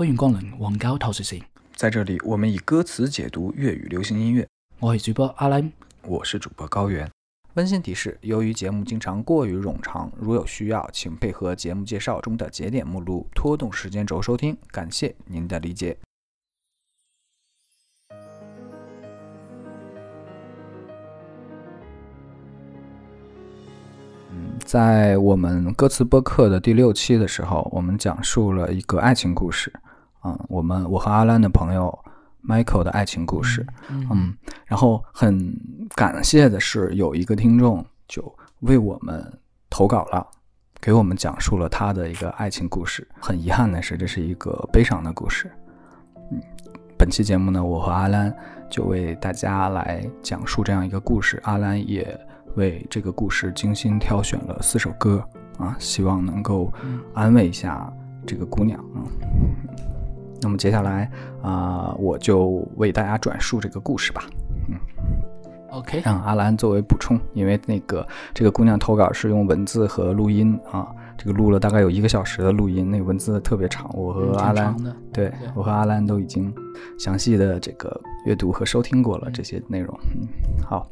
歡迎光臨黃膠透視線，在这里，我们以歌词解读粤语流行音乐。我係主播阿兰，我是主播高原。温馨提示：由于节目经常过于冗长，如有需要，请配合节目介绍中的节点目录拖动时间轴收听。感谢您的理解。嗯，在我们歌词播客的第六期的时候，我们讲述了一个爱情故事。啊、嗯，我们我和阿兰的朋友 Michael 的爱情故事。嗯，嗯，然后很感谢的是，有一个听众就为我们投稿了，给我们讲述了他的一个爱情故事。很遗憾的是，这是一个悲伤的故事。嗯，本期节目呢，我和阿兰就为大家来讲述这样一个故事。阿兰也为这个故事精心挑选了四首歌啊，希望能够安慰一下这个姑娘啊。那么接下来啊、呃，我就为大家转述这个故事吧。嗯，OK，让阿兰作为补充，因为那个这个姑娘投稿是用文字和录音啊，这个录了大概有一个小时的录音，那个文字特别长。我和阿蘭，對，對我和阿兰都已经详细的这个阅读和收听过了这些内容。嗯，好。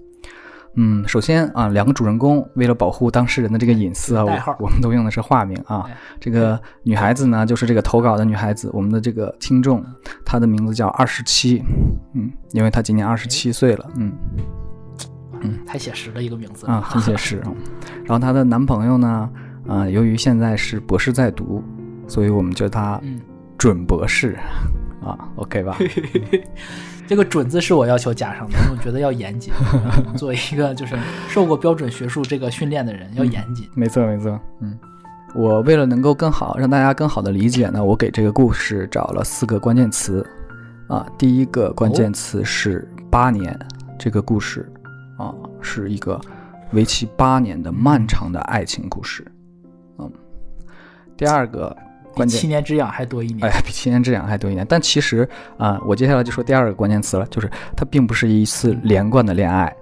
嗯，首先啊，两个主人公为了保护当事人的这个隐私啊，我我们都用的是化名啊。这个女孩子呢，就是这个投稿的女孩子，我们的这个听众，她的名字叫二十七，嗯，因为她今年二十七岁了，嗯。嗯，太写实了一个名字。啊，很写实。然后她的男朋友呢，啊，由于现在是博士在读，所以我们叫他准博士，啊，OK 吧？這個“準”字是我要求加上的，因为我觉得要严谨。作为一个就是受过标准学术这个训练的人，要严谨。没错，没错。嗯，我为了能够更好让大家更好的理解呢，我给这个故事找了四个关键词。啊，第一个关键词是八年。哦、這個故事啊，是一个为期八年的漫长的爱情故事。嗯，第二個。比七年之痒还多一年，哎，比七年之痒还多一年。但其实啊、呃，我接下来就说第二个关键词了，就是它并不是一次连贯的恋爱。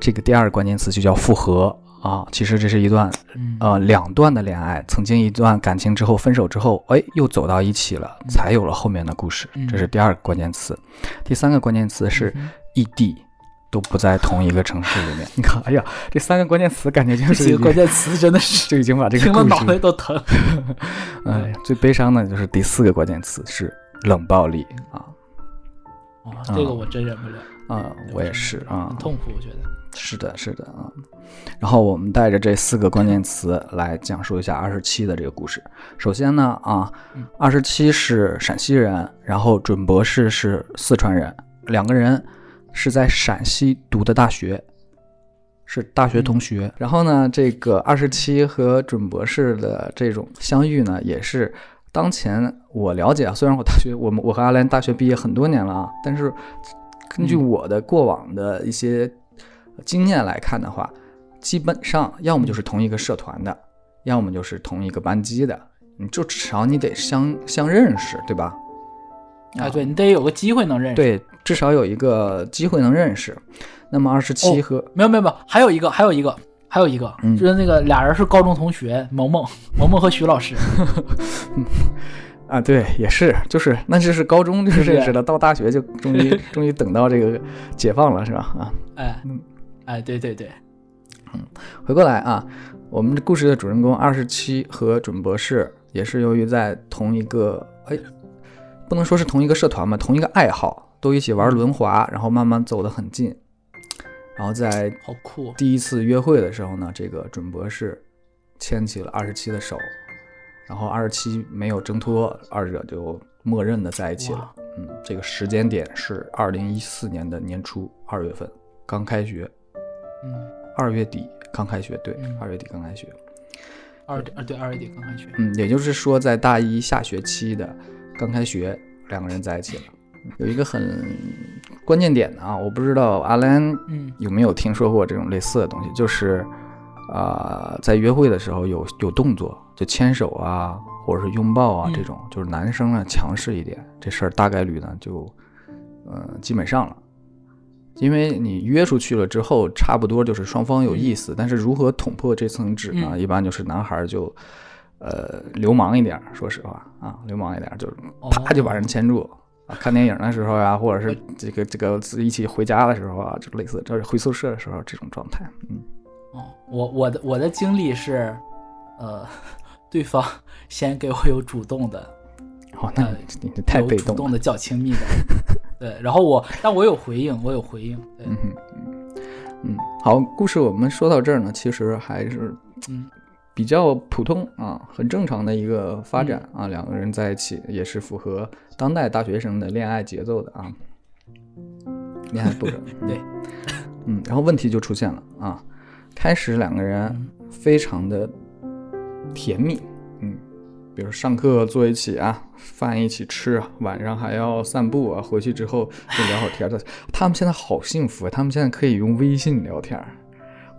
这个第二个关键词就叫复合啊。其实这是一段呃两段的恋爱，曾经一段感情之后分手之后，哎，又走到一起了，才有了后面的故事。这是第二个关键词。第三个关键词是异地。都不在同一个城市里面，你看，哎呀，这三个关键词感觉就是這幾個 關鍵詞真的是就已经把这个听了脑袋都疼。哎，最悲伤的就是第四个关键词是冷暴力啊！哇，这个我真忍不了啊！我也是啊，很痛苦，我觉得是的，是的啊。然后我们带着这四个关键词来讲述一下二十七的这个故事。首先呢，啊，二十七是陕西人，然后准博士是四川人，两个人。是在陕西读的大学，是大学同学。然后呢，这个二十七和准博士的这种相遇呢，也是当前我了解啊。虽然我大学，我们我和阿兰大学毕业很多年了啊，但是根据我的过往的一些经验来看的话，基本上要么就是同一个社团的，要么就是同一个班级的，你就至少你得相相认识，对吧？啊，对你得有个机会能认识，对，至少有一个机会能认识。那么二十七和、哦、沒有没有没有，还有一个还有一个还有一个，嗯、就是那个俩人是高中同学，萌萌萌萌和徐老师。啊，对，也是，就是那就是高中就是認識了，到大学就终于 终于等到这个解放了，是吧？啊，哎，哎，对对对，嗯，回过来啊，我们故事的主人公二十七和准博士也是由于在同一个哎。不能说是同一个社团嘛，同一个爱好，都一起玩轮滑，然后慢慢走得很近，然后在第一次约会的时候呢，这个准博士牵起了二十七的手，然后二十七没有挣脱，二者就默认的在一起了。嗯，这个时间点是二零一四年的年初二月份，刚开学。嗯，二月底刚开学，对，二月底刚开学。二二对二月底刚开学。嗯，也就是说在大一下学期的。剛開學，兩個人在一起了。有一个很关键点的啊，我不知道阿兰有没有听说过这种类似的东西，就是啊、呃，在约会的时候有有动作，就牵手啊，或者是拥抱啊，这种就是男生呢强势一点，这事儿大概率呢就呃基本上了。因为你约出去了之后，差不多就是双方有意思，但是如何捅破这层纸呢？一般就是男孩就。呃流氓一点儿，说实话啊，流氓一点儿，就是哦啪就把人牵住。啊，看电影的时候呀、或者是这个这个一起回家的时候啊，就类似就是回宿舍的时候这种状态，嗯，哦，我我的我的经历是，呃，对方先给我有主动的，哦，那呃你你太被动了，主动的较亲密的，对，然后我但我有回应，我有回应，嗯嗯，好，故事我们说到这儿呢，其实还是嗯比较普通啊，很正常的一个发展啊，两个人在一起也是符合当代大学生的恋爱节奏的啊，恋爱步骤。对，嗯，然后问题就出现了啊，开始两个人非常的甜蜜，嗯，比如上课坐一起啊，饭一起吃啊，晚上还要散步啊，回去之后就聊会儿天儿。他们现在好幸福啊，他们现在可以用微信聊天儿。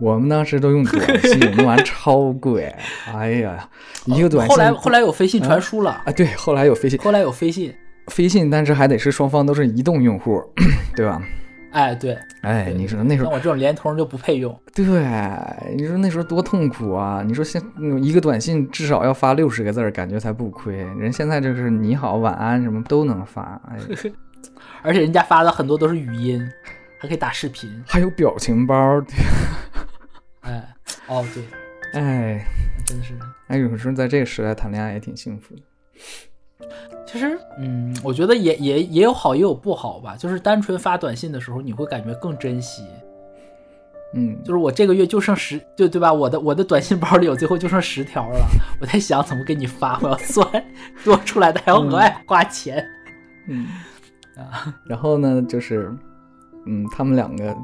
我们当时都用短信，那玩意儿超贵。哎呀，一个短信。后来后来有飞信传输了，啊，对，后来有飞信，后来有飞信，飞信，但是还得是双方都是移动用户，对吧？哎，对，哎，你说那时候像我这种联通就不配用，对，你说那时候多痛苦啊！你说现嗯一个短信至少要发六十个字儿，感觉才不亏。人现在就是你好、晚安什么都能发，哎，而且人家发的很多都是语音，还可以打视频，还有表情包，哎，哦对，哎，真的是。哎，有时候在这个时代谈恋爱也挺幸福的。其实，嗯，我觉得也也也有好也有不好吧。就是单纯发短信的时候，你会感觉更珍惜。嗯，就是我这个月就剩十，就对吧？我的我的短信包里有最后就剩十条了，我在想怎么给你发，我要算多出来的还要额外花钱。嗯啊，然后呢，就是，嗯，他们两个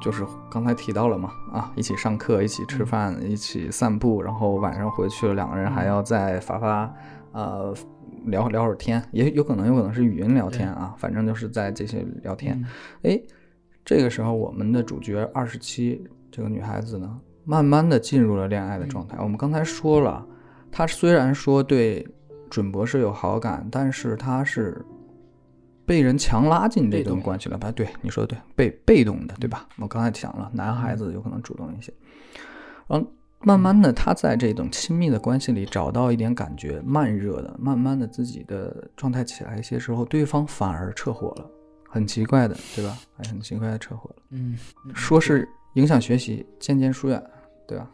就是刚才提到了嘛，啊，一起上课，一起吃饭，一起散步，然后晚上回去了，两个人还要再发发，呃，聊聊会儿天，也有可能有可能是语音聊天啊，反正就是在这些聊天。嗯哎、这个时候我们的主角二十七这个女孩子呢，慢慢的进入了恋爱的状态。我们刚才说了，她虽然说对准博士有好感，但是她是被人强拉进这被动段关系了吧？对，你说的对，被被动的，对吧？我刚才讲了，男孩子有可能主动一些，然后慢慢的，他在这种亲密的关系里找到一点感觉，慢热的，慢慢的自己的状态起来一些时候，对方反而撤火了，很奇怪的，对吧？哎，很奇怪的撤火了，嗯，嗯说是影响学习，渐渐疏远，对吧？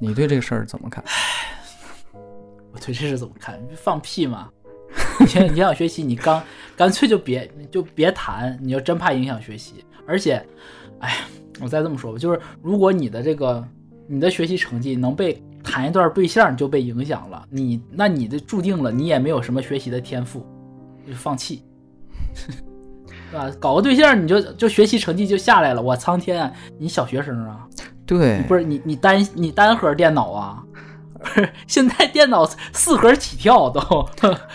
你对这个事儿怎么看？我对这事怎么看？你放屁嘛！你你想学习，你刚干脆就别就别谈，你要真怕影响学习。而且，哎，我再这么说吧，就是如果你的这个你的学习成绩能被谈一段对象就被影响了，你那你的注定了你也没有什么学习的天赋，就放弃，是吧？搞个对象你就就学习成绩就下来了，我苍天啊！你小学生啊？对，不是你你单你单核电脑啊？不是，现在电脑四核起跳都，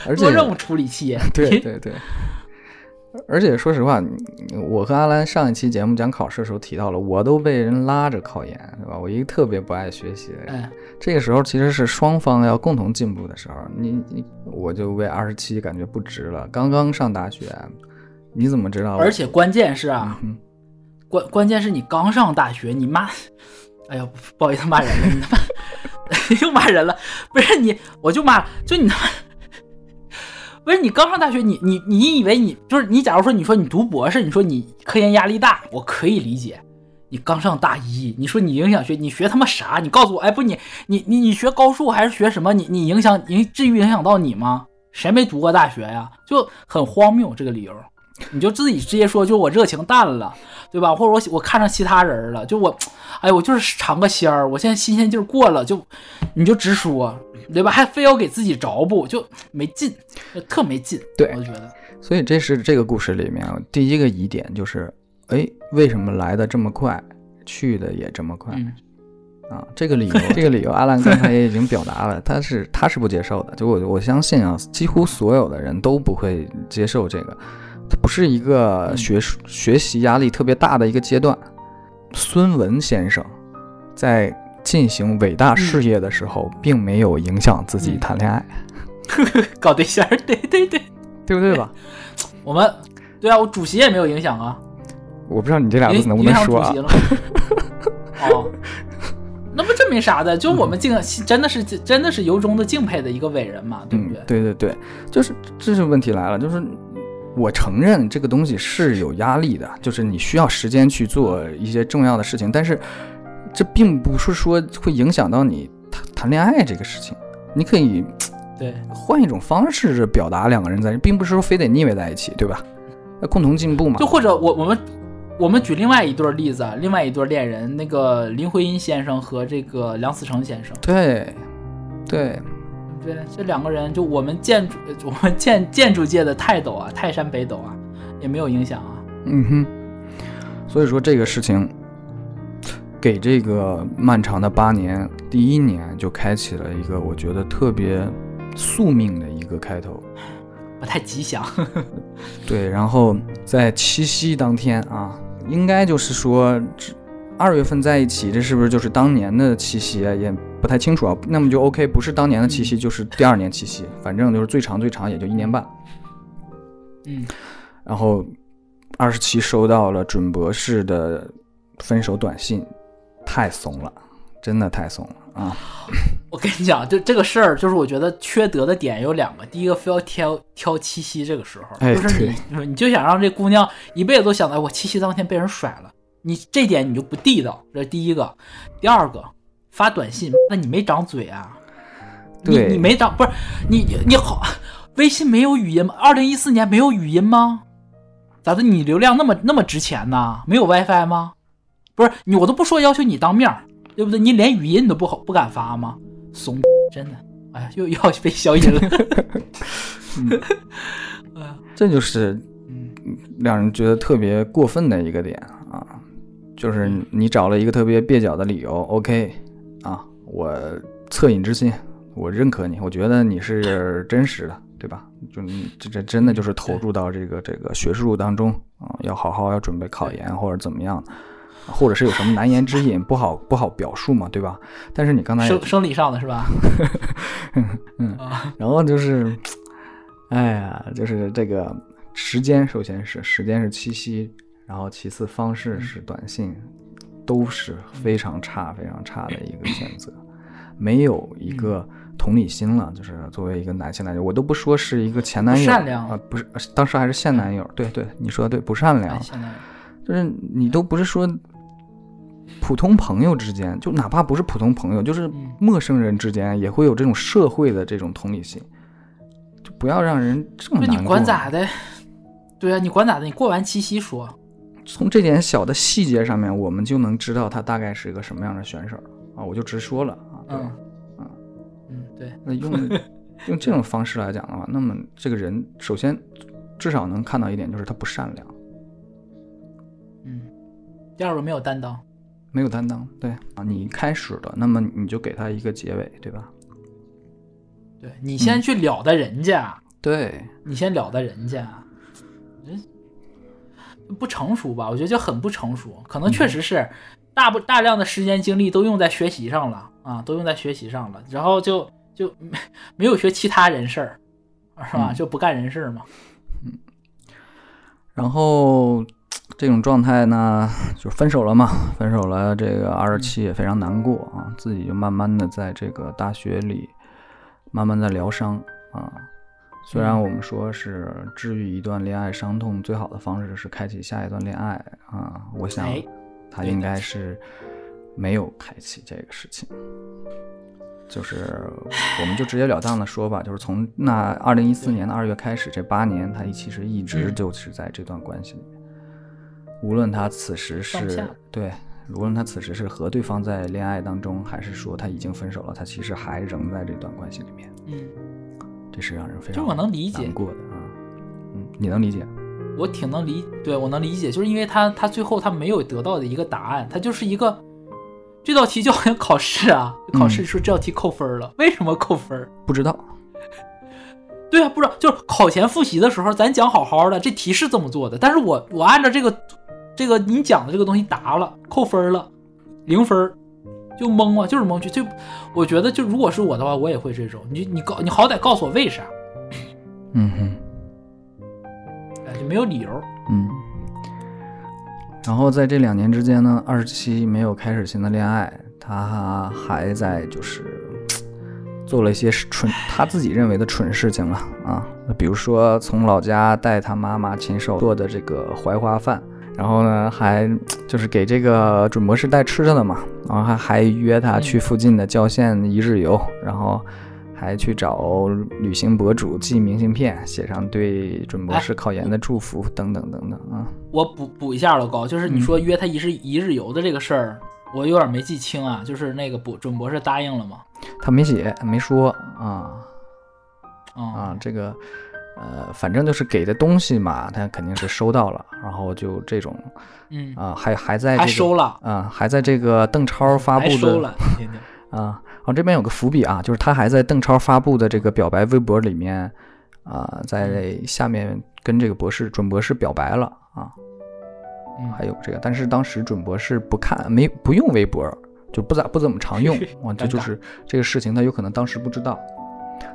而且多任务处理器。对 对对。而且说实话，我和阿兰上一期节目讲考试的时候提到了，我都被人拉着考研，对吧？我一个特别不爱学习的人。哎，这个时候其实是双方要共同进步的时候，你你我就为二十七感觉不值了。刚刚上大学，你怎么知道？而且关键是啊，嗯关关键是你刚上大学，你妈，哎呀，不好意思骂人了，你他妈 又骂人了，不是你，我就骂，就你他妈。不是你刚上大学，你你你以为你就是你？假如说你说你读博士，你说你科研压力大，我可以理解。你刚上大一，你说你影响学，你学他妈啥？你告诉我，哎，不，你你你你学高数还是学什么？你你影响影至于影响到你吗？谁没读过大学呀？就很荒谬这个理由。你就自己直接说，就我热情淡了，对吧？或者我我看上其他人了，就我，哎，我就是尝个鲜儿，我现在新鲜劲儿过了，就你就直说，对吧？还非要给自己着补，就没劲，就特没劲。对我觉得，所以这是这个故事里面第一个疑点，就是，哎，为什么来的这么快，去的也这么快？嗯，啊，这个理由，这个理由，阿兰刚才也已经表达了，他是他是不接受的。就我我相信啊，几乎所有的人都不会接受这个，它不是一个嗯。学术学习压力特别大的一个阶段。孙文先生在进行伟大事业的时候，并没有影响自己嗯。谈恋爱，搞对象，对对对，对不对吧？我们，对啊，我主席也没有影响啊，我不知道你这俩字能不能说啊？哦，那不这没啥的，就我们敬真的是真的是由衷的敬佩的一个伟人嘛，对不对？对对对，就是这是问题来了，就是我承认这个东西是有压力的，就是你需要时间去做一些重要的事情，但是这并不是说会影响到你谈谈恋爱这个事情，你可以对换一种方式表达两个人在，并不是说非得腻歪在一起，对吧？要共同进步嘛。就或者我我们。我们举另外一对例子，啊另外一对恋人，那个林徽因先生和这个梁思成先生。对，对，对，这两个人就我们建筑，我们建建筑界的泰斗啊，泰山北斗啊，也没有影响啊。嗯哼。所以说这个事情，给这个漫长的八年，第一年就开启了一个我觉得特别宿命的一个开头。不太吉祥。对，然后在七夕当天啊。应该就是说，二月份在一起，这是不是就是当年的七夕啊？也不太清楚啊。那么就 OK，不是当年的七夕，就是第二年七夕，反正就是最长最长也就一年半。嗯。然后二十七收到了准博士的分手短信，太怂了，真的太怂了啊！我跟你讲，就这个事儿，就是我觉得缺德的点有两个。第一个，非要挑挑七夕这个时候，就是你，你就想让这姑娘一辈子都想到我七夕当天被人甩了，你这点你就不地道。这是第一个。第二个，发短信，那你没长嘴啊？你你没长，不是你你好，微信没有语音吗？二零一四年没有语音吗？咋的？你流量那么那么值钱呢？没有 WiFi 吗？不是你，我都不说要求你当面，对不对？你连语音你都不好不敢发吗？怂，真的，哎呀，又要被消音了。这就是让人觉得特别过分的一个点啊，就是你找了一个特别蹩脚的理由，OK 啊，我恻隐之心，我认可你，我觉得你是真实的，对吧？就你这这真的就是投入到这个这个学术当中啊，要好好要准备考研或者怎么样。或者是有什么难言之隐，不好不好表述嘛，对吧？但是你刚才生生理上的是吧？嗯，然后就是，哎呀，就是这个时间，首先是时间是七夕，然后其次方式是短信，都是非常差非常差的一个选择，没有一个同理心了。就是作为一个男性来讲，我都不说是一个前男友啊，不是，当时还是现男友。对对，你说的对，不善良，就是你都不是说。普通朋友之间，就哪怕不是普通朋友，就是陌生人之间，也会有这种社会的这种同理心，就不要让人这么难过。你管咋的？对啊，你管咋的？你过完七夕说。从这点小的细节上面，我们就能知道他大概是一个什么样的选手啊！我就直说了啊，嗯，嗯，嗯，对。那用 用这种方式来讲的话，那么这个人首先至少能看到一点，就是他不善良。嗯。第二个没有担当。没有担当，对啊，你开始了，那么你就给他一个结尾，对吧？对你先去了的人家，对你先了的人家，人不成熟吧？我觉得就很不成熟，可能确实是大不大量的时间精力都用在学习上了啊，都用在学习上了，然后就就没没有学其他人事儿，是吧？就不干人事儿嘛。嗯，然后。这种状态呢，就分手了嘛，分手了。这个二十七也非常难过啊，自己就慢慢的在这个大学里，慢慢的疗伤啊。虽然我们说是治愈一段恋爱伤痛最好的方式是开启下一段恋爱啊，我想他应该是没有开启这个事情。就是我们就直截了当的说吧，就是从那二零一四年的二月开始，这八年他其实一直就是在这段关系里面。无论他此时是对，无论他此时是和对方在恋爱当中，还是说他已经分手了，他其实还仍在这段关系里面。嗯，这是让人非常就我能理解难过的啊。嗯，你能理解？我挺能理，对我能理解，就是因为他他最后他没有得到的一个答案，他就是一个这道题就好像考试啊，考试说这道题扣分了，为什么扣分？不知道。对啊，不知道，就是考前复习的时候，咱讲好好的，这题是这么做的，但是我我按照这个。这个你讲的这个东西答了，扣分了，零分，就懵啊，就是懵去。就我觉得，就如果是我的话，我也会这种。你你告你好歹告诉我为啥？嗯哼，哎，就没有理由。嗯。然后在这两年之间呢，二十七没有开始新的恋爱，他还在就是做了一些蠢他自己认为的蠢事情了啊，比如说从老家带他妈妈亲手做的这个槐花饭，然后呢还就是给这个准博士带吃的嘛，然后还还约他去附近的郊县一日游，然后还去找旅行博主寄明信片，写上对准博士考研的祝福等等等等啊。我补补一下，老高，就是你说约他一日一日游的这个事儿，我有点没记清啊。就是那个博准博士答应了吗？他没写，没说啊啊啊，这个呃，反正就是给的东西嘛，他肯定是收到了，然后就这种嗯，啊，还还在这个还收了，啊，还在这个邓超发布的还收了。啊，然后这边有个伏笔啊，就是他还在邓超发布的这个表白微博里面啊，在下面跟这个博士准博士表白了啊，嗯还有这个，但是当时准博士不看没不用微博，就不咋不怎么常用 啊，这就是这个事情他有可能当时不知道，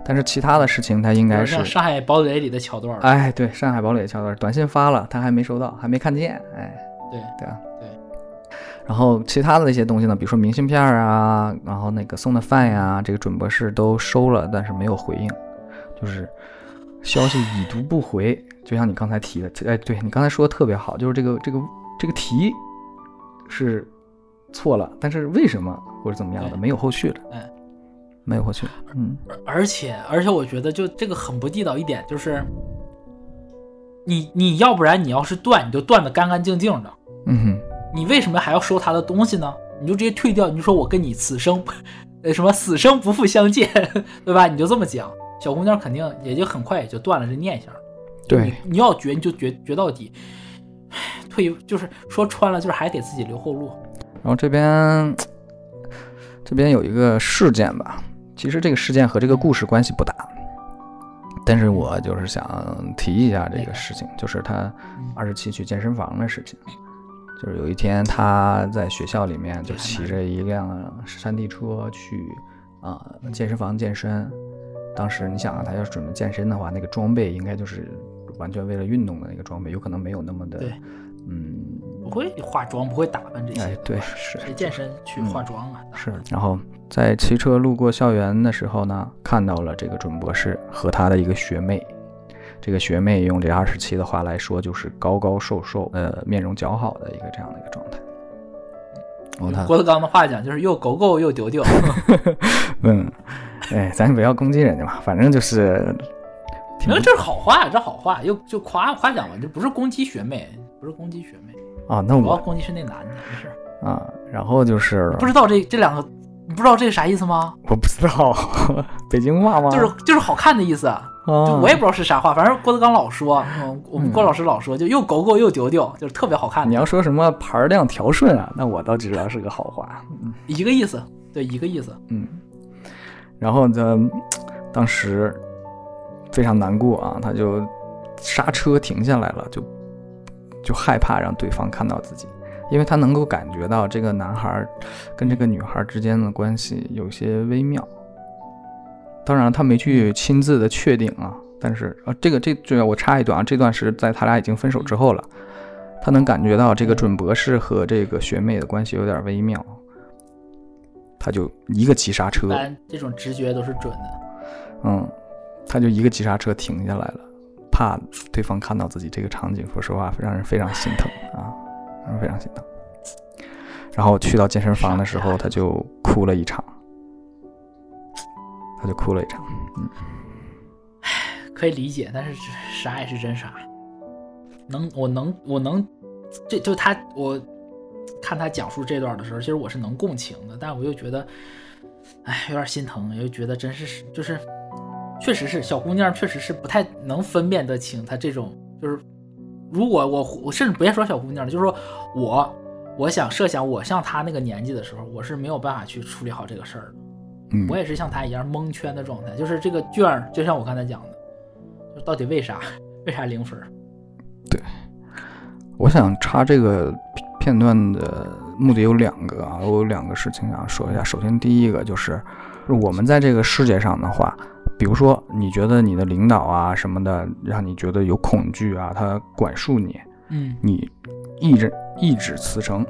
但是其他的事情他应该是《上海堡垒》里的桥段儿，哎，对，上海堡垒桥段，短信发了，他还没收到，还没看见，哎，对对啊，对。然后其他的那些东西呢，比如说明信片儿啊，然后那个送的饭呀，这个准博士都收了，但是没有回应，就是消息已读不回。就像你刚才提的，哎，对你刚才说的特别好，就是这个这个这个题是错了，但是为什么或者怎么样的，没有后续了，哎，没有后续，嗯而且而且我觉得就这个很不地道一点，就是你你要不然你要是断，你就断的干干净净的，嗯哼。你为什么还要收他的东西呢？你就直接退掉，你就说我跟你此生，呃什么死生不复相见，对吧？你就这么讲，小姑娘肯定也就很快也就断了这念想。对你你要绝你就绝绝到底，唉退就是说穿了就是还给自己留后路。然后这边这边有一个事件吧，其实这个事件和这个故事关系不大，但是我就是想提一下这个事情，就是他二十七去健身房的事情。就是有一天他在学校里面就骑着一辆山地车去啊、健身房健身。当时你想啊，他要是准备健身的话，那个装备应该就是完全为了运动的那个装备，有可能没有那么的嗯不会化妆，不会打扮这些。哎对是谁健身去化妆啊？是，然后在骑车路过校园的时候呢，看到了这个准博士和他的一个学妹。这个学妹用这二十七的话来说，就是高高瘦瘦，呃，面容姣好的一个这样的一个状态。郭德纲的话讲就是又狗狗又丢丢。嗯，哎，咱不要攻击人家嘛，反正就是这是好话，这好话，又就夸夸奖嘛，这不是攻击学妹，不是攻击学妹，啊，那我我要攻击是那男的，没事。啊，然后就是不知道这这两个，你不知道这是啥意思吗？我不知道 北京话吗？就是就是好看的意思，啊，就我也不知道是啥话，反正郭德纲老说，嗯，我们郭老师老说，就又狗狗又丢丢，就是特别好看的，你要说什么盘儿量调顺啊，那我倒知道是个好话。嗯一个意思，对，一个意思。嗯，然后呢，当时非常难过啊，他就刹车停下来了，就就害怕让对方看到自己，因为他能够感觉到这个男孩儿跟这个女孩儿之间的关系有些微妙。当然，他没去亲自的确定啊，但是啊，这个这这我插一段啊，这段是在他俩已经分手之后了，他能感觉到这个准博士和这个学妹的关系有点微妙，他就一个急刹车。这种直觉都是准的。嗯，他就一个急刹车停下来了，怕对方看到自己这个场景，说实话让人非常心疼啊，让人非常心疼。然后去到健身房的时候，他就哭了一场，他就哭了一场。嗯可以理解，但是傻也是真傻。能，我能，我能，这就他，我看他讲述这段的时候，其实我是能共情的，但我又觉得，哎，有点心疼，又觉得真是，就是，确实是小姑娘，确实是不太能分辨得清她这种，就是，如果我我甚至别说小姑娘了，就是说我，我想设想我像她那个年纪的时候，我是没有办法去处理好这个事儿的。嗯，我也是像她一样蒙圈的状态，就是这个卷儿，就像我刚才讲的，就到底为啥为啥零分对？我想插这个片段的目的有两个啊，我有两个事情想说一下。首先，第一个就是我们在这个世界上的话，比如说你觉得你的领导啊什么的，让你觉得有恐惧啊，他管束你，嗯你一直一指辞呈，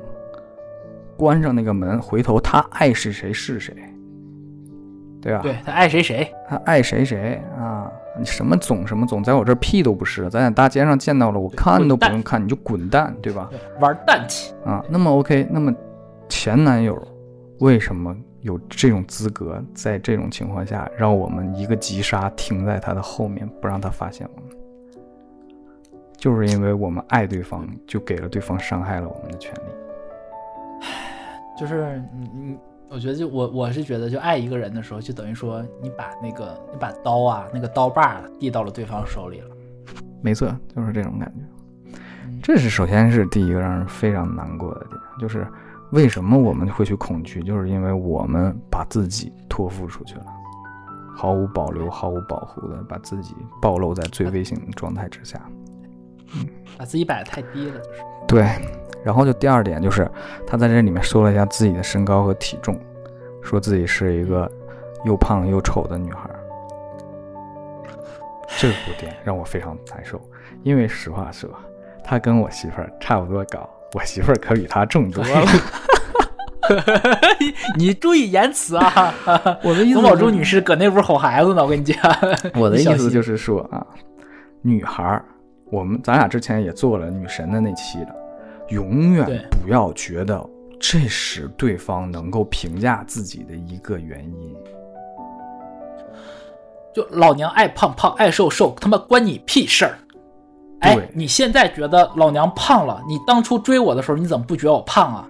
关上那个门，回头他爱是谁是谁，对吧？对他爱谁谁，他爱谁谁啊！你什么总什么总，在我这儿屁都不是，咱在大街上见到了，我看都不用看，你就滚蛋，对吧？对，玩蛋去啊！那么 OK，那么前男友为什么有这种资格，在这种情况下让我们一个急刹停在他的后面，不让他发现我们？就是因为我们爱对方，就给了对方伤害了我们的权利。就是你你。我觉得就我我是觉得，就爱一个人的时候，就等于说你把那个你把刀啊，那个刀把递到了对方手里了。没错，就是这种感觉。这是首先是第一个让人非常难过的点，就是为什么我们会去恐惧，就是因为我们把自己托付出去了，毫无保留、毫无保护的把自己暴露在最危险的状态之下。嗯，把自己摆的太低了，就是。对。然后就第二点就是，他在这里面说了一下自己的身高和体重，说自己是一个又胖又丑的女孩。这个点让我非常难受，因为实话说，他跟我媳妇儿差不多高，我媳妇儿可比他重多了。你注意言辞啊！我的意思，董宝珠女士搁那屋吼孩子呢，我跟你讲。我的意思就是说啊，女孩，我们咱俩之前也做了女神的那期了。永远不要觉得这是对方能够评价自己的一个原因。就老娘爱胖胖爱瘦瘦，他妈关你屁事儿！哎，你现在觉得老娘胖了，你当初追我的时候你怎么不觉得我胖啊？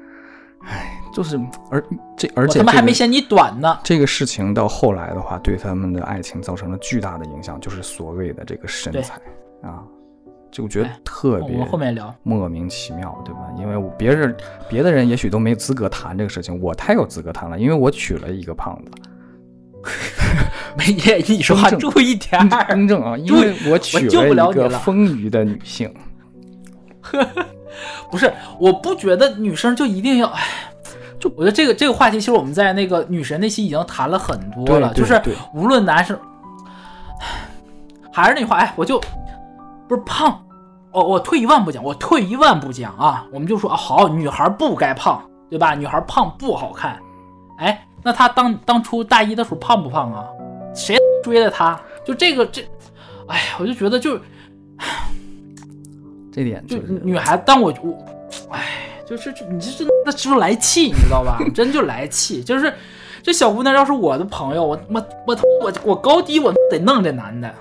哎，就是而这而且他们还没嫌你短呢。这个事情到后来的话，对他们的爱情造成了巨大的影响，就是所谓的这个身材啊。就觉得特别，我们后面聊莫名其妙，对吧？因为我别人别的人也许都没资格谈这个事情，我太有资格谈了，因为我娶了一个胖子。没爷，你说话注意点儿，更正啊，因为我娶了一个丰腴的女性。不是，我不觉得女生就一定要，哎，就我觉得这个这个话题，其实我们在那个女神那期已经谈了很多了，就是无论男生，还是那句话，哎，我就。不是胖，哦，我退一万步讲，我退一万步讲啊，我们就说啊，好，女孩不该胖，对吧？女孩胖不好看，哎，那他当当初大一的时候胖不胖啊？谁追的他？就这个这，哎呀，我就觉得就，这点就女孩，但我我，哎，就是你这这那就来气，你知道吧？真就来气，就是这小姑娘要是我的朋友，我我我我我高低我得弄这男的。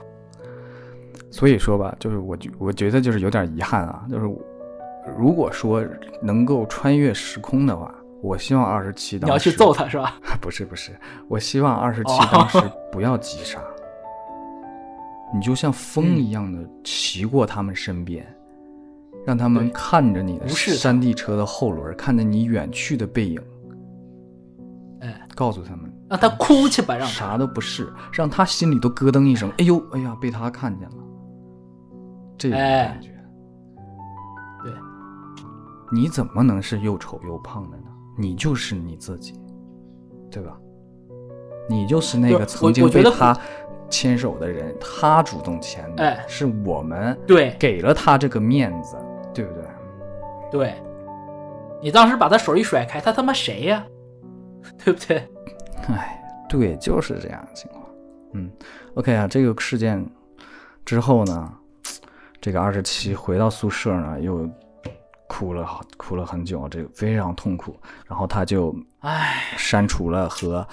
所以说吧，就是我觉我觉得就是有点遗憾啊，就是如果说能够穿越时空的话，我希望二十七当时你要去揍他是吧？不是不是，我希望二十七当时不要急刹，你就像风一样的骑过他们身边，让他们看着你的山地车的后轮，看着你远去的背影，哎，告诉他们，让他哭去吧，让啥都不是，让他心里都咯噔一声，哎呦，哎呀，被他看见了。这种感觉，对，你怎么能是又丑又胖的呢？你就是你自己，对吧？你就是那个曾经被他牵手的人，他主动牵的，是我们对给了他这个面子，对不对？对，你当时把他手一甩开，他他妈谁呀？对不对？哎，对，就是这样的情况。嗯，OK 啊，这个事件之后呢？这个二十七回到宿舍呢，又哭了，哭了很久，这个非常痛苦。然后他就唉删除了和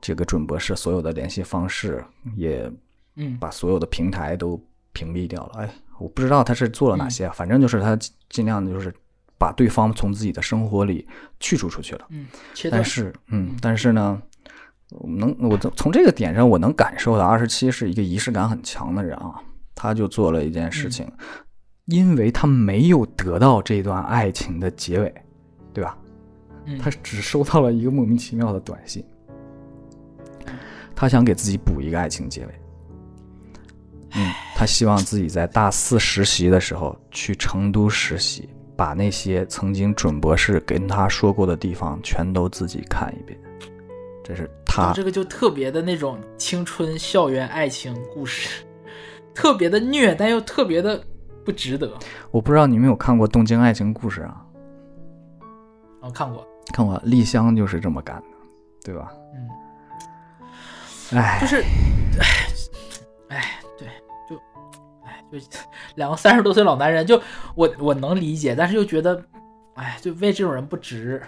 这个准博士所有的联系方式，也嗯把所有的平台都屏蔽掉了。哎，我不知道他是做了哪些，反正就是他尽量的就是把对方从自己的生活里去除出去了。嗯，但是嗯，但是呢，能我从这个点上我能感受到二十七是一个仪式感很强的人啊。他就做了一件事情，因为他没有得到这段爱情的结尾，对吧？他只收到了一个莫名其妙的短信，他想给自己补一个爱情结尾。嗯，他希望自己在大四实习的时候去成都实习，把那些曾经准博士跟他说过的地方全都自己看一遍。这是他这个就特别的那种青春校园爱情故事。特别的虐，但又特别的不值得。我不知道你们有看过《东京爱情故事》啊？我看过。看过丽香就是这么干的，对吧？嗯，哎，就是，哎，哎，对，就，哎，就两个三十多岁老男人，就我我能理解，但是又觉得，哎，就为这种人不值。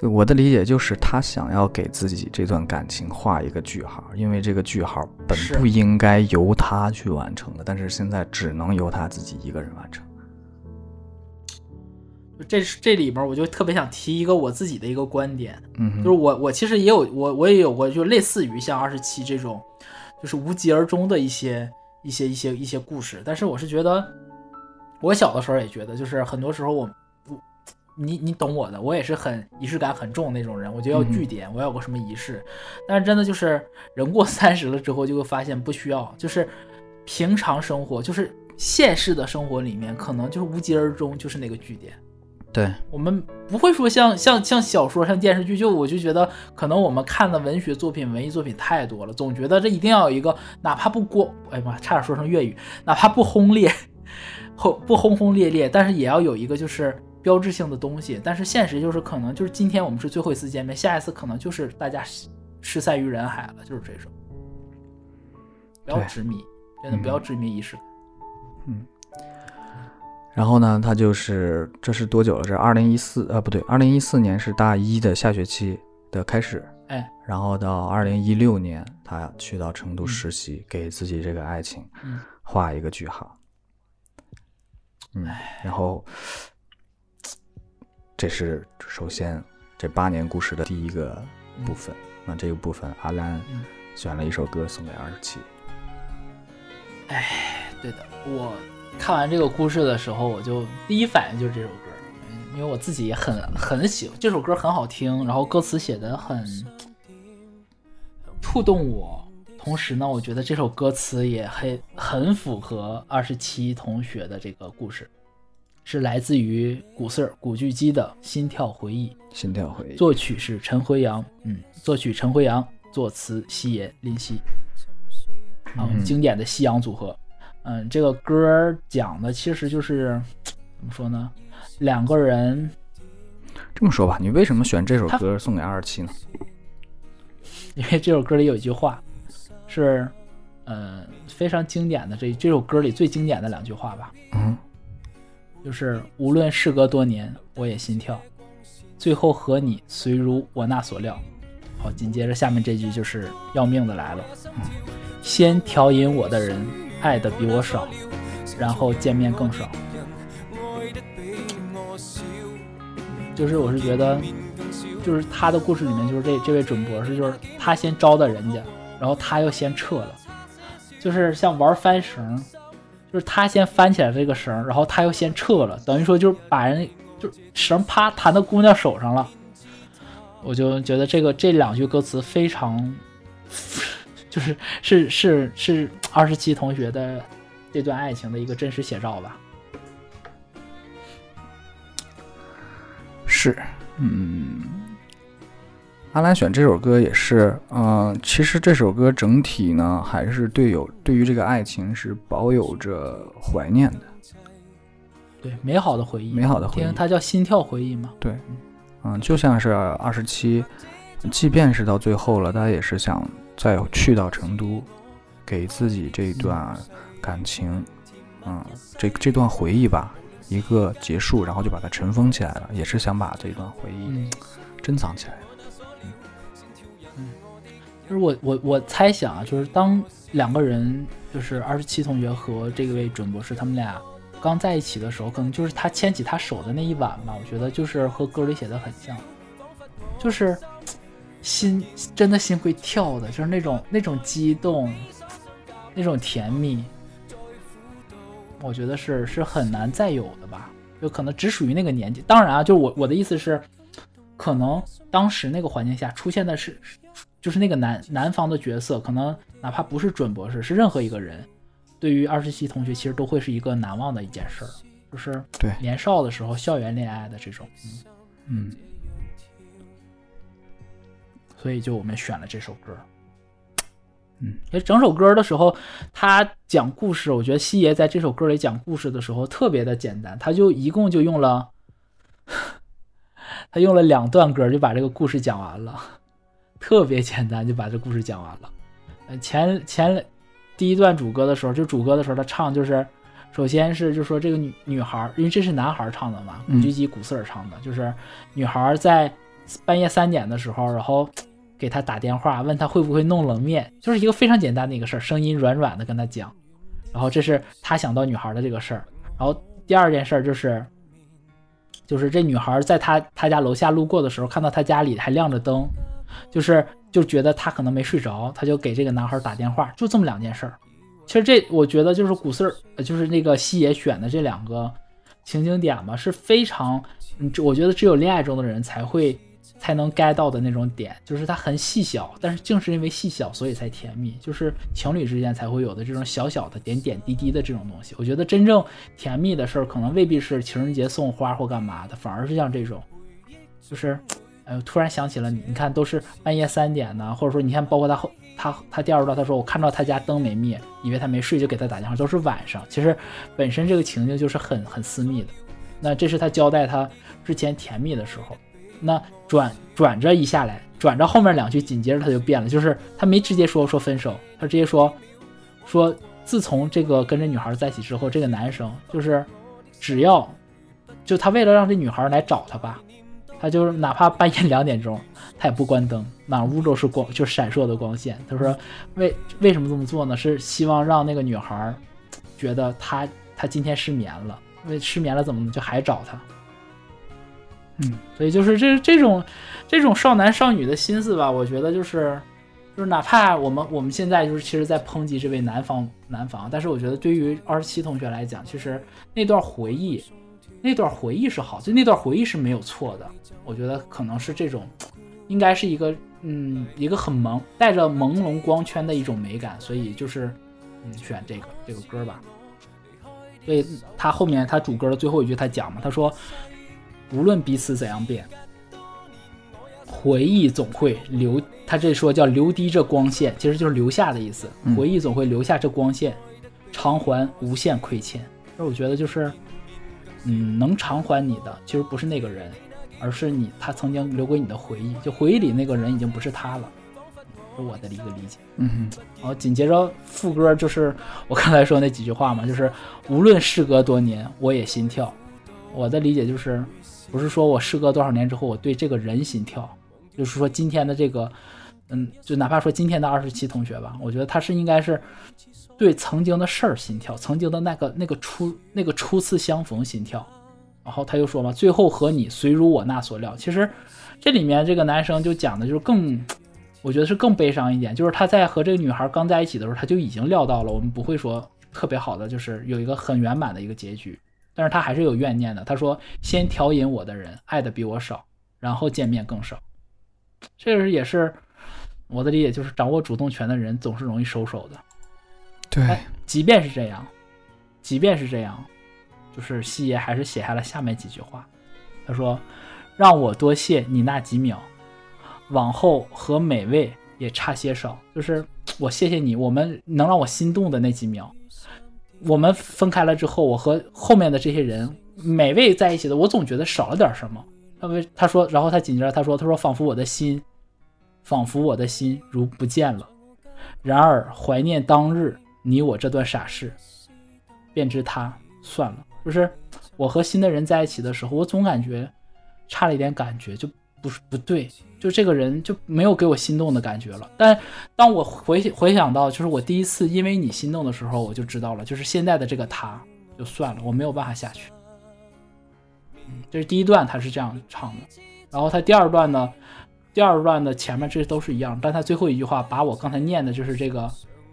对我的理解就是，他想要给自己这段感情画一个句号，因为这个句号本不应该由他去完成的，但是现在只能由他自己一个人完成。就这这里面，我就特别想提一个我自己的一个观点，嗯，就是我我其实也有我我也有过，就类似于像二十七这种，就是无疾而终的一些一些一些一些故事。但是我是觉得，我小的时候也觉得，就是很多时候我我你你懂我的，我也是很仪式感很重那种人，我就要据点，我要有个什么仪式。但是真的就是人过 三十了之后，就会发现不需要，就是平常生活，就是现实的生活里面，可能就是无疾而终，就是那个据点。对，我们不会说像像像小说、像电视剧，就我就觉得可能我们看的文学作品、文艺作品太多了，总觉得这一定要有一个，哪怕不光，哎呀妈，差点说成粤语，哪怕不轰烈，轰不轰轰烈烈，但是也要有一个就是标志性的东西。但是现实就是可能就是今天我们是最后一次见面，下一次可能就是大家失失散于人海了，就是这种。不要执迷，真的不要执迷仪式感。然后呢，他就是这是多久了？这二零一四呃不对，二零一四年是大一的下学期的开始，哎，然后到二零一六年，他去到成都嗯实习，给自己这个爱情嗯画一个句号。嗯，然后这是首先这八年故事的第一个部分。那这个部分，阿兰嗯选了一首歌送给二十七。对的，我看完这个故事的时候，我就第一反应就是这首歌，嗯，因为我自己也很很喜欢这首歌，很好听，然后歌词写的很触动我，同时呢，我觉得这首歌词也很很符合二十七同学的这个故事，是来自于古四儿古巨基的《心跳回忆》，心跳回忆，作曲是陈辉阳，嗯，作曲陈辉阳，作词西野林夕，啊，嗯经典的夕阳组合。嗯，这个歌讲的其实就是怎么说呢？两个人，这么说吧，你为什么选这首歌送给二十七呢？因为这首歌里有一句话是，呃，非常经典的这这首歌里最经典的两句话吧，嗯，就是无论事隔多年，我也心跳，最后和你虽如我那所料。好，紧接着下面这句就是要命的来了，嗯先调引我的人爱的比我少，然后见面更少。就是我是觉得，就是他的故事里面，就是这这位准博士，就是他先招的人家，然后他又先撤了，就是像玩翻绳，就是他先翻起来这个绳，然后他又先撤了，等于说就是把人就绳啪弹到姑娘手上了。我就觉得这个这两句歌词非常，就是是是是二十七同学的这段爱情的一个真实写照吧。是，嗯，阿兰选这首歌也是，嗯、其实这首歌整体呢，还是对有对于这个爱情是保有着怀念的，对，美好的回忆，美好的回忆。听它叫心跳回忆嘛。对，嗯，就像是二十七，即便是到最后了，他也是想再去到成都，给自己这段感情，嗯，这这段回忆吧，一个结束，然后就把它尘封起来了，也是想把这段回忆嗯，珍藏起来。就是我我我猜想啊，就是当两个人，就是二十七同学和这位准博士他们俩刚在一起的时候，可能就是他牵起他手的那一晚吧，我觉得就是和歌里写的很像，就是心真的心会跳的，就是那种那种激动，那种甜蜜，我觉得是是很难再有的吧，就可能只属于那个年纪。当然啊，就是我我的意思是，可能当时那个环境下出现的是，就是那个男男方的角色，可能哪怕不是准博士，是任何一个人，对于二十七同学其实都会是一个难忘的一件事儿，就是对。年少的时候校园恋爱的这种，嗯，嗯，所以就我们选了这首歌。嗯，因为整首歌的时候，他讲故事，我觉得西爷在这首歌里讲故事的时候特别的简单，他就一共就用了，他用了两段歌就把这个故事讲完了，特别简单就把这故事讲完了。呃，前前第一段主歌的时候，就主歌的时候他唱就是，首先是就说这个女女孩，因为这是男孩唱的嘛，古巨基古瑟尔唱的，就是女孩在半夜三点的时候，然后给他打电话问他会不会弄冷面，就是一个非常简单的一个事儿，声音软软的跟他讲，然后这是他想到女孩的这个事儿，然后第二件事就是。就是这女孩在他他家楼下路过的时候，看到他家里还亮着灯，就是就觉得他可能没睡着，他就给这个男孩打电话，就这么两件事儿。其实这我觉得就是古四儿，就是那个西野选的这两个情景点吧，是非常，我觉得只有恋爱中的人才会。才能 get 到的那种点，就是它很细小，但是正是因为细小，所以才甜蜜，就是情侣之间才会有的这种小小的点点滴滴的这种东西。我觉得真正甜蜜的事儿，可能未必是情人节送花或干嘛的，反而是像这种，就是，哎，突然想起了你，你看都是半夜三点呢，或者说你看，包括他后他他第二段他说我看到他家灯没灭，以为他没睡就给他打电话，都是晚上，其实本身这个情境就是很很私密的。那这是他交代他之前甜蜜的时候。那转转着一下来，转着后面两句，紧接着他就变了，就是他没直接说说分手，他直接说说自从这个跟这女孩在一起之后，这个男生就是只要就他为了让这女孩来找他吧，他就是哪怕半夜两点钟，他也不关灯，满屋都是光，就闪烁的光线。他说为为什么这么做呢？是希望让那个女孩觉得他他今天失眠了，为失眠了怎么就还找他？嗯，所以就是这这种这种少男少女的心思吧，我觉得就是就是哪怕我们我们现在就是其实，在抨击这位男方男方，但是我觉得对于二十七同学来讲，其实那段回忆那段回忆是好，就那段回忆是没有错的。我觉得可能是这种，应该是一个嗯一个很朦带着朦胧光圈的一种美感，所以就是嗯选这个这个歌吧。所以他后面他主歌的最后一句他讲嘛，他说。无论彼此怎样变，回忆总会留。他这说叫留低这光线，其实就是留下的意思。回忆总会留下这光线，偿还无限亏欠。那我觉得就是，嗯，能偿还你的，其实不是那个人，而是你他曾经留给你的回忆。就回忆里那个人已经不是他了，是我的一个理解。嗯，然后紧接着副歌就是我刚才说那几句话嘛，就是无论事隔多年，我也心跳。我的理解就是。不是说我事隔多少年之后我对这个人心跳，就是说今天的这个，嗯，就哪怕说今天的二十七同学吧，我觉得他是应该是对曾经的事儿心跳，曾经的那个那个初那个初次相逢心跳。然后他又说嘛，最后和你虽如我那所料。其实这里面这个男生就讲的就是更，我觉得是更悲伤一点，就是他在和这个女孩刚在一起的时候，他就已经料到了，我们不会说特别好的，就是有一个很圆满的一个结局。但是他还是有怨念的。他说：“先调引我的人爱的比我少，然后见面更少。”这个也是我的理解，就是掌握主动权的人总是容易收手的。对，即便是这样，即便是这样，就是西爷还是写下了下面几句话。他说：“让我多谢你那几秒，往后和美味也差些少。就是我谢谢你，我们能让我心动的那几秒。”我们分开了之后，我和后面的这些人每位在一起的，我总觉得少了点什么。他为他说，然后他紧接着他说，他说仿佛我的心，仿佛我的心如不见了。然而怀念当日你我这段傻事，便知他算了。就是我和新的人在一起的时候，我总感觉差了一点感觉，就不是不对。就这个人就没有给我心动的感觉了。但当我回回想到，就是我第一次因为你心动的时候，我就知道了，就是现在的这个他，就算了，我没有办法下去。这是第一段，他是这样唱的。然后他第二段呢，第二段的前面这都是一样，但他最后一句话把我刚才念的就是这个，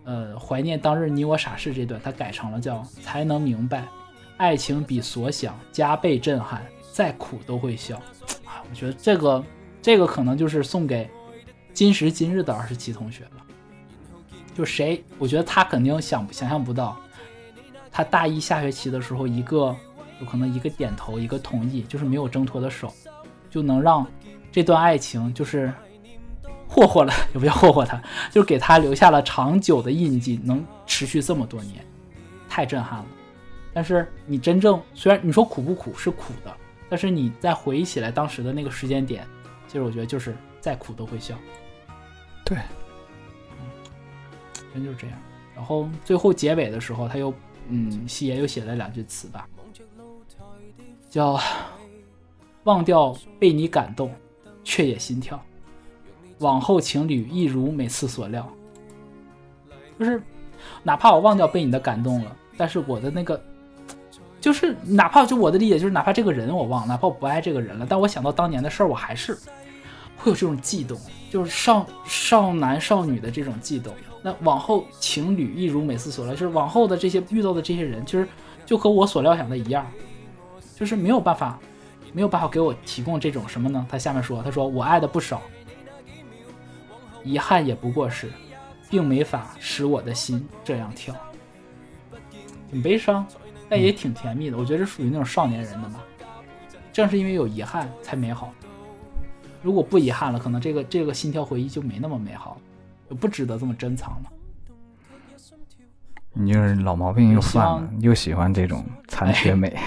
呃，怀念当日你我傻事这段，他改成了叫才能明白，爱情比所想加倍震撼，再苦都会笑。啊，我觉得这个。这个可能就是送给今时今日的二十七同学了。就谁，我觉得他肯定想想象不到，他大一下学期的时候，一个有可能一个点头，一个同意，就是没有挣脱的手，就能让这段爱情就是霍霍了，也不要霍霍他，就给他留下了长久的印记，能持续这么多年，太震撼了。但是你真正虽然你说苦不苦是苦的，但是你再回忆起来当时的那个时间点，其实我觉得就是再苦都会笑。对，嗯真就是这样。然后最后结尾的时候，他又嗯，西爷又写了两句词吧，叫“忘掉被你感动，却也心跳。往后情侣一如每次所料。”就是哪怕我忘掉被你的感动了，但是我的那个，就是哪怕就我的理解就是，哪怕这个人我忘，哪怕我不爱这个人了，但我想到当年的事儿，我还是会有这种悸动，就是少少男少女的这种悸动。那往后情侣一如每次所料，就是往后的这些遇到的这些人，其实就和我所料想的一样，就是没有办法，没有办法给我提供这种什么呢？他下面说，他说我爱的不少，遗憾也不过是。并没法使我的心这样跳，挺悲伤，但也挺甜蜜的。我觉得这属于那种少年人的嘛。正是因为有遗憾才美好。如果不遗憾了，可能这个这个心跳回忆就没那么美好，就不值得这么珍藏了。你就是老毛病又犯了，又喜欢这种残缺美。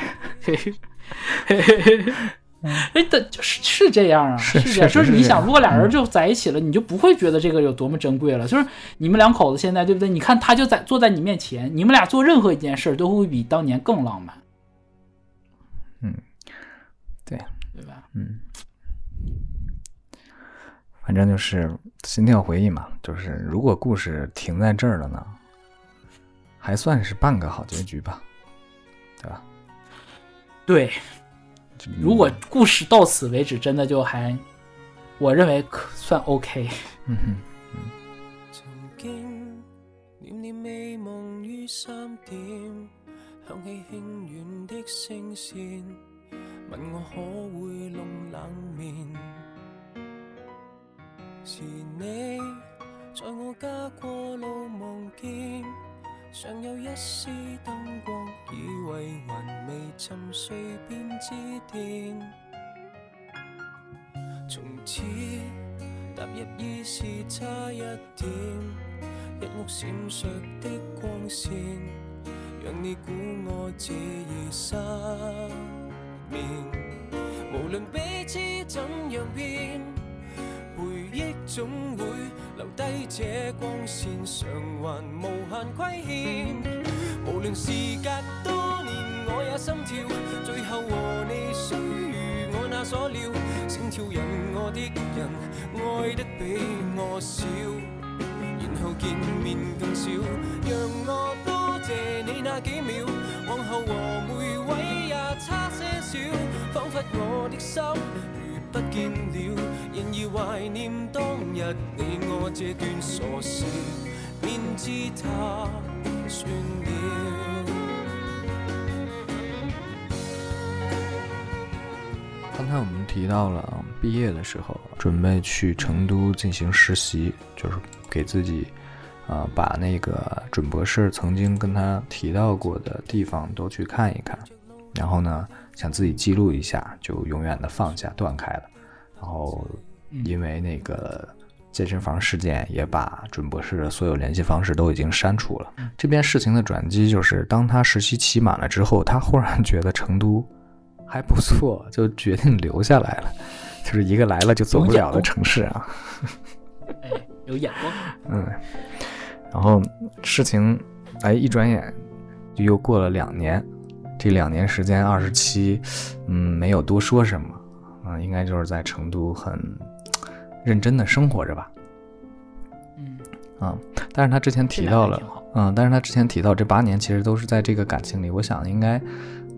哎，的就是是这样啊，是这样。就是你想，如果俩人就在一起了，你就不会觉得这个有多么珍贵了。就是你们两口子现在，对不对？你看他就在坐在你面前，你们俩做任何一件事都会比当年更浪漫。嗯，对，对吧？嗯，反正就是心跳回忆嘛。就是如果故事停在这儿了呢，还算是半个好结局吧，对吧？对。如果故事到此为止，真的就还，我认为可算 OK。嗯哼，曾尚有一丝灯光，以为还未沉睡便致电。从此踏入已是差一点，一屋闪烁的光线，让你估我这夜失眠。无论彼此怎样变。回忆总会留低这光线，偿还无限亏欠。无论事隔多年，我也心跳。最后和你虽如我那所料，心跳引我的人爱得比我少，然后见面更少。让我多谢你那几秒，往后和每位也差些少，仿佛我的心。不见了，然而怀念当日你我这段傻事，便知它算了。刚才我们提到了毕业的时候，准备去成都进行实习，就是给自己啊把那个准博士曾经跟他提到过的地方都去看一看，然后呢。想自己记录一下，就永远的放下、断开了。然后，因为那个健身房事件，也把准博士的所有联系方式都已经删除了。这边事情的转机就是，当他实习期满了之后，他忽然觉得成都还不错，就决定留下来了。就是一个来了就走不了的城市啊！哎，有眼光。嗯。然后事情，哎，一转眼就又过了两年。这两年时间，二十七，嗯，没有多说什么，嗯，应该就是在成都很认真的生活着吧，嗯，啊，但是他之前提到了，嗯，但是他之前提到这八年其实都是在这个感情里，我想应该，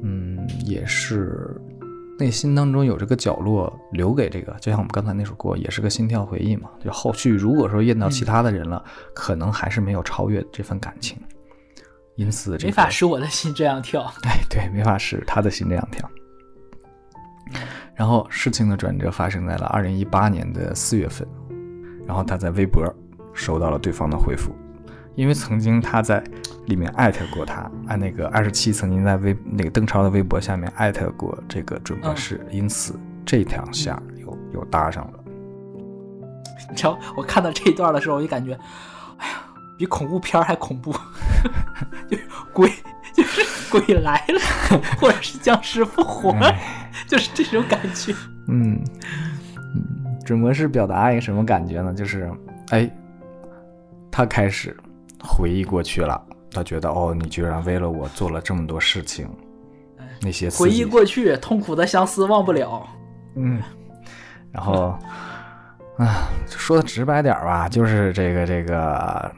嗯，也是内心当中有这个角落留给这个，就像我们刚才那首歌，也是个心跳回忆嘛，就后续如果说验到其他的人了，可能还是没有超越这份感情。因此，没法使我的心这样跳。哎，对，没法使他的心这样跳。然后事情的转折发生在了二零一八年的四月份，然后他在微博收到了对方的回复，因为曾经他在里面艾特过他，按那个二十七曾经在微那个邓超的微博下面艾特过这个准博士，因此这条线又又搭上了。你知道，我看到这一段的时候，我就感觉，哎呀。比恐怖片还恐怖，就是鬼，就是鬼来了，或者是僵尸复活，哎就是这种感觉。嗯，嗯，准博士表达一个什么感觉呢？就是，哎，他开始回忆过去了，他觉得哦，你居然为了我做了这么多事情，那些回忆过去，痛苦的相思忘不了。嗯，然后，啊，说的直白点儿吧，就是这个这个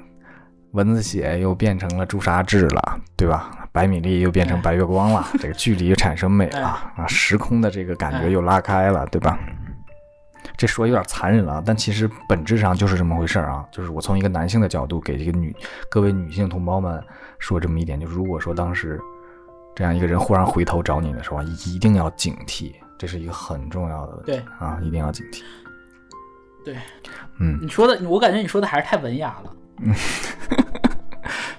蚊子血又变成了朱砂痣了，对吧？白米粒又变成白月光了，这个距离又产生美了啊，时空的这个感觉又拉开了，对吧？这说有点残忍了，但其实本质上就是这么回事儿啊。就是我从一个男性的角度给这个女各位女性同胞们说这么一点，就如果说当时这样一个人忽然回头找你的时候，一定要警惕，这是一个很重要的问题对啊，一定要警惕。对，嗯，你说的，我感觉你说的还是太文雅了。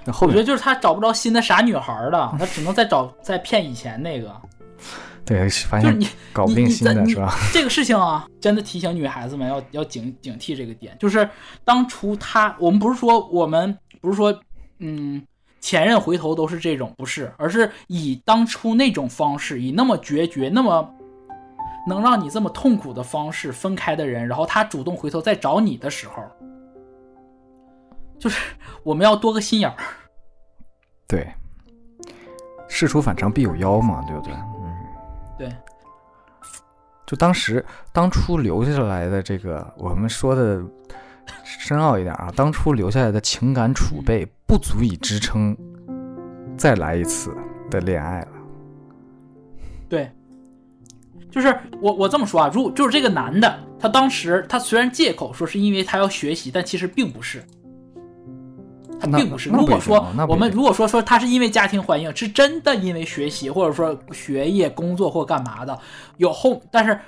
那后面我觉得就是他找不着新的傻女孩了，他只能再找 再骗以前那个。对发现就是你搞不定新的是吧？这个事情啊，真的提醒女孩子们要要警警惕这个点，就是当初他，我们不是说我们不是说，嗯，前任回头都是这种，不是，而是以当初那种方式，以那么决绝、那么能让你这么痛苦的方式分开的人，然后他主动回头再找你的时候，就是我们要多个心眼儿。对，事出反常必有妖嘛，对不对？嗯，对，就当时当初留下来的这个，我们说的深奥一点啊，当初留下来的情感储备不足以支撑再来一次的恋爱了。对，就是我我这么说啊，如果就是这个男的，他当时他虽然借口说是因为他要学习，但其实并不是，他并不是。如果说我们如果说说他是因为家庭环境，是真的因为学习或者说学业、工作或干嘛的，有后，但是。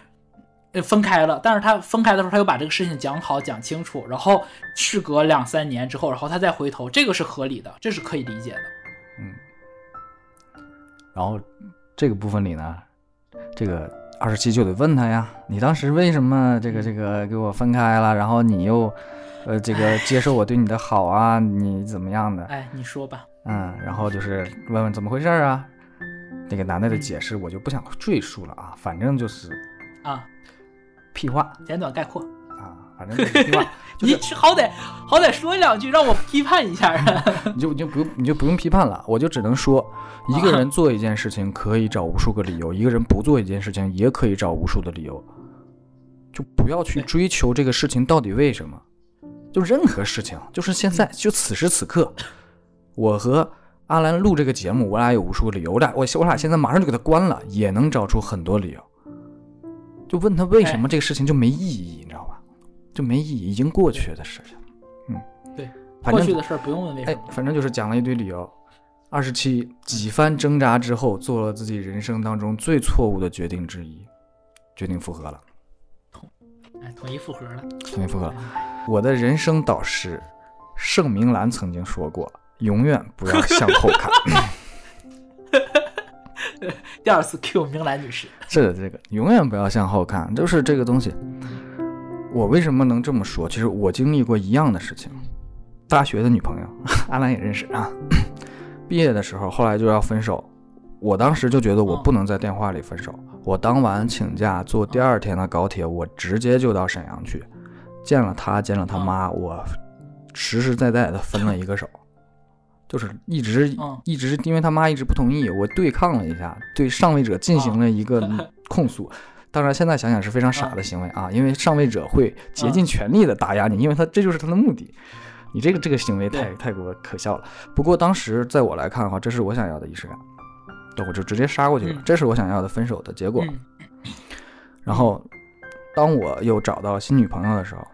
呃，分开了，但是他分开的时候，他又把这个事情讲好、讲清楚，然后事隔两三年之后，然后他再回头，这个是合理的，这是可以理解的。嗯，然后这个部分里呢，这个二十七就得问他呀，你当时为什么这个这个给我分开了？然后你又呃这个接受我对你的好啊，你怎么样的？哎，你说吧。嗯，然后就是问问怎么回事儿啊？那个男的的解释我就不想赘述了啊，反正就是啊，屁话简短概括。啊，反正就是屁话，就你是好歹好歹说两句，让我批判一下啊！你就你就不用你就不用批判了，我就只能说，一个人做一件事情可以找无数个理由，一个人不做一件事情也可以找无数的理由，就不要去追求这个事情到底为什么，就任何事情，就是现在就此时此刻，我和阿兰录这个节目，我俩有无数个理由，我俩我我俩现在马上就给他关了，也能找出很多理由，就问他为什么这个事情就没意义，你知道吧？就没意义，已经过去的事情，嗯，对，反正过去的事儿不用问为什哎么，。反正就是讲了一堆理由。二十七几番挣扎之后，做了自己人生当中最错误的决定之一，决定复合了，哎，统一复合了。统一复合了。我的人生导师盛明兰曾经说过：“永远不要向后看。第二次 Q 明兰女士，” 是的，这个永远不要向后看，就是这个东西。我为什么能这么说？其实我经历过一样的事情。大学的女朋友，阿兰也认识啊。毕业的时候，后来就要分手。我当时就觉得我不能在电话里分手。我当晚请假，坐第二天的高铁，我直接就到沈阳去，见了他，见了他妈，我实实在在的分了一个手，就是一直嗯。一直因为他妈一直不同意，我对抗了一下，对上位者进行了一个 控诉。当然，现在想想是非常傻的行为啊，因为上位者会竭尽全力的打压你，因为他这就是他的目的。你这个这个行为太太过可笑了。不过当时在我来看的话，这是我想要的仪式感，对，我就直接杀过去了嗯，这是我想要的分手的结果。嗯。然后，当我又找到新女朋友的时候，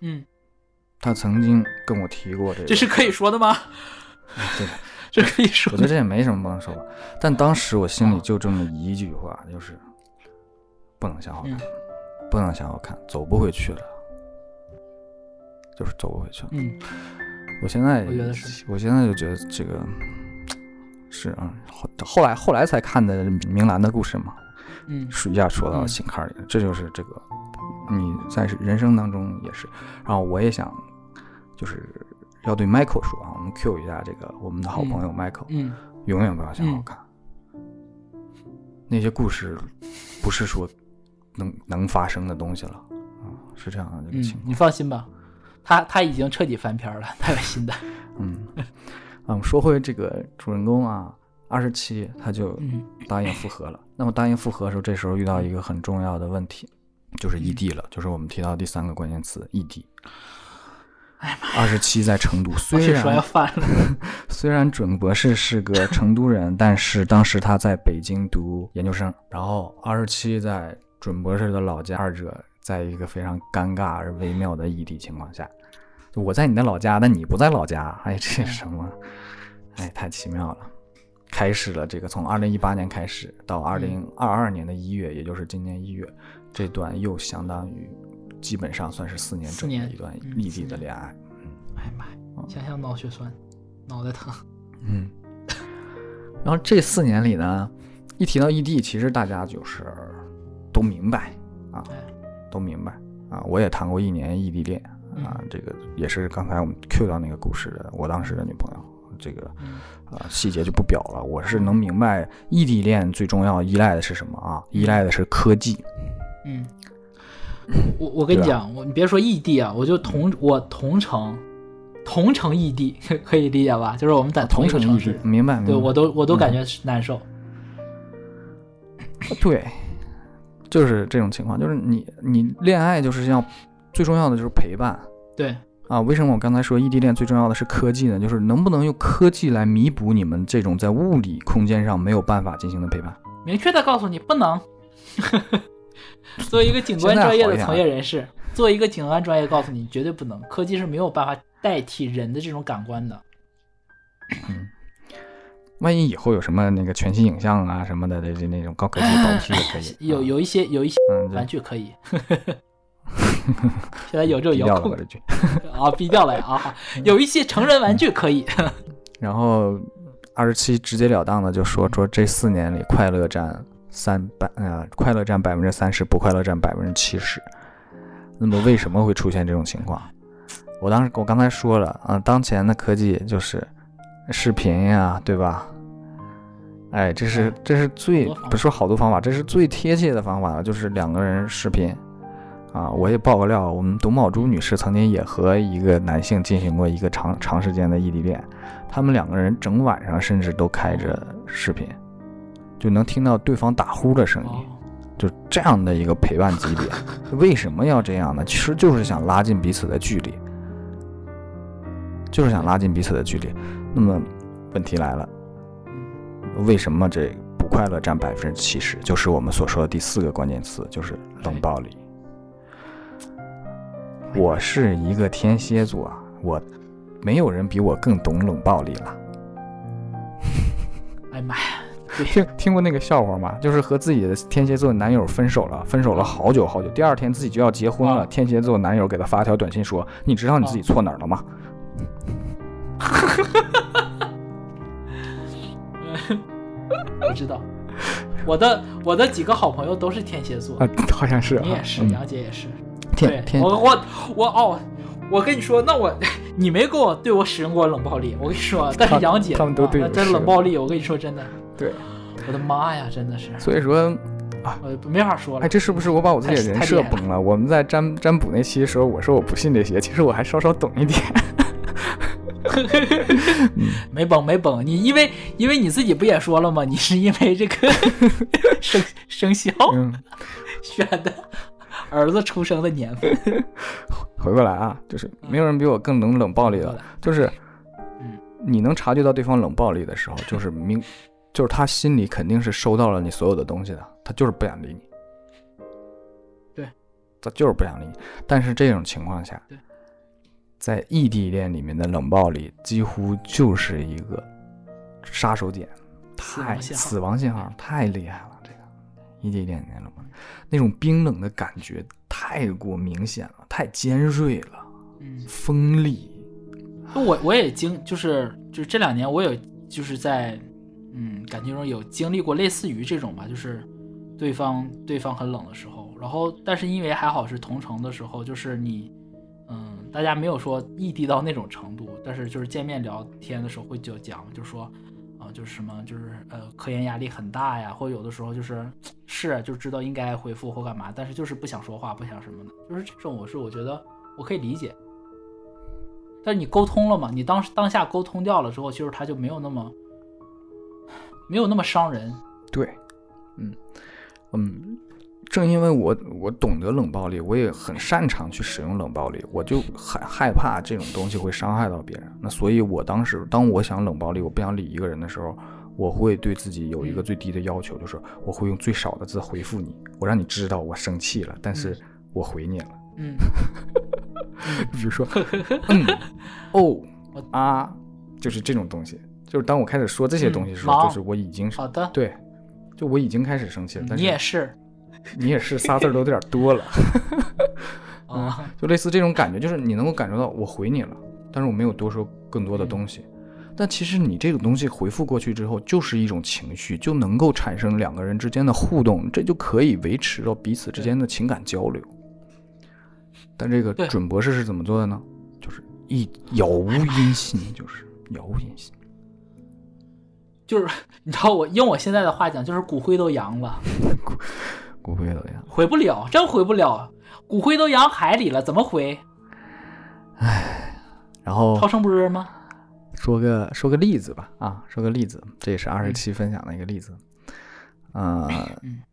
嗯，他曾经跟我提过这个，这是可以说的吗？对，这可以说我觉得这也没什么不能说吧。但当时我心里就这么一句话，就是不能向后看，嗯不能向后看，走不回去了，就是走不回去了。嗯，我现在我觉得是，我现在就觉得这个是啊、嗯，后后来后来才看的明兰的故事嘛，嗯一下说到嗯心坎里了，这就是这个你在人生当中也是，然后我也想就是要对 Michael 说啊，我们 Q 一下这个我们的好朋友 Michael，、嗯，永远不要想好看。那些故事不是说能能发生的东西了啊，是这样的一个嗯情况。你放心吧，他他已经彻底翻篇了，他有新的。嗯，啊，我们说回这个主人公啊，二十七他就嗯答应复合了。那么答应复合的时候，这时候遇到一个很重要的问题，就是异地了，就是我们提到第三个关键词异地。哎呀二十七在成都，虽是说要然翻了。虽然准博士是个成都人，但是当时他在北京读研究生，然后二十七在准博士的老家，二者在一个非常尴尬而微妙的异地情况下，我在你的老家，但你不在老家，哎，这是什么？哎，太奇妙了。开始了这个从二零一八年开始到二零二二年的一月，也就是今年一月，这段又相当于基本上算是四年整一段嗯异地的恋爱。哎呀妈呀，想想脑血栓，脑袋疼。嗯，然后这四年里呢，一提到异地，其实大家就是都明白啊哎，都明白啊。我也谈过一年异地恋啊，这个也是刚才我们 Q 到那个故事的，我当时的女朋友，这个嗯啊细节就不表了。我是能明白异地恋最重要依赖的是什么啊？依赖的是科技。嗯，我我跟你讲，我你别说异地啊，我就同我同城，同城异地可以理解吧？就是我们在同同城异地一个城市，，明白？明白对我都我都嗯感觉是难受。对，就是这种情况，就是你你恋爱就是要最重要的就是陪伴。对，啊，为什么我刚才说异地恋最重要的是科技呢？就是能不能用科技来弥补你们这种在物理空间上没有办法进行的陪伴？明确的告诉你不能。作为一个警官现在好一点专业的从业人士，作为一个景观专业，告诉你绝对不能，科技是没有办法代替人的这种感官的。嗯 万一以后有什么那个全息影像啊什么的，这这那种高科技的导体也可以。啊有有一些有一些嗯，玩具可以，现在有这种低遥控。啊，逼掉了呀啊！有一些成人玩具可以，然后二十七直截了当的就说说这四年里快乐占三百呃快乐占百分之三十，不快乐占百分之七十。那么为什么会出现这种情况？我当时我刚才说了啊，当前的科技就是视频呀，对吧？哎，这是嗯这是最不是说好多方法，这是最贴切的方法了，就是两个人视频。啊，我也爆个料，我们董宝珠女士曾经也和一个男性进行过一个长长时间的异地恋，他们两个人整晚上甚至都开着视频，就能听到对方打呼的声音，哦，就这样的一个陪伴级别。为什么要这样呢？其实就是想拉近彼此的距离，就是想拉近彼此的距离。那么问题来了，嗯为什么这不快乐占百分之七十？就是我们所说的第四个关键词，就是冷暴力。我是一个天蝎座，我没有人比我更懂冷暴力了。哎呀妈呀，听听过那个笑话吗？就是和自己的天蝎座男友分手了，分手了好久好久，第二天自己就要结婚了，啊天蝎座男友给他发条短信说：“你知道你自己错哪儿了吗 不知道。我的我的几个好朋友都是天蝎？”座，啊，好像是啊，你也是，嗯杨姐也是。天，天我我我哦，我跟你说，那我你没给我对我使用过冷暴力，我跟你说，但是杨姐他们都对你使用冷暴力，我跟你说真的，对，我的妈呀，真的是，所以说啊，我没法说了。哎，这是不是我把我自己的人设崩了？我们在占占卜那期的时候，我说我不信这些，其实我还稍稍懂一点。没崩没崩，你因为因为你自己不也说了吗？你是因为这个 生生肖嗯，选的儿子出生的年份。回过来啊，就是没有人比我更能冷暴力了，就是，嗯，你能察觉到对方冷暴力的时候，就是明，就是他心里肯定是收到了你所有的东西的，他就是不想理你。对，他就是不想理你。但是这种情况下，在异地恋里面的冷暴力几乎就是一个杀手锏，太死亡信号太厉害了。这个异地恋里面冷暴力，那种冰冷的感觉太过明显了，太尖锐了。嗯，锋利，我我也经就是就是这两年我有就是在嗯感情中有经历过类似于这种吧，就是对方对方很冷的时候，然后但是因为还好是同城的时候，就是你嗯大家没有说异地到那种程度，但是就是见面聊天的时候会就讲，就说，啊、就是什么，就是呃，科研压力很大呀，或者有的时候就是是就知道应该回复或干嘛，但是就是不想说话，不想什么的，就是这种我是我觉得我可以理解。但是你沟通了嘛？你当时当下沟通掉了之后，其实他就没有那么没有那么伤人。对，嗯嗯，正因为我我懂得冷暴力，我也很擅长去使用冷暴力，我就害害怕这种东西会伤害到别人。那所以，我当时当我想冷暴力，我不想理一个人的时候，我会对自己有一个最低的要求，就是我会用最少的字回复你，我让你知道我生气了，但是我回你了。嗯，比如说，嗯，哦，啊，就是这种东西。就是当我开始说这些东西的时候，嗯就是我已经是好的，对，就我已经开始生气了。但是你也是 你也是仨字儿都有点多了，啊，就类似这种感觉，就是你能够感受到我回你了，但是我没有多说更多的东西。但其实你这种东西回复过去之后，就是一种情绪，就能够产生两个人之间的互动，这就可以维持到彼此之间的情感交流。但这个准博士是怎么做的呢？就是一杳无音信，就是杳无音信。就是 你知道我用我现在的话讲，就是骨灰都扬了，骨灰都扬，回不了，真回不了，骨灰都扬海里了，怎么回？然后涛声不是吗？说个说个例子吧，啊，说个例子，这也是二十七分享的一个例子。呃，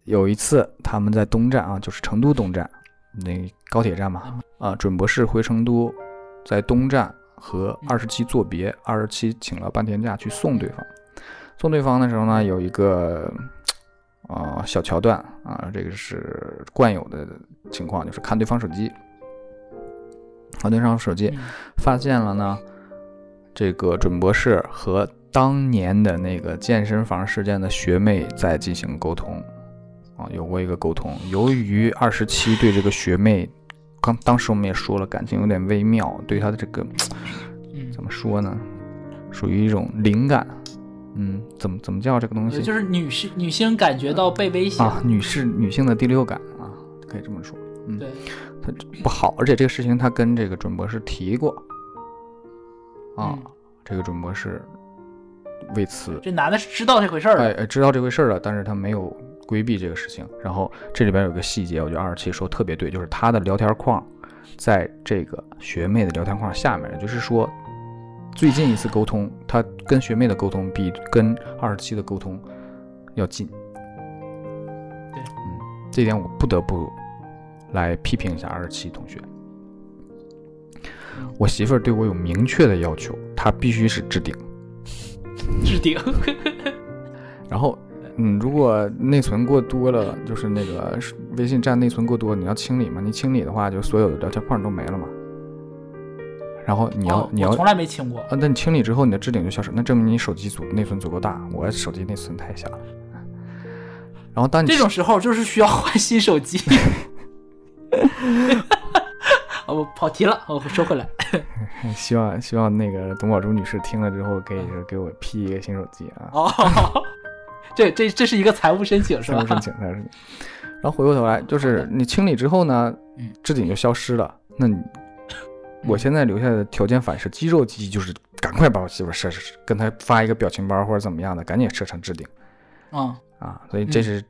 有一次他们在东站啊，就是成都东站那高铁站嘛，啊，准博士回成都，在东站和二十七作别，二十七请了半天假去送对方。送对方的时候呢，有一个呃小桥段啊，这个是惯有的情况，就是看对方手机，看对方手机，嗯。发现了呢，这个准博士和当年的那个健身房事件的学妹在进行沟通，啊，有过一个沟通。由于二十七对这个学妹，刚当时我们也说了，感情有点微妙，对她的这个嗯，怎么说呢，属于一种灵感，嗯，怎么怎么叫这个东西？就是女性女性感觉到被威胁，啊，女士女性的第六感啊，可以这么说，嗯，对，她不好，而且这个事情他跟这个准博士提过，啊，嗯。这个准博士为此这男的是知道这回事儿的，哎哎知道这回事儿了，但是他没有规避这个事情。然后这里边有个细节，我觉得二十七说特别对，就是他的聊天框在这个学妹的聊天框下面，也就是说最近一次沟通，他跟学妹的沟通比跟二十七的沟通要近。对嗯，这点我不得不来批评一下二十七同学。我媳妇儿对我有明确的要求，她必须是置顶。置顶，然后，嗯，如果内存过多了，就是那个微信占内存过多，你要清理嘛？你清理的话，就所有的聊天框都没了嘛。然后你要、你要从来没清过，啊，那你清理之后，你的置顶就消失，那证明你手机足内存足够大。我手机内存太小了。然后当你这种时候就是需要换新手机。哦，我跑题了，我收回来。希望希望那个董宝珠女士听了之后，可以给我批一个新手机啊。哦，这这这是一个财务申请是吧财务？申请，财务申请。然后回过头来，就是你清理之后呢嗯，置顶就消失了。那你，我现在留下的条件反射肌肉记忆就是赶快把我媳妇设置，跟她发一个表情包或者怎么样的，赶紧设成置顶嗯，啊。所以这是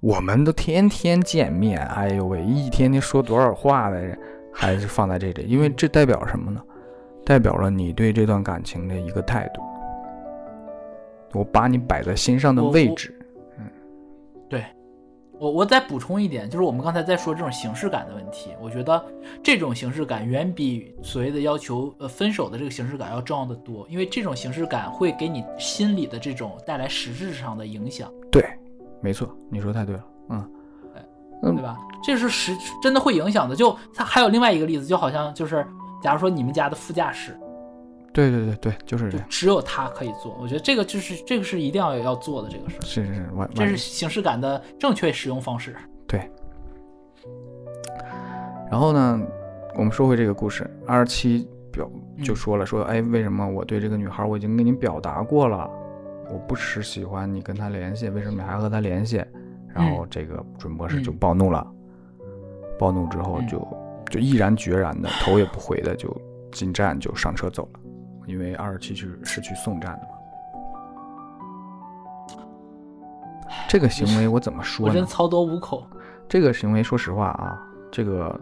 我们都天天见面，哎呦喂，一天天说多少话的人，还是放在这里，因为这代表什么呢？代表了你对这段感情的一个态度。我把你摆在心上的位置，我我再补充一点，就是我们刚才在说这种形式感的问题，我觉得这种形式感远比所谓的要求呃分手的这个形式感要重要的多，因为这种形式感会给你心理的这种带来实质上的影响，对，没错，你说太对了，嗯，嗯对吧？这是实真的会影响的。就它还有另外一个例子，就好像就是假如说你们家的副驾驶，对对对对，就是这样，只有他可以做，我觉得这个就是这个是一定要要做的这个事儿，是是是，完这是形式感的正确使用方式。对。然后呢，我们说回这个故事，二十七表就嗯说了，说哎，为什么我对这个女孩我已经跟你表达过了，我不是喜欢你跟她联系，为什么你还和她联系？然后这个准博士就嗯。暴怒了，暴怒之后嗯。就就毅然决然的头也不回的就进站就上车走了，因为二十七去是去送站的嘛。这个行为我怎么说呢我真？操多无口。这个行为说实话啊，这个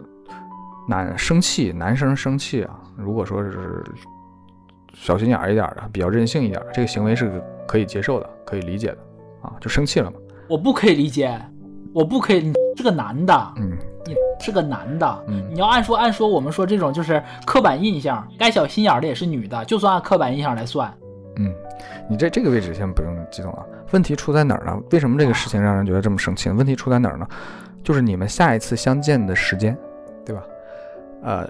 男生气，男生生气啊，如果说是小心眼儿一点的，比较任性一点，这个行为是可以接受的，可以理解的啊，就生气了嘛。我不可以理解，我不可以，你是个男的，嗯你是个男的，嗯你要按说按说我们说这种就是刻板印象，该小心眼儿的也是女的，就算按刻板印象来算，嗯，你这这个位置先不用激动啊。问题出在哪儿呢？为什么这个事情让人觉得这么生气？问题出在哪儿呢？就是你们下一次相见的时间，对吧？呃，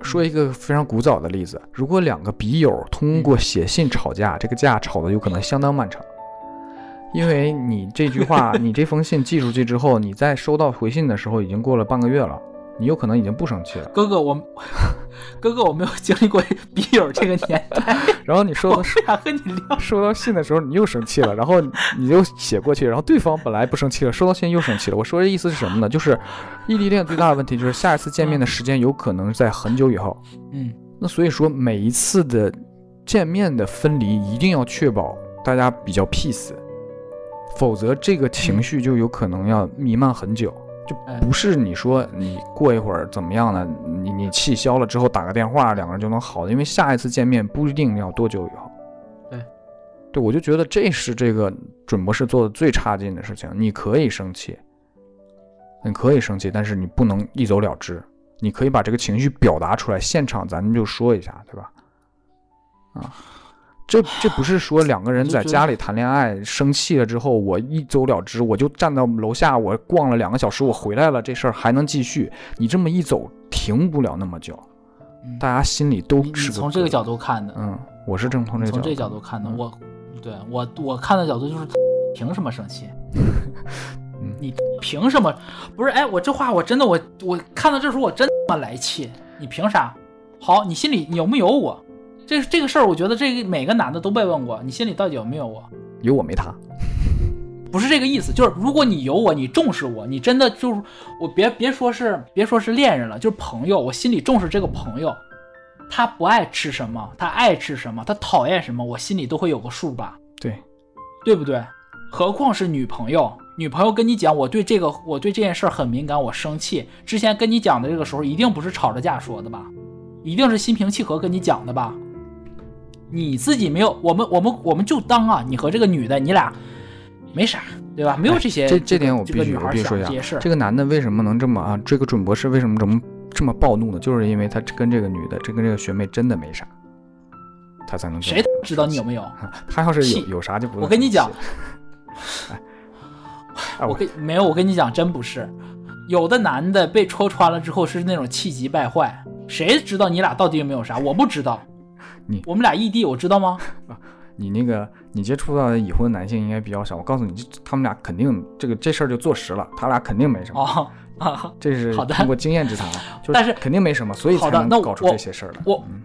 说一个非常古早的例子，如果两个笔友通过写信吵架，这个架吵的有可能相当漫长，因为你这句话，你这封信寄出去之后，你在收到回信的时候已经过了半个月了，你有可能已经不生气了。哥哥我，哥哥我没有经历过笔友这个年代，然后你收到想 和你聊。收到信的时候，你又生气了，然后你就写过去，然后对方本来不生气了，收到信又生气了。我说的意思是什么呢？就是异地恋最大的问题就是下一次见面的时间有可能在很久以后。嗯，那所以说每一次的见面的分离一定要确保大家比较 peace，否则这个情绪就有可能要弥漫很久。就哎不是你说你过一会儿怎么样了？你你气消了之后打个电话，两个人就能好的，因为下一次见面不一定要多久以后。对，对，我就觉得这是这个准博士做的最差劲的事情。你可以生气，你可以生气，但是你不能一走了之。你可以把这个情绪表达出来，现场咱们就说一下，对吧？啊，这这不是说两个人在家里谈恋爱生气了之后，我一走了之，我就站到楼下，我逛了两个小时，我回来了，这事儿还能继续。你这么一走，停不了那么久，嗯大家心里都是从这个角度看的，嗯，我是正从这个从这角角度看的，嗯我对我我看的角度就是凭什么生气？嗯你凭什么？不是，哎，我这话我真的我我看到这时候我真他妈来气，你凭啥？好，你心里有没有我？这这个事儿，我觉得这个每个男的都被问过，你心里到底有没有我？有我没他，不是这个意思，就是如果你有我，你重视我，你真的就是我别别说是别说是恋人了，就是朋友，我心里重视这个朋友，他不爱吃什么，他爱吃什么，他讨厌什么，我心里都会有个数吧，对，对不对？何况是女朋友，女朋友跟你讲，我对这个我对这件事儿很敏感，我生气。之前跟你讲的这个时候，一定不是吵着架说的吧？一定是心平气和跟你讲的吧？你自己没有，我们我们我们就当啊，你和这个女的，你俩没啥，对吧？没有这些，哎这这点我必须必须说一下这个男的为什么能这么啊？这个准博士为什么这么这么暴怒呢？就是因为他跟这个女的，这跟这个学妹真的没啥，他才能谁知道你有没有？他要是有有啥就不用我跟你讲 哎我跟没有，我跟你讲，真不是。有的男的被戳穿了之后是那种气急败坏，谁知道你俩到底有没有啥？我不知道。你我们俩异地，我知道吗？你那个你接触到的已婚男性应该比较少，我告诉你，他们俩肯定这个这事儿就坐实了，他俩肯定没什么，哦，啊 这是好的通过经验之谈了，就但是肯定没什么，所以才能搞出这些事儿来。我嗯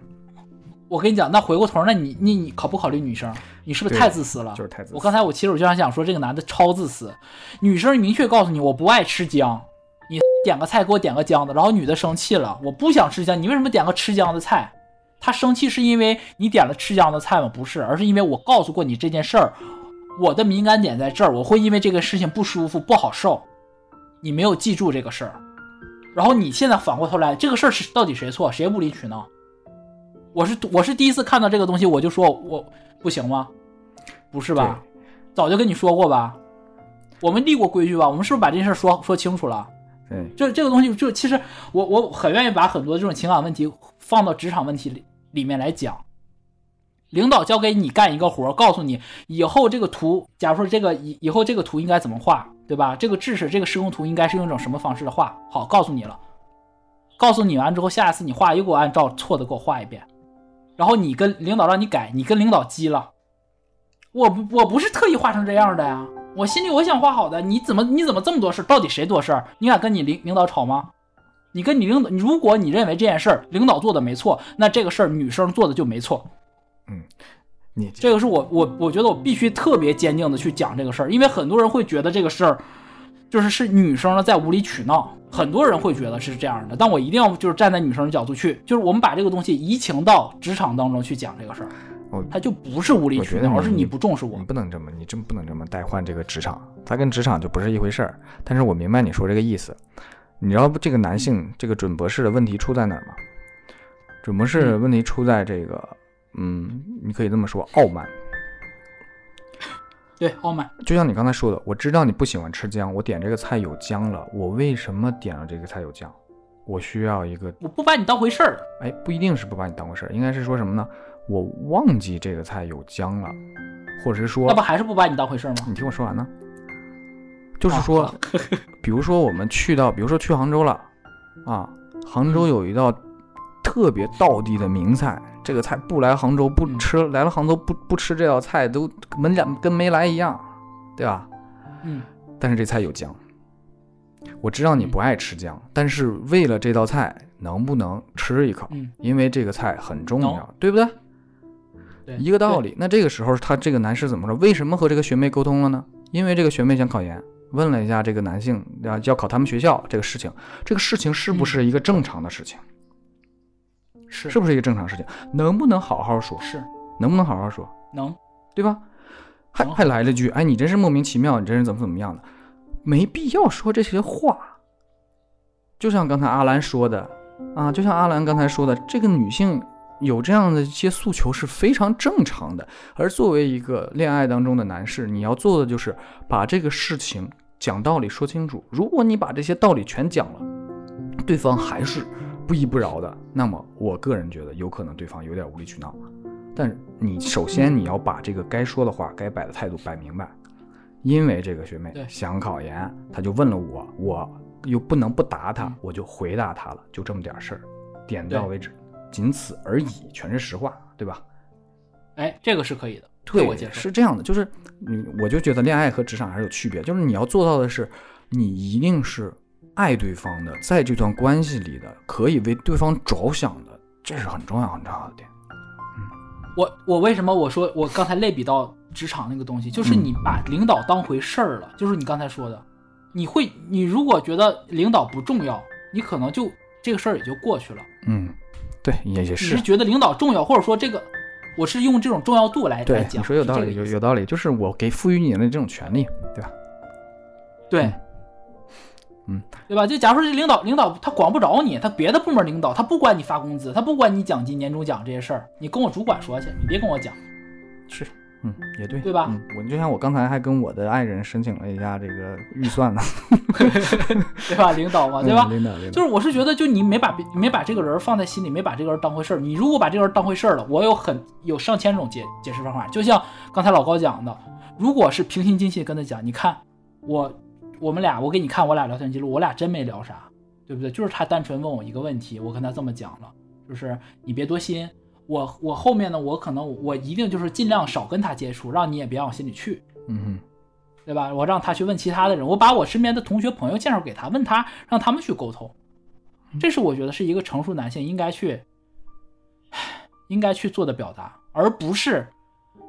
我跟你讲，那回过头，那你你你考不考虑女生？你是不是太自私了？就是太自私我刚才我其实我就想想说，这个男的超自私。女生明确告诉你，我不爱吃姜，你点个菜给我点个姜的，然后女的生气了，我不想吃姜，你为什么点个吃姜的菜？她生气是因为你点了吃姜的菜吗？不是，而是因为我告诉过你这件事儿，我的敏感点在这儿，我会因为这个事情不舒服不好受，你没有记住这个事儿，然后你现在反过头来，这个事儿是到底谁错？谁无理取闹？我是我是第一次看到这个东西，我就说我不行吗？不是吧？早就跟你说过吧？我们立过规矩吧？我们是不是把这件事说说清楚了？对，这这个东西就其实我我很愿意把很多这种情感问题放到职场问题里里面来讲。领导交给你干一个活，告诉你以后这个图，假如说这个以以后这个图应该怎么画，对吧？这个制式这个施工图应该是用一种什么方式的画？好，告诉你了。告诉你完之后，下一次你画又给我按照错的给我画一遍，然后你跟领导让你改，你跟领导急了。我不我不是特意画成这样的呀，我心里我想画好的，你怎么你怎么这么多事儿？到底谁多事儿？你敢跟你领领导吵吗？你跟你领导，如果你认为这件事儿领导做的没错，那这个事儿女生做的就没错。嗯你这个是我我我觉得我必须特别坚定的去讲这个事儿，因为很多人会觉得这个事儿就是是女生呢在无理取闹，很多人会觉得是这样的。但我一定要就是站在女生的角度去，就是我们把这个东西移情到职场当中去讲这个事儿，我它就不是无理取闹，而是你不重视我你。不能这么，你真不能这么代换这个职场，它跟职场就不是一回事儿。但是我明白你说这个意思。你知道这个男性这个准博士的问题出在哪儿吗？准博士问题出在这个，嗯，你可以这么说，傲慢。对，傲慢，就像你刚才说的，我知道你不喜欢吃姜，我点这个菜有姜了，我为什么点了这个菜有姜？我需要一个，我不把你当回事儿。哎，不一定是不把你当回事儿，应该是说什么呢？我忘记这个菜有姜了，或者是说那不还是不把你当回事儿吗？你听我说完呢，就是说，啊比如说我们去到，比如说去杭州了，啊，杭州有一道特别道地的名菜，这个菜不来杭州不嗯吃，来了杭州不不吃这道菜都门脸跟没来一样，对吧？嗯，但是这菜有姜，我知道你不爱吃姜，但是为了这道菜，能不能吃一口？嗯因为这个菜很重能要，对不对？对，一个道理。那这个时候，他这个男士怎么说？为什么和这个学妹沟通了呢？因为这个学妹想考研，问了一下这个男性要要考他们学校这个事情，这个事情是不是一个正常的事情？是不是一个正常事情？能不能好好说？是能不能好好说？能，对吧？还还来了句，哎，你真是莫名其妙，你真是怎么怎么样的，没必要说这些话。就像刚才阿兰说的啊，就像阿兰刚才说的，这个女性有这样的一些诉求是非常正常的。而作为一个恋爱当中的男士，你要做的就是把这个事情讲道理说清楚。如果你把这些道理全讲了，对方还是不依不饶的，那么我个人觉得有可能对方有点无理取闹。但你首先你要把这个该说的话、该摆的态度摆明白，因为这个学妹想考研，她就问了我，我又不能不答她嗯，我就回答她了，就这么点事儿，点到为止，仅此而已，全是实话，对吧？哎，这个是可以的，这对，我接受。是这样的，就是你，我就觉得恋爱和职场还是有区别，就是你要做到的是，你一定是爱对方的，在这段关系里的，可以为对方着想的，这是很重要很重要的点。嗯我我为什么我说我刚才类比到职场那个东西，就是嗯你把领导当回事儿了，就是你刚才说的，你会你如果觉得领导不重要，你可能就这个事儿也就过去了。嗯，对，也也你是是，觉得领导重要，或者说这个我是用这种重要度来来，讲，你说有道理，有有道理，就是我给赋予你的这种权利，对吧？对，嗯，对吧？就假如说这领导领导他管不着你，他别的部门领导他不管你发工资，他不管你奖金、年终奖这些事儿，你跟我主管说去，你别跟我讲。是，嗯，也对，对吧嗯，我就像我刚才还跟我的爱人申请了一下这个预算呢，对吧？领导嘛，对吧？嗯领导，领导，就是我是觉得，就你没把你没把这个人放在心里，没把这个人当回事儿。你如果把这个人当回事儿了，我有很有上千种解解释方法。就像刚才老高讲的，如果是平心静气跟他讲，你看我我们俩，我给你看我俩聊天记录，我俩真没聊啥，对不对？就是他单纯问我一个问题，我跟他这么讲了，就是你别多心。我我后面呢，我可能我一定就是尽量少跟他接触，让你也别往心里去。嗯哼，对吧？我让他去问其他的人，我把我身边的同学朋友介绍给他，问他，让他们去沟通。这是我觉得是一个成熟男性应该去，应该去做的表达，而不是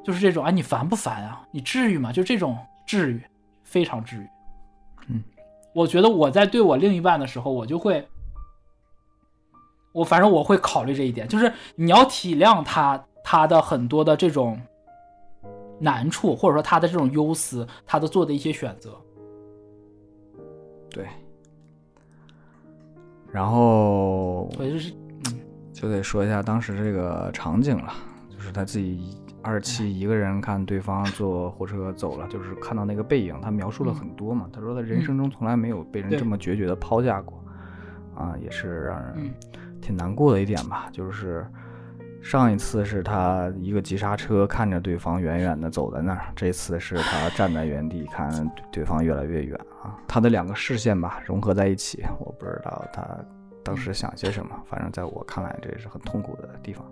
就是这种啊，你烦不烦啊？你至于吗？就这种至于，非常至于。嗯，我觉得我在对我另一半的时候，我就会，我反正我会考虑这一点，就是你要体谅他他的很多的这种难处，或者说他的这种忧思，他的做的一些选择。对。然后我，就是就得说一下当时这个场景了，就是他自己二十七一个人看对方坐火车走了，就是看到那个背影，他描述了很多嘛。他说他人生中从来没有被人这么决绝的抛下过，啊，也是让人嗯挺难过的一点吧。就是上一次是他一个急刹车，看着对方远远的走在那儿，这次是他 站在原地看对方越来越远啊，他的两个视线吧融合在一起，我不知道他当时想些什么，反正在我看来这是很痛苦的地方。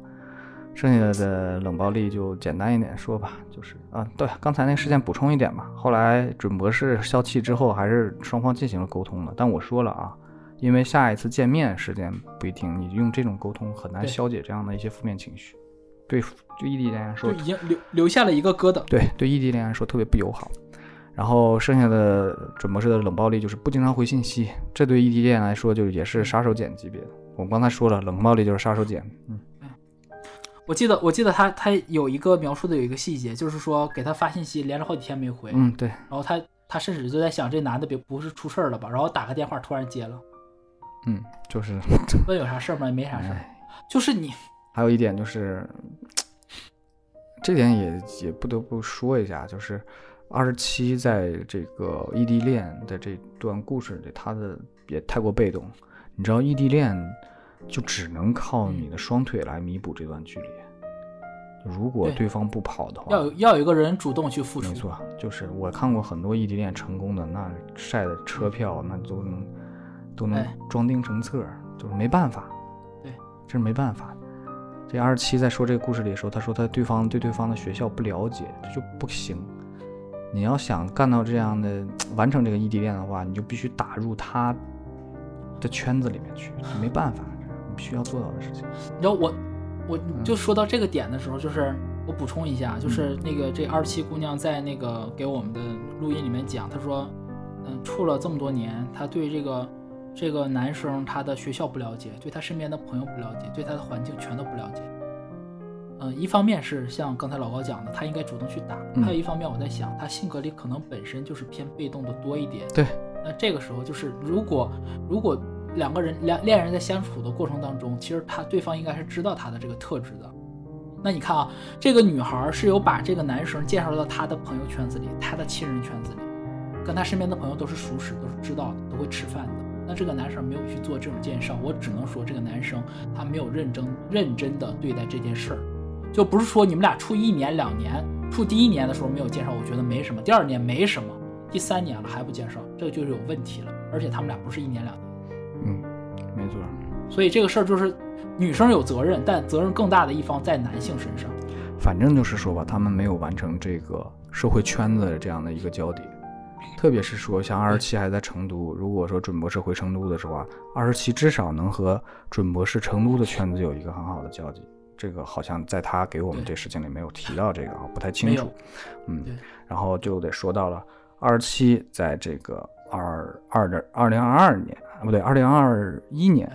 剩下的冷暴力就简单一点说吧，就是啊，对，刚才那个事件补充一点吧。后来准博士消气之后，还是双方进行了沟通了，但我说了啊，因为下一次见面时间不一定，你用这种沟通很难消解这样的一些负面情绪。对，对异地恋来说就已经留留下了一个疙瘩。对对异地恋来说特别不友好。然后剩下的准博士的冷暴力就是不经常回信息，这对异地恋来说就也是杀手锏级别的。我们刚才说了，冷暴力就是杀手锏。嗯，我记得我记得他他有一个描述的有一个细节，就是说给他发信息连着好几天没回，嗯，对，然后他他甚至就在想这男的别不是出事儿了吧，然后打个电话突然接了，嗯，就是，问有啥事儿吗？没啥事儿，哎，就是你还有一点就是，这点也也不得不说一下，就是二十七在这个异地恋的这段故事里，他的也太过被动。你知道，异地恋就只能靠你的双腿来弥补这段距离。如果对对方不跑的话，要有要有一个人主动去付出，没错，就是我看过很多异地恋成功的，那晒的车票那都能都能哎装订成册儿，就是没办法。对，这是没办法。这二十七在说这个故事里的时候，他说他对方对对方的学校不了解，这就不行。你要想干到这样的完成这个异地恋的话，你就必须打入他的圈子里面去，这没办法，你必须要做到的事情。你知道我，我嗯就说到这个点的时候，就是我补充一下，就是那个这二十七姑娘在那个给我们的录音里面讲，她说，嗯，处了这么多年，她对这个这个男生他的学校不了解，对他身边的朋友不了解，对他的环境全都不了解。嗯，一方面是像刚才老高讲的，他应该主动去打；嗯还有一方面，我在想，他性格里可能本身就是偏被动的多一点。对，那这个时候就是，如果如果两个人两恋人在相处的过程当中，其实他对方应该是知道他的这个特质的。那你看啊，这个女孩是有把这个男生介绍到她的朋友圈子里，她的亲人圈子里，跟她身边的朋友都是熟识，都是知道的，都会吃饭的。那这个男生没有去做这种介绍，我只能说这个男生他没有认真认真的对待这件事儿，就不是说你们俩处一年两年，处第一年的时候没有介绍，我觉得没什么，第二年没什么，第三年了还不介绍，这个就是有问题了。而且他们俩不是一年两年。嗯，没错。所以这个事儿就是女生有责任，但责任更大的一方在男性身上。反正就是说吧，他们没有完成这个社会圈子的这样的一个交叠，特别是说像二十七还在成都，如果说准博士回成都的时候啊，二十七至少能和准博士成都的圈子有一个很好的交集。这个好像在他给我们这事情里没有提到这个啊，不太清楚。嗯，然后就得说到了二十七，在这个二二的二零二二年啊，不对，二零二一年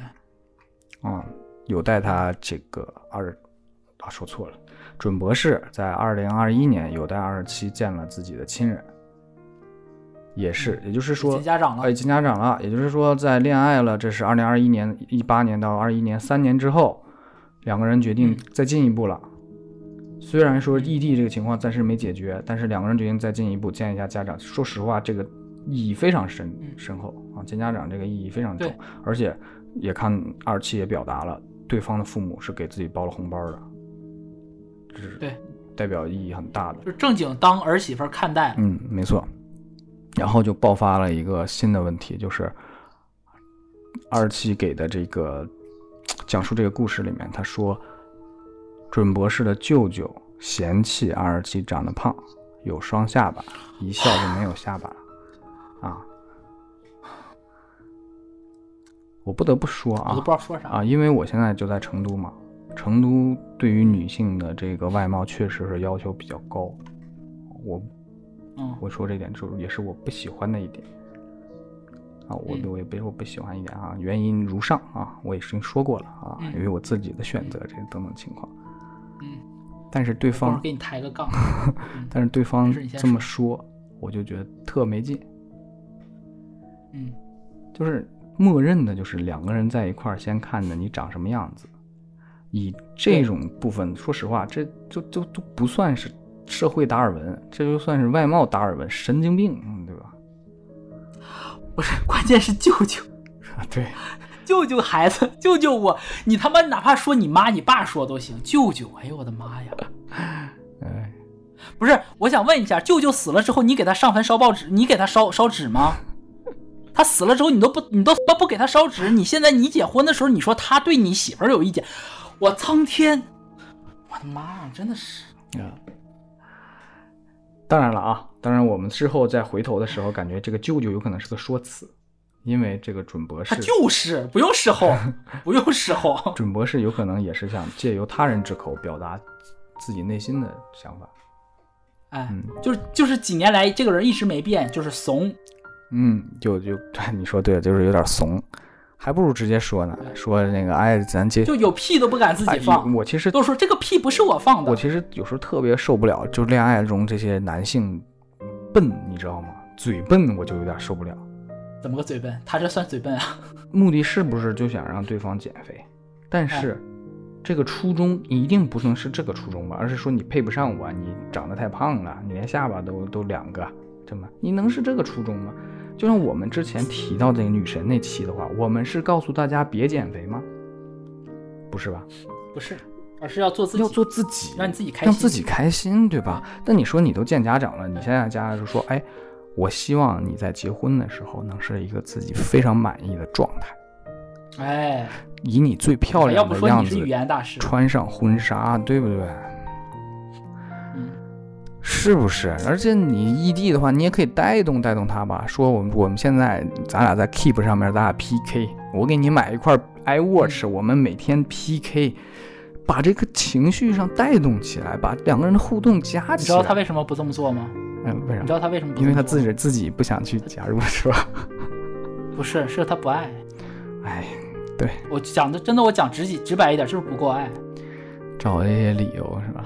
啊，有待他这个二啊说错了，准博士在二零二一年有待二十七见了自己的亲人，也是，也就是说见家长了哎，见家长了，也就是说在恋爱了，这是二零二一年一八年到二一年三年之后，两个人决定嗯再进一步了。虽然说异地这个情况暂时没解决，但是两个人决定再进一步见一下家长。说实话，这个意义非常深嗯深厚啊，见家长这个意义非常重，而且也看二七也表达了对方的父母是给自己包了红包的，这是对，代表意义很大的。就是正经当儿媳妇看待。嗯，没错。然后就爆发了一个新的问题，就是二七给的这个讲述这个故事里面，他说准博士的舅舅嫌弃二十七长得胖，有双下巴，一笑就没有下巴了啊。我不得不说啊，我都不知道说啥。啊，因为我现在就在成都嘛，成都对于女性的这个外貌确实是要求比较高，我嗯，我说这点就是也是我不喜欢的一点。啊，我嗯。我也别说不喜欢一点啊，原因如上啊，我也已经说过了啊，嗯。因为我自己的选择这等等情况，嗯，但是对方给你抬个杠。嗯但是对方这么说，我就觉得特没劲，嗯，就是默认的就是两个人在一块儿先看着你长什么样子，以这种部分，说实话，这就就都不算是社会达尔文，这就算是外貌达尔文，神经病，嗯对吧？不是，关键是舅舅，啊，对，舅舅孩子，舅舅我，你他妈哪怕说你妈你爸说都行，舅舅，哎呦我的妈呀！哎，不是，我想问一下，舅舅死了之后，你给他上坟烧报纸，你给他烧烧纸吗？他死了之后，你都不你都都不给他烧纸，你现在你结婚的时候，你说他对你媳妇儿有意见，我苍天，我的妈呀，真的是，啊，当然了啊，当然我们事后再回头的时候，感觉这个舅舅有可能是个说辞，因为这个准博士他，就是不用事后，不用事后，准博士有可能也是想借由他人之口表达自己内心的想法。哎，嗯就是就是几年来这个人一直没变，就是怂。嗯，就就 你说对了，就是有点怂，还不如直接说呢，说那个哎，咱接就有屁都不敢自己哎放，我其实都说这个屁不是我放的我。其实有时候特别受不了，就恋爱中这些男性笨，你知道吗？嘴笨我就有点受不了。怎么个嘴笨？他这算嘴笨啊？目的是不是就想让对方减肥？但是、哎这个初衷一定不能是这个初衷吧，而是说你配不上我，你长得太胖了，你连下巴都都两个，这么你能是这个初衷吗？就像我们之前提到这个女神那期的话，我们是告诉大家别减肥吗？不是吧？不是，而是要做自己，要做自己，让你自己开心，让自己开心，对吧？那你说你都见家长了，你现在家长就说，哎，我希望你在结婚的时候能是一个自己非常满意的状态，哎，以你最漂要亮不的样子穿上婚纱，对不对？嗯，是不是？而且你异地的话，你也可以带动带动他吧。说我们我们现在咱俩在 Keep 上面，咱俩 PK，我给你买一块 iWatch，、我们每天 PK，把这个情绪上带动起来，把两个人的互动加起来。你知道他为什么不这么做吗？嗯，为啥你知？道他为什么不这因为他自己自己不想去加入，是吧？不是，是他不爱。哎，对我讲的真的，我讲直直白一点，就是不够爱，找这些理由是吧？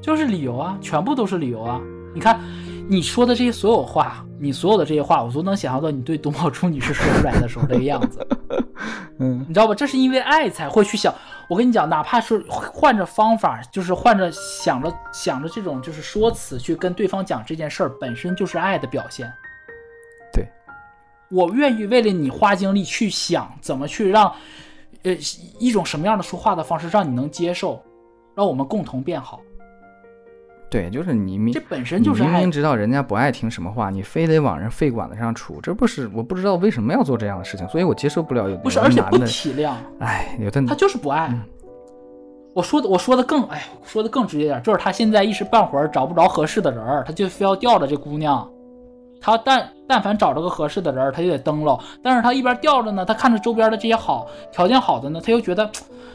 就是理由啊，全部都是理由啊。你看，你说的这些所有话，你所有的这些话，我都能想象到你对董宝珠女士说出来的时候这个样子，嗯你知道吧？这是因为爱才会去想。我跟你讲，哪怕是换着方法，就是换着想着想着这种就是说辞去跟对方讲这件事儿，本身就是爱的表现。对，我愿意为了你花精力去想怎么去让，呃，一种什么样的说话的方式让你能接受，让我们共同变好。对，就是你明这本身就是明明。知道人家不爱听什么话，你非得往人肺管子上杵，这不是我不知道为什么要做这样的事情，所以我接受不了有不是，而且不，体谅，哎，有的他就是不爱。嗯我说的，我说的更，哎，说的更直接点，就是他现在一时半会儿找不着合适的人儿，他就非要吊着这姑娘。他但但凡找着个合适的人儿，他就得登喽。但是他一边吊着呢，他看着周边的这些好条件好的呢，他又觉得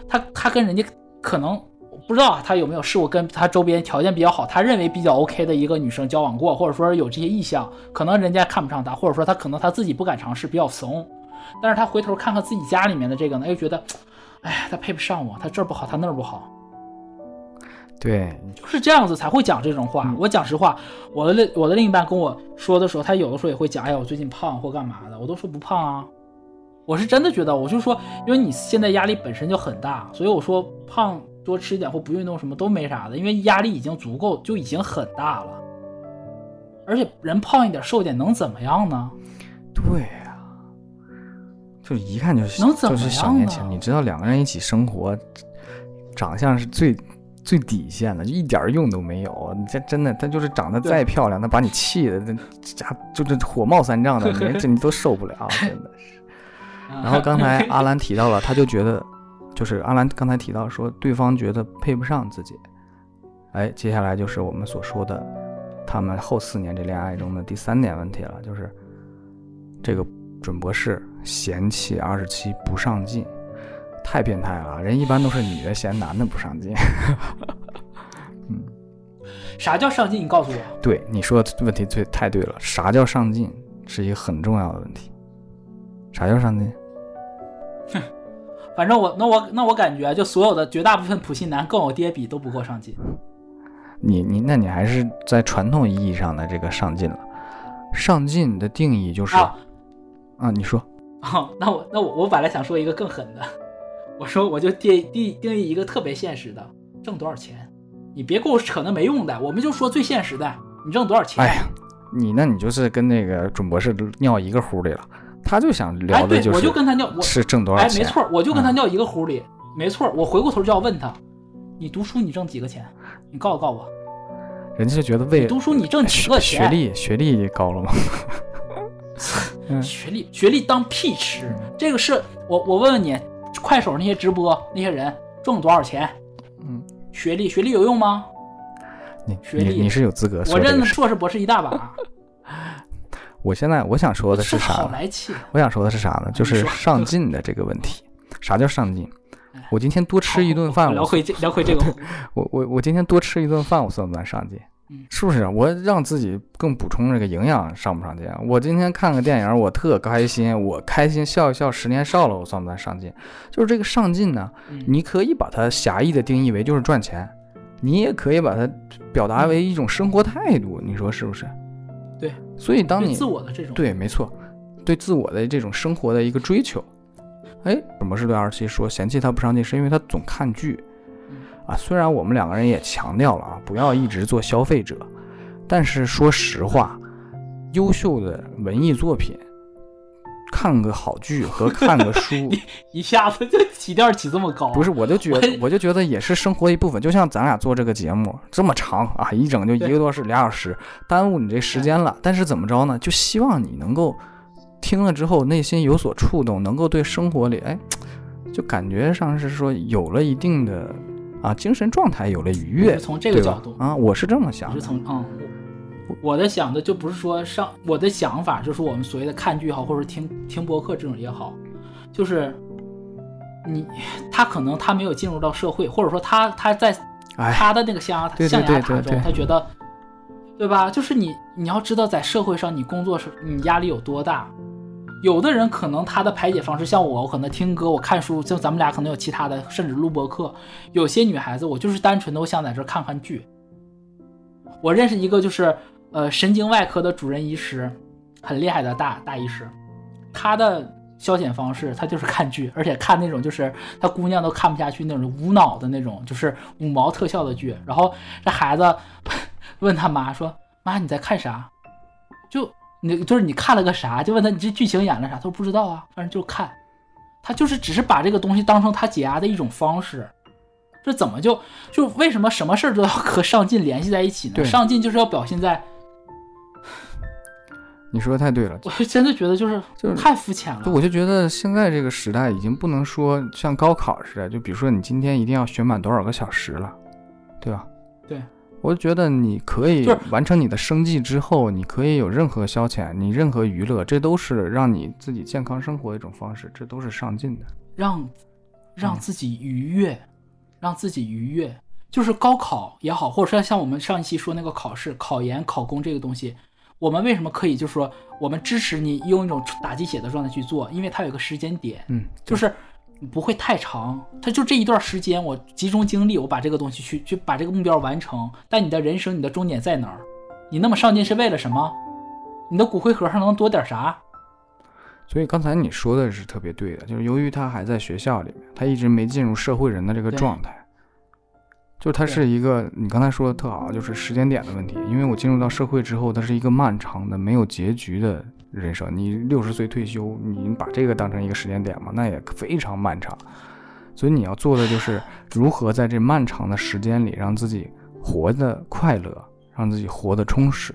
他他跟人家可能我不知道啊他有没有试过跟他周边条件比较好，他认为比较 OK 的一个女生交往过，或者说有这些意向，可能人家看不上他，或者说他可能他自己不敢尝试，比较怂。但是他回头看看自己家里面的这个呢，又觉得，哎，他配不上我，他这儿不好，他那儿不好，对，就是这样子才会讲这种话。我讲实话，我的另我的另一半跟我说的时候，他有的时候也会讲，哎呀，我最近胖或干嘛的，我都说不胖啊。我是真的觉得，我就说，因为你现在压力本身就很大，所以我说胖多吃一点或不运动什么都没啥的，因为压力已经足够，就已经很大了。而且人胖一点瘦一点能怎么样呢？对呀、就是一看就是能怎么就是小样年轻。呢你知道两个人一起生活，长相是最最底线的，就一点用都没有。你这真的，他就是长得再漂亮，他把你气的这家就是火冒三丈的，你这你都受不了，真的是。然后刚才 阿兰提到了，他就觉得，就是阿兰刚才提到说，对方觉得配不上自己。哎，接下来就是我们所说的，他们后四年这恋爱中的第三点问题了，就是这个准博士嫌弃二十七不上进，太变态了。人一般都是女的嫌男的不上进。嗯啥叫上进？你告诉我。对你说的问题最太对了，啥叫上进是一个很重要的问题。啥叫上进？反正我那我那我感觉，就所有的绝大部分普信男跟我爹比都不够上进。你你那你还是在传统意义上的这个上进了。上进的定义就是啊啊，你说 哦，那我那我我本来想说一个更狠的，我说我就定定定义一个特别现实的，挣多少钱？你别给我扯那没用的，我们就说最现实的，你挣多少钱？哎呀，你那你就是跟那个准博士尿一个壶里了。他就想聊哎，对，的就是、我就跟他尿，我是挣多少哎，钱。没错，我就跟他嗯尿一个壶里，没错，我回过头就要问他，你读书你挣几个钱？你告诉告诉我，人家就觉得为读书你挣几个钱学？历学历高了吗？嗯学历学历当屁吃，这个是我我问问你，快手那些直播那些人挣多少钱？嗯，学历学历有用吗？你学历你你是有资格我认硕士博士一大把，我现在我想说的是啥？好来气。我想说的是啥呢？就是上进的这个问题。啥叫上进？我今天多吃一顿饭，我聊回这聊回这个，我我我今天多吃一顿饭，我算不算上进？嗯是不是？我让自己更补充这个营养，上不上进？我今天看个电影，我特开心，我开心笑一笑，十年少了，我算不算上进？就是这个上进呢，嗯你可以把它狭义的定义为就是赚钱，你也可以把它表达为一种生活态度，你说是不是？对。所以当你自我的这种，对，没错，对自我的这种生活的一个追求。哎，什么是对二十七说嫌弃他不上进，是因为他总看剧嗯啊。虽然我们两个人也强调了啊，不要一直做消费者，但是说实话，优秀的文艺作品，看个好剧和看个书，一下子就起调起这么高啊，不是，我就觉得，我就觉得也是生活一部分。就像咱俩做这个节目这么长啊，一整就一个多小时、俩小时，耽误你这时间了。但是怎么着呢？就希望你能够听了之后内心有所触动，能够对生活里，哎，就感觉上是说有了一定的啊精神状态，有了愉悦。从这个角度啊，我是这么想的。我是从嗯，我我的想的就不是说上我的想法，就是我们所谓的看剧也好，或者听听播客这种也好，就是你他可能他没有进入到社会，或者说他他在哎，他的那个象牙象牙塔中，他觉得，对吧？就是你你要知道，在社会上你工作时你压力有多大。有的人可能他的排解方式像我，我可能听歌，我看书，就咱们俩可能有其他的，甚至录播课。有些女孩子，我就是单纯的我想在这看看剧。我认识一个就是呃神经外科的主任医师，很厉害的大大医师，他的消遣方式他就是看剧，而且看那种就是他姑娘都看不下去那种无脑的那种，就是五毛特效的剧。然后这孩子 问他妈说：“妈，你在看啥？”就你就是你看了个啥？就问他你这剧情演了啥？他说不知道啊，反正就看。他就是只是把这个东西当成他解压的一种方式。这怎么就就为什么什么事儿都要和上进联系在一起呢？对上进就是要表现在，你说的太对了。我就真的觉得就是就是太肤浅了。就我就觉得现在这个时代已经不能说像高考似的，就比如说你今天一定要学满多少个小时了，对吧？对，我就觉得你可以完成你的生计之后，你可以有任何消遣，你任何娱乐，这都是让你自己健康生活的一种方式，这都是上进的。让让嗯自己愉悦，让自己愉悦，就是高考也好，或者说像我们上一期说那个考试、考研、考公这个东西，我们为什么可以就是说我们支持你用一种打鸡血的状态去做？因为它有个时间点，嗯，就是不会太长，它就这一段时间，我集中精力，我把这个东西去去把这个目标完成。但你的人生，你的终点在哪儿？你那么上进是为了什么？你的骨灰盒上能多点啥？所以刚才你说的是特别对的，就是由于他还在学校里面，他一直没进入社会人的这个状态，就是它是一个你刚才说的特好，就是时间点的问题。因为我进入到社会之后，它是一个漫长的、没有结局的人生。你六十岁退休，你把这个当成一个时间点嘛，那也非常漫长。所以你要做的就是如何在这漫长的时间里让自己活得快乐，让自己活得充实，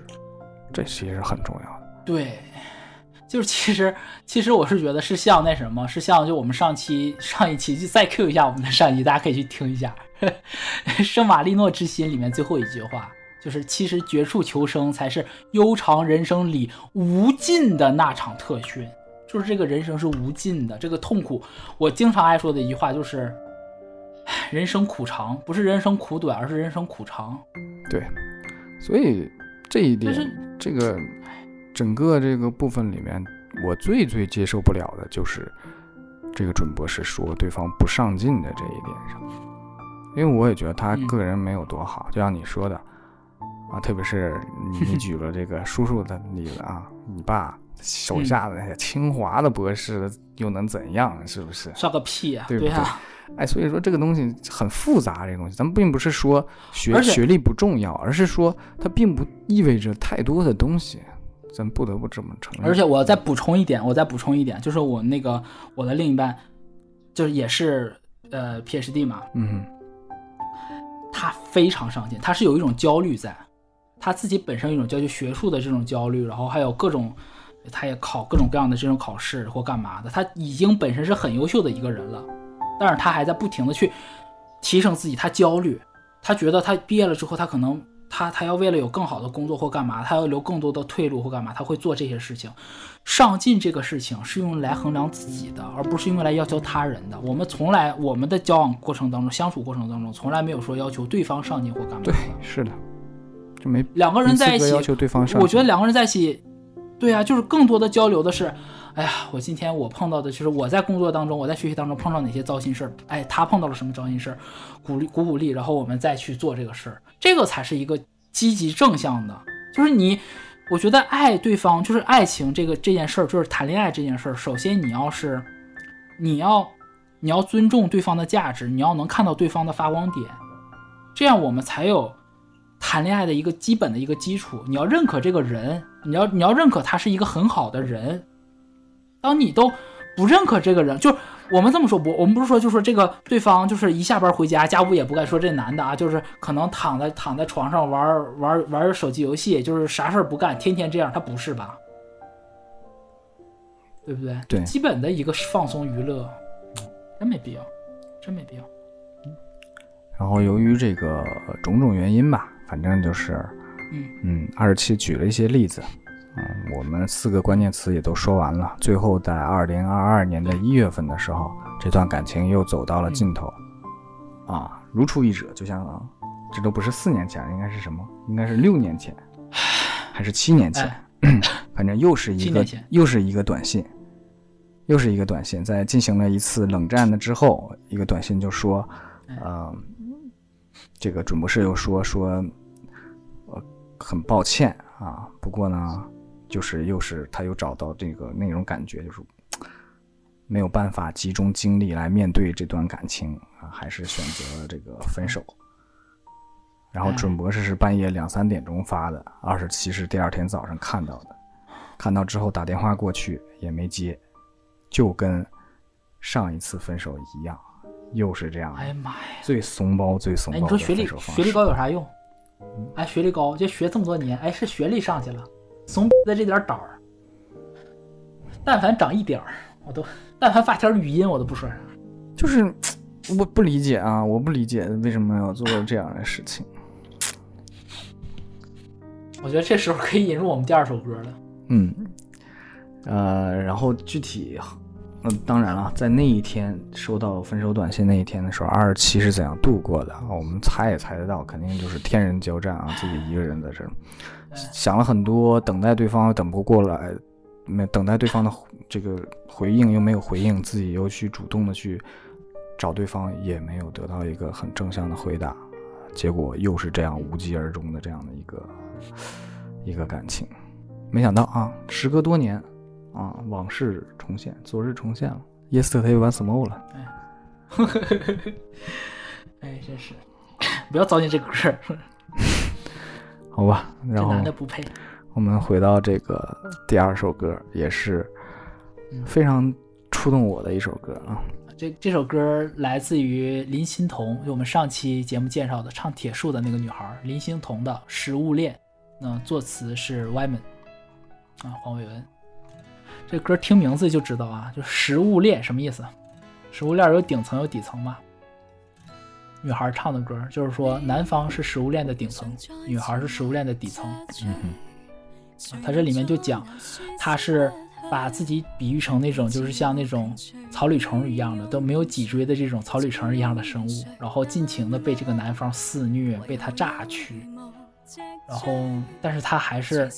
这其实很重要的。对，就是其实其实我是觉得是像那什么，是像就我们上期上一期就再 Q 一下我们的上一期，大家可以去听一下《圣马力诺之心》里面最后一句话，就是其实绝处求生才是悠长人生里无尽的那场特训，就是这个人生是无尽的，这个痛苦，我经常爱说的一句话就是。人生苦长，不是人生苦短，而是人生苦长。对，所以这一点，这个整个这个部分里面，我最最接受不了的就是这个准博士说对方不上进的这一点上，因为我也觉得他嗯个人没有多好，就像你说的啊，特别是你 你举了这个叔叔的例子啊，你爸手下的那些清华的博士又能怎样？是不是？算个屁呀、对不对呀、哎，所以说这个东西很复杂，这个东西咱们并不是说学学历不重要，而是说它并不意味着太多的东西，咱不得不这么承认。而且我再补充一点，我再补充一点，就是我那个我的另一半，就是也是呃 PhD 嘛，嗯他非常上进，他是有一种焦虑在，他自己本身有一种焦虑，学术的这种焦虑，然后还有各种，他也考各种各样的这种考试或干嘛的，他已经本身是很优秀的一个人了，但是他还在不停的去提升自己，他焦虑，他觉得他毕业了之后，他可能他他要为了有更好的工作或干嘛，他要留更多的退路或干嘛，他会做这些事情。上进这个事情是用来衡量自己的，而不是用来要求他人的。我们从来我们的交往过程当中、相处过程当中，从来没有说要求对方上进或干嘛。对，是的，就没两个人在一起要求对方上进。我觉得两个人在一起，对啊，就是更多的交流的是，哎呀，我今天我碰到的就是我在工作当中，我在学习当中碰到哪些糟心事儿，哎，他碰到了什么糟心事儿，鼓励鼓鼓励，然后我们再去做这个事儿，这个才是一个积极正向的。就是你，我觉得爱对方，就是爱情这个这件事儿，就是谈恋爱这件事儿，首先你要是，你要你要尊重对方的价值，你要能看到对方的发光点，这样我们才有谈恋爱的一个基本的一个基础。你要认可这个人，你要你要认可他是一个很好的人。当你都不认可这个人，就我们这么说，不，我们不是说就说这个对方就是一下班回家家务也不干，说这男的啊，就是可能躺在躺在床上玩玩玩手机游戏，就是啥事儿不干，天天这样，他不是吧？对不对？对基本的一个放松娱乐，真没必要，真没必要。然后由于这个种种原因吧，反正就是，嗯嗯，二十七举了一些例子，嗯，我们四个关键词也都说完了。最后在二零二二年的一月份的时候，这段感情又走到了尽头，啊，如出一辙，就像、啊、这都不是四年前，应该是什么？应该是六年前，还是七年前？哎，反正又是一个又是一个短信，又是一个短信，在进行了一次冷战的之后，一个短信就说，嗯呃，这个准博士又说说，呃，很抱歉啊，不过呢，就是又是他又找到这个那种感觉，就是没有办法集中精力来面对这段感情啊，还是选择了这个分手。然后哎准博士是半夜两三点钟发的，二十七是第二天早上看到的，看到之后打电话过去也没接，就跟上一次分手一样，又是这样，哎呀妈呀！最怂包最怂哎，你说学历。学历高有啥用？哎，学历高，就学这么多年，哎，是学历上去了，怂的 这点胆儿，但凡长一点儿，我都，但凡发条语音，我都不说啥。就是 我不理解啊，我不理解为什么要做这样的事情。我觉得这时候可以引入我们第二首歌了。嗯，呃，然后具体，嗯、当然了，在那一天收到分手短信那一天的时候，二十七是怎样度过的？我们猜也猜得到，肯定就是天人交战啊，自己一个人在这儿想了很多，等待对方又等不过来，没等待对方的 这个回应又没有回应，自己又去主动的去找对方，也没有得到一个很正向的回答，结果又是这样无疾而终的这样的一个一个感情。没想到啊，时隔多年啊，往事重现，昨日重现了，yesterday once more 了。哎，真 是，不要糟践这个歌儿，好吧，这然后男的不配。我们回到这个第二首歌，也是嗯非常触动我的一首歌啊。这这首歌来自于林欣彤，就我们上期节目介绍的唱铁树的那个女孩林欣彤的《食物链》，那作词是 Wyman 啊，黄伟文。这歌听名字就知道啊，就食物链什么意思？食物链有顶层有底层嘛。女孩唱的歌就是说，男方是食物链的顶层，女孩是食物链的底层。嗯哼他这里面就讲，他是把自己比喻成那种就是像那种草履虫一样的都没有脊椎的这种草履虫一样的生物，然后尽情的被这个男方肆虐，被他榨取，然后但是他还是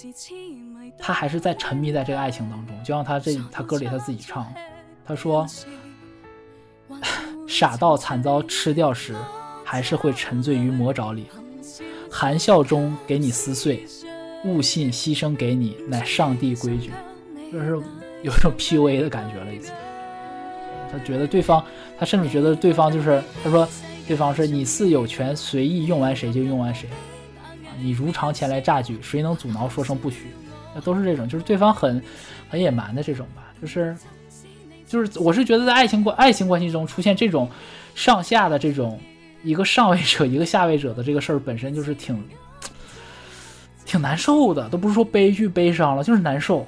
他还是在沉迷在这个爱情当中，就像他这他歌里他自己唱，他说傻到惨遭吃掉时，还是会沉醉于魔爪里，含笑中给你撕碎，误信牺牲给你乃上帝规矩，就是有一种 PUA 的感觉了已经。他觉得对方，他甚至觉得对方就是他说对方是你似有权随意用完谁就用完谁，啊你如常前来榨取，谁能阻挠说声不许？那都是这种，就是对方很很野蛮的这种吧，就是就是我是觉得在爱情关爱情关系中出现这种上下的这种一个上位者一个下位者的这个事儿本身就是挺挺难受的，都不是说悲剧悲伤了，就是难受。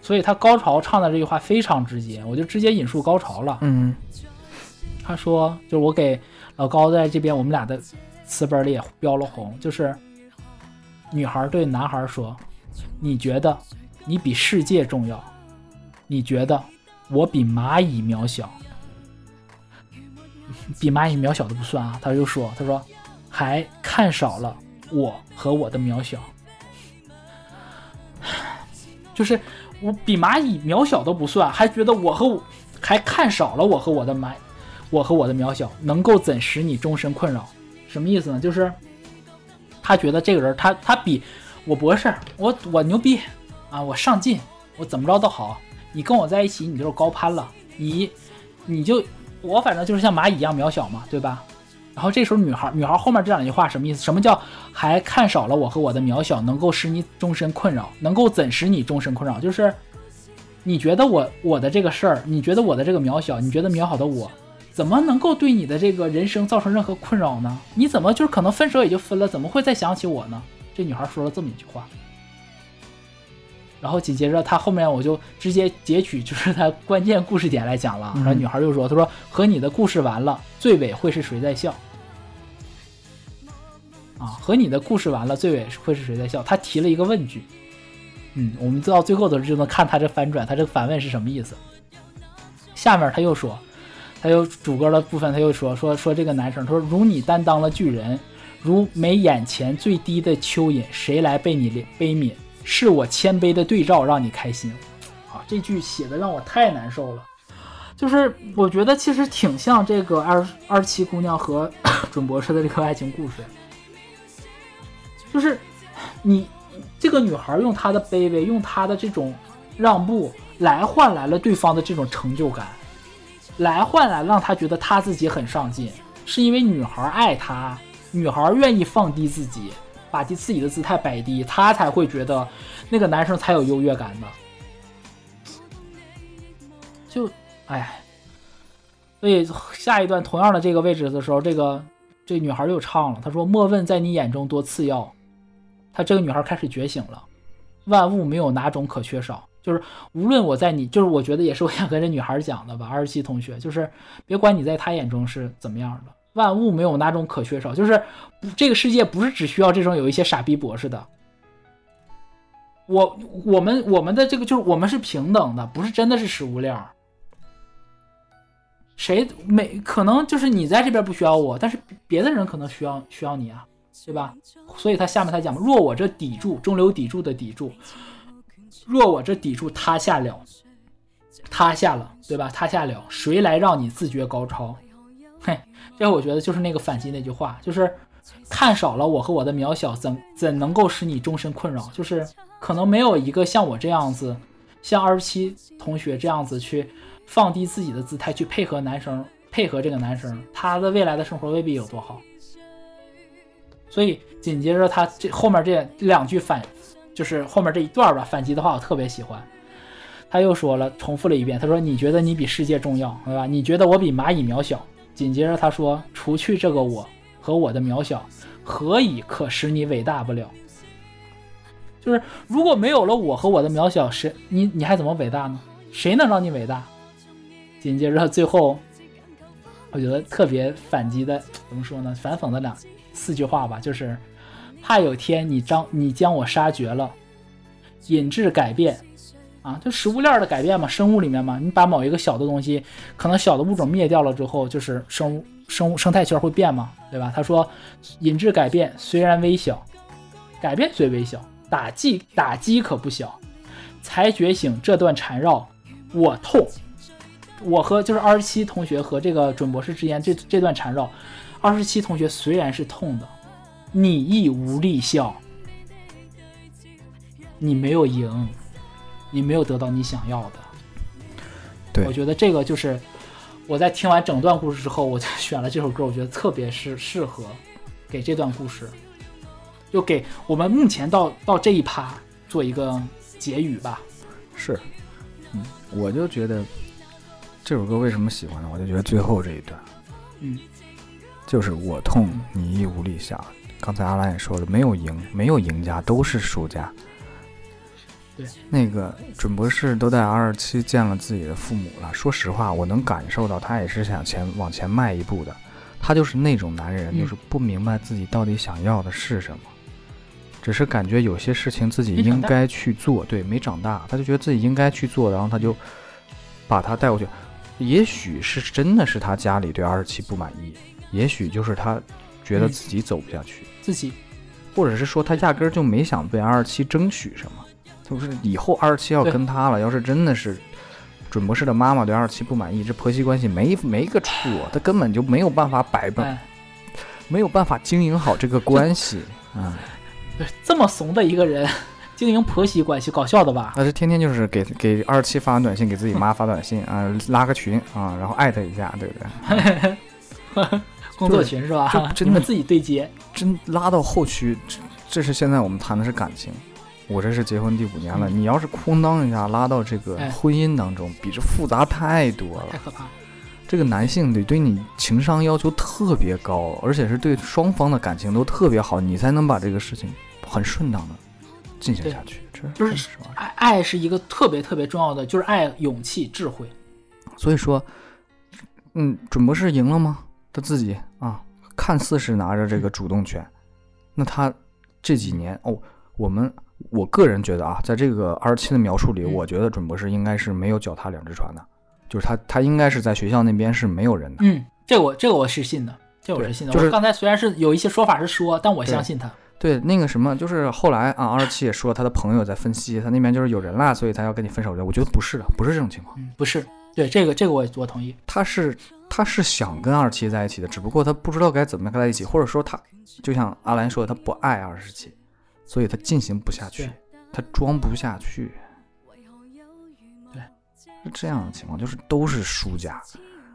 所以他高潮唱的这句话非常直接，我就直接引述高潮了。嗯他说，就是我给老高在这边，我们俩的词本里也标了红，就是女孩对男孩说：“你觉得你比世界重要？你觉得我比蚂蚁渺小？比蚂蚁渺小的不算啊。”他就说：“他说还看少了我和我的渺小，就是我比蚂蚁渺小都不算，还觉得我和我还看少了我和我的蚂，我和我的渺小，能够怎使你终身困扰？什么意思呢？就是他觉得这个人，他他比我博士，我我牛逼啊，我上进，我怎么着都好。你跟我在一起，你就是高攀了，你你就我反正就是像蚂蚁一样渺小嘛，对吧？然后这时候女孩女孩后面这两句话什么意思？什么叫还看少了我和我的渺小，能够使你终身困扰？能够怎使你终身困扰？就是你觉得我我的这个事儿，你觉得我的这个渺小，你觉得渺小的我，怎么能够对你的这个人生造成任何困扰呢？你怎么就是可能分手也就分了，怎么会再想起我呢？这女孩说了这么一句话。然后紧接着，他后面我就直接截取，就是他关键故事点来讲了。然后女孩又说：“她说和你的故事完了，最尾会是谁在笑？啊，和你的故事完了，最尾会是谁在笑？”他提了一个问句。嗯，我们到最后的时候就能看他这反转，他这个反问是什么意思？下面他又说，他又主歌的部分他又说说说这个男生，他说如你担当了巨人，如没眼前最低的蚯蚓，谁来被你悲悯？是我谦卑的对照，让你开心。啊，这句写的让我太难受了。就是我觉得其实挺像这个二二七姑娘和 准博士的这个爱情故事。就是你这个女孩用她的卑微，用她的这种让步，来换来了对方的这种成就感，来换来让她觉得她自己很上进，是因为女孩爱他，女孩愿意放低自己。把自己的姿态摆低，他才会觉得那个男生才有优越感的。就，哎，所以下一段同样的这个位置的时候，这个这女孩又唱了，她说：“莫问在你眼中多次要。”她这个女孩开始觉醒了，万物没有哪种可缺少，就是无论我在你，就是我觉得也是我想跟这女孩讲的吧，二十七同学，就是别管你在她眼中是怎么样的。万物没有哪种可缺少，就是这个世界不是只需要这种有一些傻逼博士的。我我们我们的这个就是我们是平等的，不是真的是食物链。谁没可能就是你在这边不需要我，但是别的人可能需要需要你啊，对吧？所以他下面他讲若我这砥柱中流砥柱的砥柱，若我这砥柱塌下了，塌下了，对吧？塌下了，谁来让你自觉高超？这我觉得就是那个反击那句话，就是看少了我和我的渺小，怎怎能够使你终身困扰？就是可能没有一个像我这样子，像二十七同学这样子去放低自己的姿态去配合男生，配合这个男生，他的未来的生活未必有多好。所以紧接着他这后面这两句反，就是后面这一段吧，反击的话我特别喜欢。他又说了，重复了一遍，他说：“你觉得你比世界重要，对吧？你觉得我比蚂蚁渺小。”紧接着他说：“除去这个我和我的渺小，何以可使你伟大不了？就是如果没有了我和我的渺小，谁你你还怎么伟大呢？谁能让你伟大？”紧接着最后，我觉得特别反击的，怎么说呢？反讽的两四句话吧，就是怕有天你将你将我杀绝了，引致改变。啊，就食物链的改变嘛，生物里面嘛，你把某一个小的东西，可能小的物种灭掉了之后，就是生物生物生态圈会变嘛，对吧？他说，引致改变虽然微小，改变虽微小，打击打击可不小。才觉醒这段缠绕，我痛。我和就是二十七同学和这个准博士之间这这段缠绕，二十七同学虽然是痛的，你亦无力笑，你没有赢。你没有得到你想要的，对我觉得这个就是我在听完整段故事之后，我就选了这首歌，我觉得特别是适合给这段故事，就给我们目前到到这一趴做一个结语吧。是，嗯，我就觉得这首歌为什么喜欢呢？我就觉得最后这一段，嗯，就是我痛你亦无力想。刚才阿兰也说了，没有赢，没有赢家，都是输家。那个准博士都在二十七见了自己的父母了。说实话，我能感受到他也是想前往前迈一步的。他就是那种男人，就是不明白自己到底想要的是什么。只是感觉有些事情自己应该去做，对，没长大，他就觉得自己应该去做，然后他就把他带过去。也许是真的是他家里对二十七不满意，也许就是他觉得嗯自己走不下去，自己或者是说他压根儿就没想为二十七争取什么，就是以后二十七要跟他了，要是真的是准博士的妈妈对二十七不满意，这婆媳关系没没个处，他根本就没有办法摆办，哎，没有办法经营好这个关系啊。对这么怂的一个人，经营婆媳关系，搞笑的吧？那是天天就是给给二十七发完短信，给自己妈发短信啊，拉个群啊，然后艾特一下，对不对？工作群是吧？真的自己对接，真拉到后区，这这是现在我们谈的是感情。我这是结婚第五年了，嗯你要是哐当一下拉到这个哎婚姻当中，比这复杂太多了。太可怕了。这个男性得对你情商要求特别高，而且是对双方的感情都特别好，你才能把这个事情很顺当的进行下去。这就是。爱爱是一个特别特别重要的，就是爱、勇气、智慧。所以说，嗯，准博士赢了吗？他自己啊，看似是拿着这个主动权，那他这几年哦，我们我个人觉得啊，在这个二十七的描述里，嗯我觉得准博士应该是没有脚踏两只船的，就是他他应该是在学校那边是没有人的。嗯，这个我这个我是信的，这个我是信的。就是我刚才虽然是有一些说法是说，但我相信他。对，那个什么，就是后来啊，二十七也说他的朋友在分析，他那边就是有人啦，所以他要跟你分手的。我觉得不是的，不是这种情况。嗯，不是，对这个这个我我同意。他是他是想跟二十七在一起的，只不过他不知道该怎么跟他在一起，或者说他就像阿兰说的，他不爱二十七，所以他进行不下去对，他装不下去，对，是这样的情况，就是都是输家。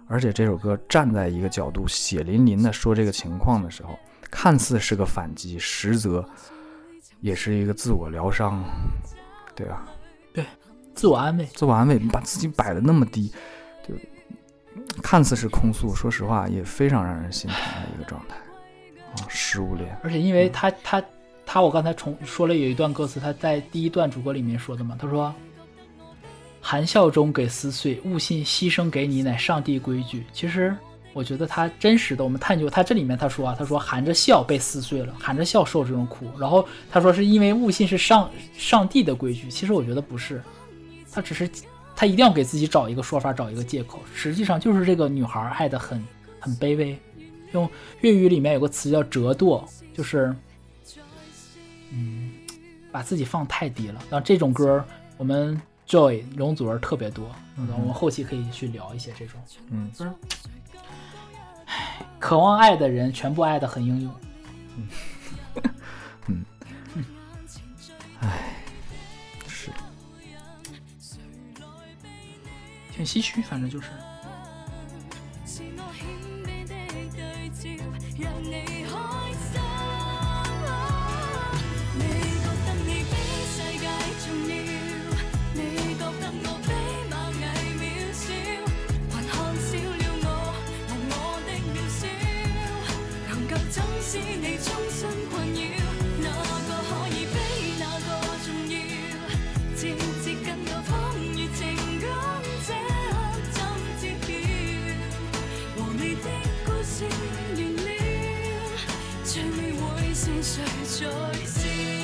而且这首歌站在一个角度，血淋淋的说这个情况的时候，看似是个反击，实则也是一个自我疗伤，对吧？对自我安慰。自我安慰，把自己摆的那么低，就看似是控诉，说实话也非常让人心疼的一个状态啊，食物链。而且因为他他他，我刚才重说了有一段歌词，他在第一段主歌里面说的嘛，他说：“含笑中给撕碎，悟信牺牲给你乃上帝规矩。”其实我觉得他真实的，我们探究他这里面他说啊，他说含着笑被撕碎了，含着笑受这种苦，然后他说是因为悟信是上上帝的规矩，其实我觉得不是，他只是他一定要给自己找一个说法，找一个借口，实际上就是这个女孩爱的很很卑微，用粤语里面有个词叫折堕，就是，嗯，把自己放太低了。然后这种歌，我们 Joy 容祖儿特别多，嗯我们后期可以去聊一些这种。嗯，唉，渴望爱的人全部爱的很英勇。是挺唏嘘，反正就是。是是谁在笑？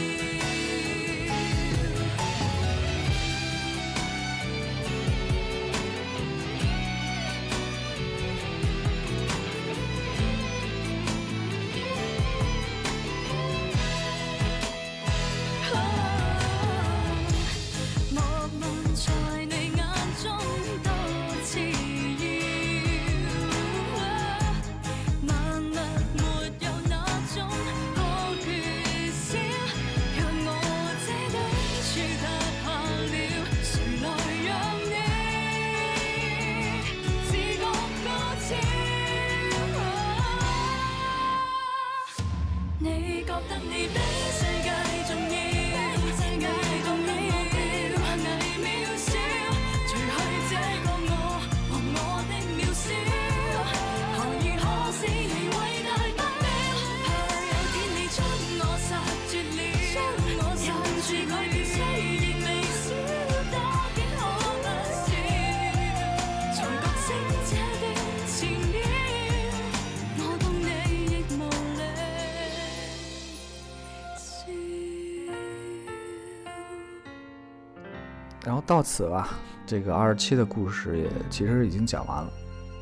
到此吧，这个二十七的故事也其实已经讲完了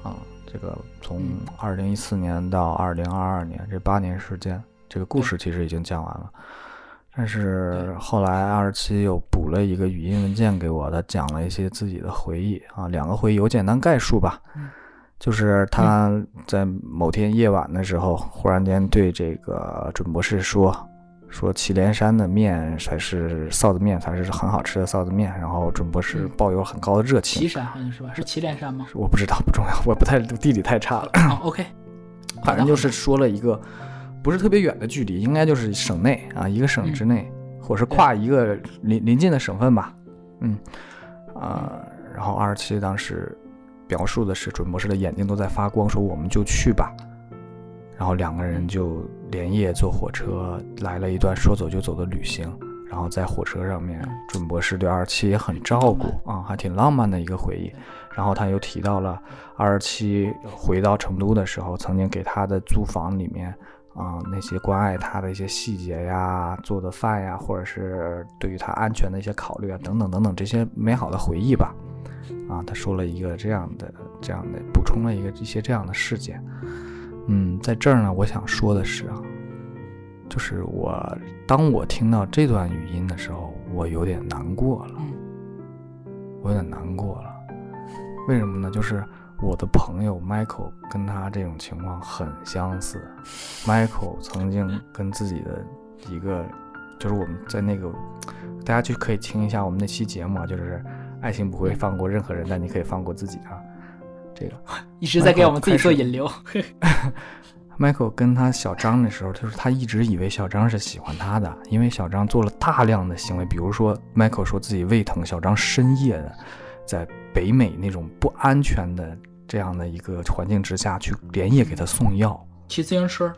啊。这个从二零一四年到二零二二年这八年时间，这个故事其实已经讲完了。但是后来二十七又补了一个语音文件给我，他讲了一些自己的回忆啊，两个回忆，我简单概述吧。就是他在某天夜晚的时候，忽然间对这个准博士说：“说祁连山的面才是臊子面，才是很好吃的臊子面。”然后准博士抱有很高的热情。祁山好像是吧？是祁连山吗？我不知道，不重要，我不太地理太差了。啊，OK，反正就是说了一个不是特别远的距离，应该就是省内啊，一个省之内，或者是跨一个邻邻近的省份吧。嗯，啊、然后二十七当时描述的是准博士的眼睛都在发光，说我们就去吧。然后两个人就连夜坐火车来了一段说走就走的旅行。然后在火车上面，准博士对二十七也很照顾啊，还挺浪漫的一个回忆。然后他又提到了二十七回到成都的时候，曾经给他的租房里面啊、那些关爱他的一些细节呀，做的饭呀，或者是对于他安全的一些考虑啊，等等等等这些美好的回忆吧。啊，他说了一个这样的、这样的，补充了一个一些这样的事件。嗯，在这儿呢，我想说的是啊，就是我当我听到这段语音的时候，我有点难过了，嗯我有点难过了。为什么呢？就是我的朋友 Michael 跟他这种情况很相似。Michael 曾经跟自己的一个，就是我们在那个，大家就可以听一下我们那期节目啊，就是爱情不会放过任何人，但你可以放过自己啊。这个 一直在给我们自己做引流。Michael 跟他小张的时候，他说他一直以为小张是喜欢他的，因为小张做了大量的行为，比如说 Michael 说自己胃疼，小张深夜的在北美那种不安全的这样的一个环境之下去连夜给他送药，骑自行车，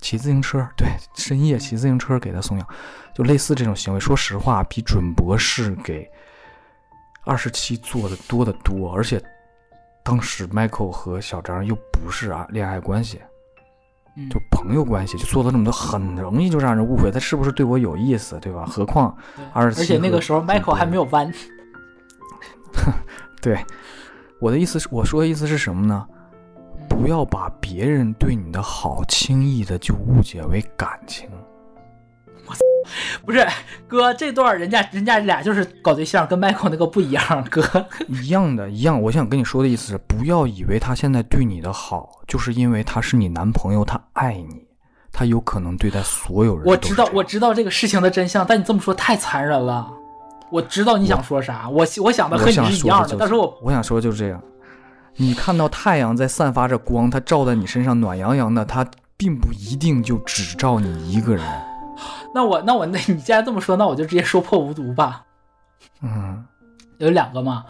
骑自行车，对，深夜骑自行车给他送药，就类似这种行为。说实话，比准博士给二十七做的多得多，而且当时 Michael 和小张又不是啊恋爱关系，嗯就朋友关系，就做了这么多，很容易就让人误会他是不是对我有意思，对吧？何况二十七而且那个时候和 Michael 还没有弯，对我的意思是，我说的意思是什么呢？不要把别人对你的好轻易的就误解为感情。不是哥，这段人家人家俩就是搞对象，跟 Michael 那个不一样，哥。一样的，一样。我想跟你说的意思是，不要以为他现在对你的好，就是因为他是你男朋友，他爱你，他有可能对待所有人我知道，我知道这个事情的真相，但你这么说太残忍了。我知道你想说啥，我我想的和你是一样的，的就是但是我我想说的就是这样。你看到太阳在散发着光，它照在你身上暖洋洋的，它并不一定就只照你一个人。那我那我那你既然这么说，那我就直接说破无毒吧。嗯有两个嘛，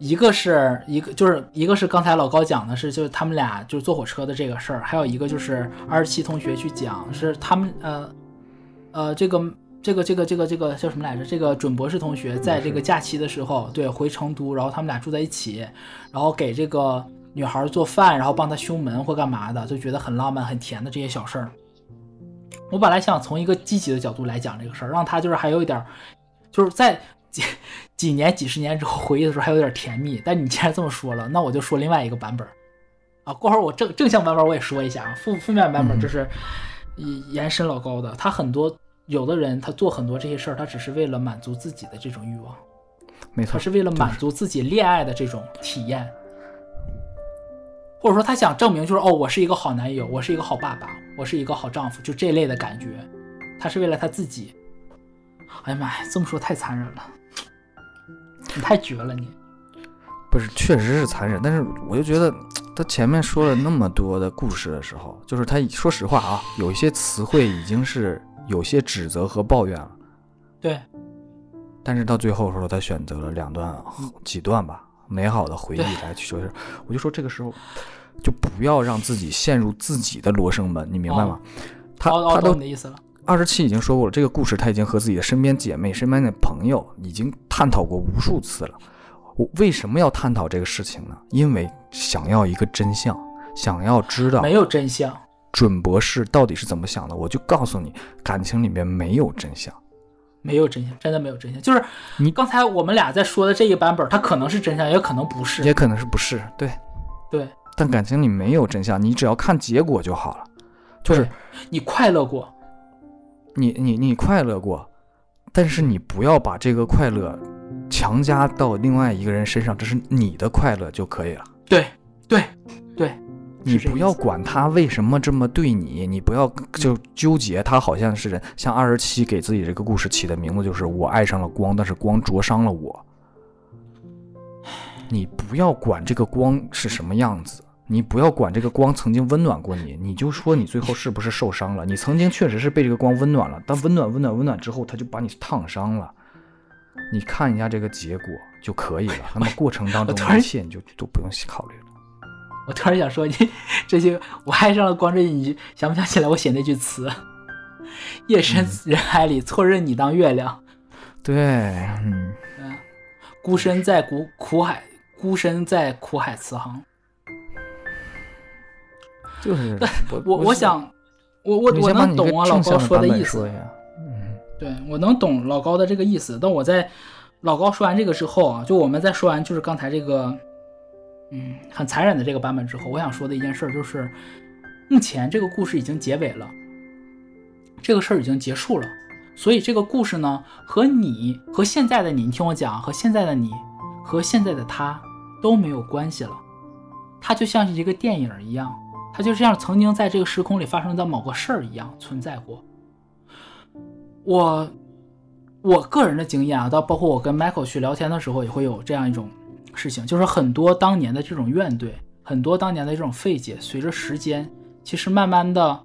一个是一个就是一个是刚才老高讲的是，就是他们俩就是坐火车的这个事儿，还有一个就是二十七同学去讲是他们呃呃这个这个这个这个这个叫什么来着？这个准博士同学在这个假期的时候，对回成都，然后他们俩住在一起，然后给这个女孩做饭，然后帮她修门或干嘛的，就觉得很浪漫很甜的这些小事儿。我本来想从一个积极的角度来讲这个事儿，让他就是还有一点儿，就是在几几年、几十年之后回忆的时候还有点甜蜜。但你既然这么说了，那我就说另外一个版本儿啊。过会儿我正正向版本我也说一下啊，负负面版本就是延伸老高的，他很多有的人他做很多这些事儿，他只是为了满足自己的这种欲望，没错他，是为了满足自己恋爱的这种体验。或者说他想证明，就是哦，我是一个好男友，我是一个好爸爸，我是一个好丈夫，就这类的感觉。他是为了他自己。哎呀妈呀，这么说太残忍了，你太绝了你。不是，确实是残忍。但是我就觉得，他前面说了那么多的故事的时候，就是他说实话啊，有一些词汇已经是有些指责和抱怨了。对，但是到最后的时候，他选择了两段几段吧美好的回忆来去说。我就说这个时候就不要让自己陷入自己的罗生门，你明白吗？他他都懂你的意思了。二十七已经说过了，这个故事他已经和自己的身边姐妹、身边的朋友已经探讨过无数次了。我为什么要探讨这个事情呢？因为想要一个真相，想要知道没有真相，准博士到底是怎么想的。我就告诉你，感情里面没有真相。没有真相，真的没有真相。就是你刚才我们俩在说的这一版本，它可能是真相，也可能不是。也可能是不是对，对，但感情里没有真相，你只要看结果就好了。就是你快乐过，你你你快乐过，但是你不要把这个快乐强加到另外一个人身上，这是你的快乐就可以了。对对对，你不要管他为什么这么对你，你不要就纠结他好像是人。像二十七给自己这个故事起的名字就是“我爱上了光，但是光灼伤了我”。你不要管这个光是什么样子，你不要管这个光曾经温暖过你，你就说你最后是不是受伤了？你曾经确实是被这个光温暖了，但温暖温暖温暖之后，他就把你烫伤了。你看一下这个结果就可以了。那么过程当中一切你就都不用考虑了。我突然想说你这些，我爱上了光这你想不想起来我写那句词？夜深人海里，错认你当月亮，对，嗯。孤身在苦苦海，孤身在苦海慈航。就是我我我想，我我我能懂啊，老高说的意思。嗯，对我能懂老高的这个意思，但我在老高说完这个之后啊，就我们在说完就是刚才这个，嗯，很残忍的这个版本之后，我想说的一件事就是，目前这个故事已经结尾了，这个事儿已经结束了，所以这个故事呢，和你和现在的你，你听我讲，和现在的你和现在的他都没有关系了，它就像是一个电影一样，它就像曾经在这个时空里发生的某个事儿一样存在过。我我个人的经验啊，到包括我跟 Michael 去聊天的时候，也会有这样一种事情，就是很多当年的这种怨怼，很多当年的这种费解，随着时间，其实慢慢的，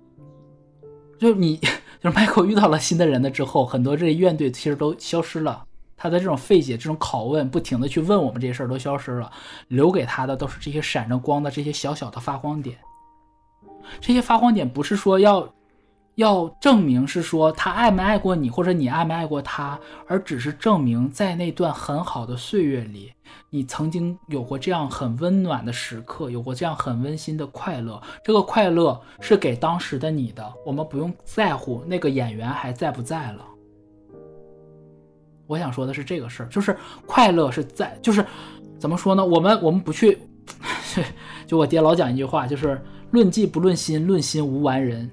就你 就是 Michael 遇到了新的人了之后，很多这些怨怼其实都消失了。他的这种费解、这种拷问，不停的去问我们这些事儿都消失了，留给他的都是这些闪着光的这些小小的发光点。这些发光点不是说要要证明是说他爱没爱过你，或者你爱没爱过他，而只是证明在那段很好的岁月里，你曾经有过这样很温暖的时刻，有过这样很温馨的快乐。这个快乐是给当时的你的，我们不用在乎那个演员还在不在了。我想说的是这个事儿，就是快乐是在，就是怎么说呢？我们我们不去，就我爹老讲一句话，就是论迹不论心，论心无完人。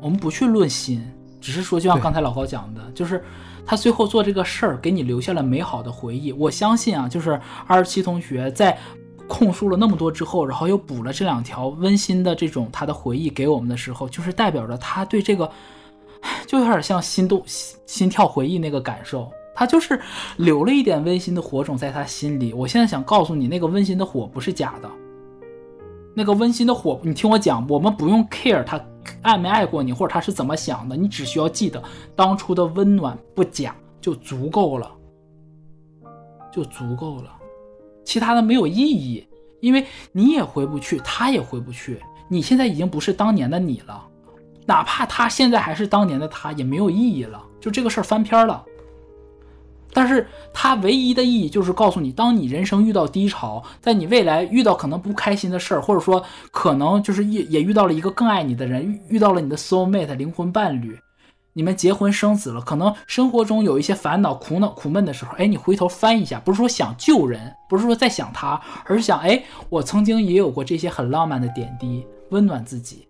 我们不去论心，只是说，就像刚才老高讲的，就是他最后做这个事儿，给你留下了美好的回忆。我相信啊，就是二十七同学在控诉了那么多之后，然后又补了这两条温馨的这种他的回忆给我们的时候，就是代表着他对这个，就有点像心动、心心跳回忆那个感受。他就是留了一点温馨的火种在他心里。我现在想告诉你，那个温馨的火不是假的，那个温馨的火，你听我讲，我们不用 care 他爱没爱过你，或者他是怎么想的，你只需要记得当初的温暖不假就足够了，就足够了，其他的没有意义，因为你也回不去，他也回不去，你现在已经不是当年的你了，哪怕他现在还是当年的他，也没有意义了，就这个事儿翻篇了。但是它唯一的意义就是告诉你，当你人生遇到低潮，在你未来遇到可能不开心的事儿，或者说可能就是也也遇到了一个更爱你的人，遇到了你的 soul mate 灵魂伴侣，你们结婚生子了，可能生活中有一些烦恼、苦恼、苦闷的时候，哎，你回头翻一下，不是说想救人，不是说在想他，而是想，哎，我曾经也有过这些很浪漫的点滴，温暖自己。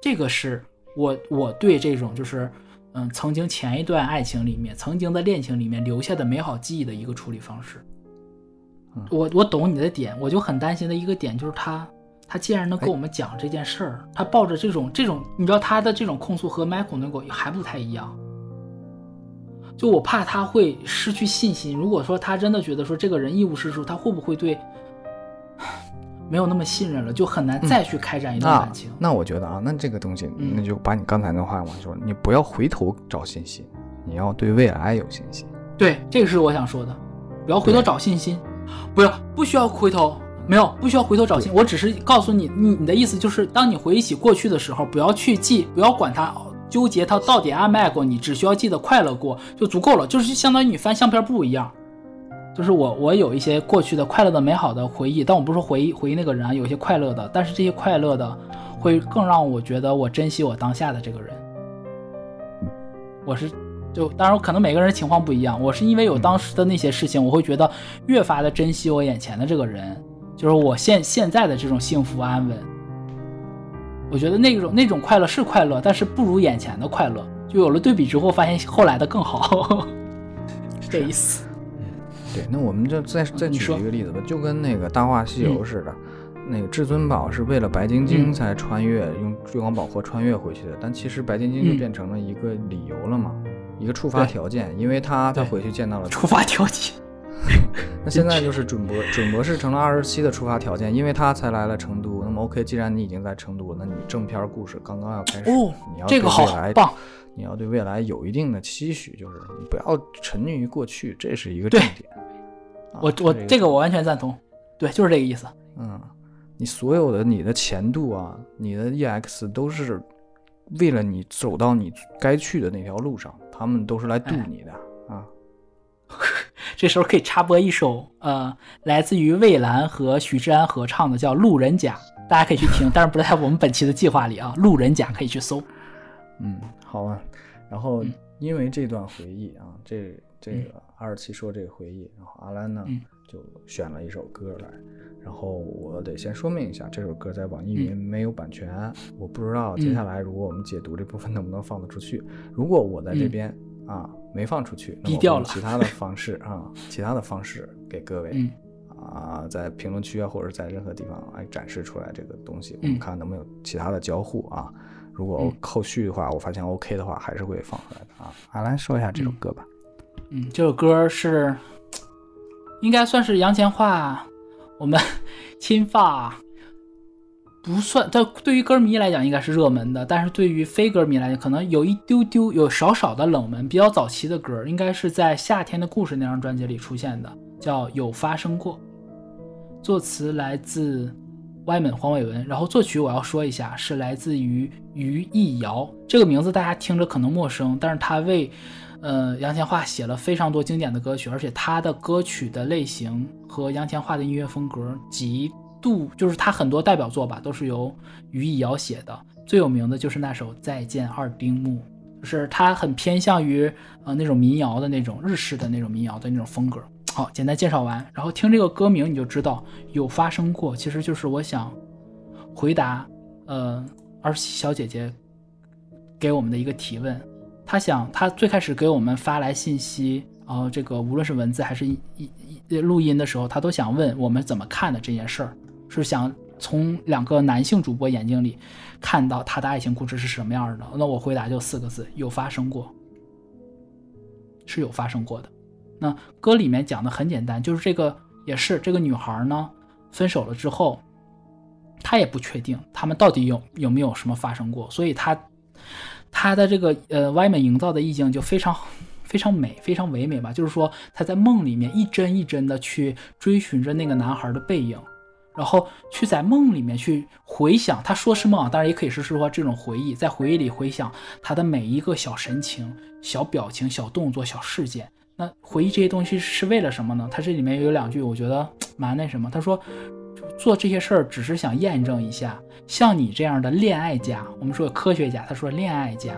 这个是我我对这种就是。嗯，曾经前一段爱情里面，曾经的恋情里面留下的美好记忆的一个处理方式。我我懂你的点，我就很担心的一个点就是他，他既然能跟我们讲这件事儿，他抱着这种这种，你知道他的这种控诉和 Michael 那个还不太一样。就我怕他会失去信心。如果说他真的觉得说这个人一无是处，他会不会对没有那么信任了，就很难再去开展一段感情。那我觉得啊，那这个东西，嗯。那就把你刚才那话往说，你不要回头找信心，你要对未来有信心。对，这个是我想说的，不要回头找信心，不要不需要回头，没有不需要回头找信，我只是告诉你，你你的意思就是，当你回忆起过去的时候，不要去记，不要管它纠结他到底爱没爱过你，只需要记得快乐过就足够了，就是相当于你翻相片簿一样。就是我，我有一些过去的快乐的、美好的回忆，但我不是说回忆回忆那个人啊，有一些快乐的，但是这些快乐的会更让我觉得我珍惜我当下的这个人。我是就当然可能每个人情况不一样，我是因为有当时的那些事情，我会觉得越发的珍惜我眼前的这个人，就是我现现在的这种幸福安稳。我觉得那种那种快乐是快乐，但是不如眼前的快乐。就有了对比之后，发现后来的更好，是这意思。对，那我们就再再举一个例子吧，就跟那个《大话西游》似的，那个至尊宝是为了白晶晶嗯。才穿越，用月光宝盒穿越回去的，但其实白晶晶就嗯。变成了一个理由了嘛，一个触发条件，因为他他回去见到了触发条件，那现在就是准博准博士成了二十七的触发条件，因为他才来了成都。那么 OK，既然你已经在成都，那你正片故事刚刚要开始，哦你要这个好对未来棒，你要对未来有一定的期许，就是你不要沉溺于过去，这是一个重点。啊我我这个我完全赞同，对，就是这个意思。嗯，你所有的你的前度啊，你的 EX 都是为了你走到你该去的那条路上，他们都是来渡哎你的、啊。这时候可以插播一首，呃，来自于蔚蓝和许志安合唱的，叫《路人甲》，大家可以去听，但是不在我们本期的计划里啊。路人甲可以去搜。嗯，好吧。然后嗯因为这段回忆啊，这这个二十七说这个回忆，然后阿兰呢、嗯就选了一首歌来。然后我得先说明一下，这首歌在网易云没有版权，我不知道接下来如果我们解读这部分能不能放得出去。如果我在这嗯边、啊没放出去，那么低调了我用其他的方式啊，其他的方式给各位。嗯啊，在评论区啊，或者在任何地方来展示出来这个东西，我们嗯看能不能有其他的交互啊。如果嗯后续的话，我发现 OK 的话，还是会放出来的啊。阿兰说一下这首歌吧。嗯，这首歌是应该算是杨千嬅我们 亲发不算，但对于歌迷来讲应该是热门的，但是对于非歌迷来讲，可能有一丢丢有少少的冷门。比较早期的歌，应该是在《夏天的故事》那张专辑里出现的，叫《有发生过》，作词来自 Wyman 黄伟文，然后作曲我要说一下是来自于于艺瑶，这个名字大家听着可能陌生，但是他为呃杨千嬅写了非常多经典的歌曲，而且他的歌曲的类型和杨千嬅的音乐风格极度，就是他很多代表作吧都是由于艺瑶写的，最有名的就是那首《再见二丁目》。就是他很偏向于呃那种民谣的那种日式的那种民谣的那种风格。好，简单介绍完，然后听这个歌名你就知道有发生过，其实就是我想回答呃二十七小姐姐给我们的一个提问。她想，她最开始给我们发来信息，然后这个无论是文字还是一一一录音的时候，她都想问我们怎么看的这件事儿，是想从两个男性主播眼睛里看到他的爱情故事是什么样的。那我回答就四个字：有发生过，是有发生过的。那歌里面讲的很简单，就是这个也是这个女孩呢分手了之后，她也不确定他们到底有有没有什么发生过，所以她她的这个呃歪美营造的意境就非常 非常美，非常唯美吧。就是说她在梦里面一帧一帧的去追寻着那个男孩的背影。然后去在梦里面去回想，他说是梦啊，当然也可以是说这种回忆，在回忆里回想他的每一个小神情、小表情、小动作、小事件。那回忆这些东西是为了什么呢？他这里面有两句，我觉得蛮那什么。他说，做这些事儿只是想验证一下，像你这样的恋爱家，我们说科学家，他说恋爱家，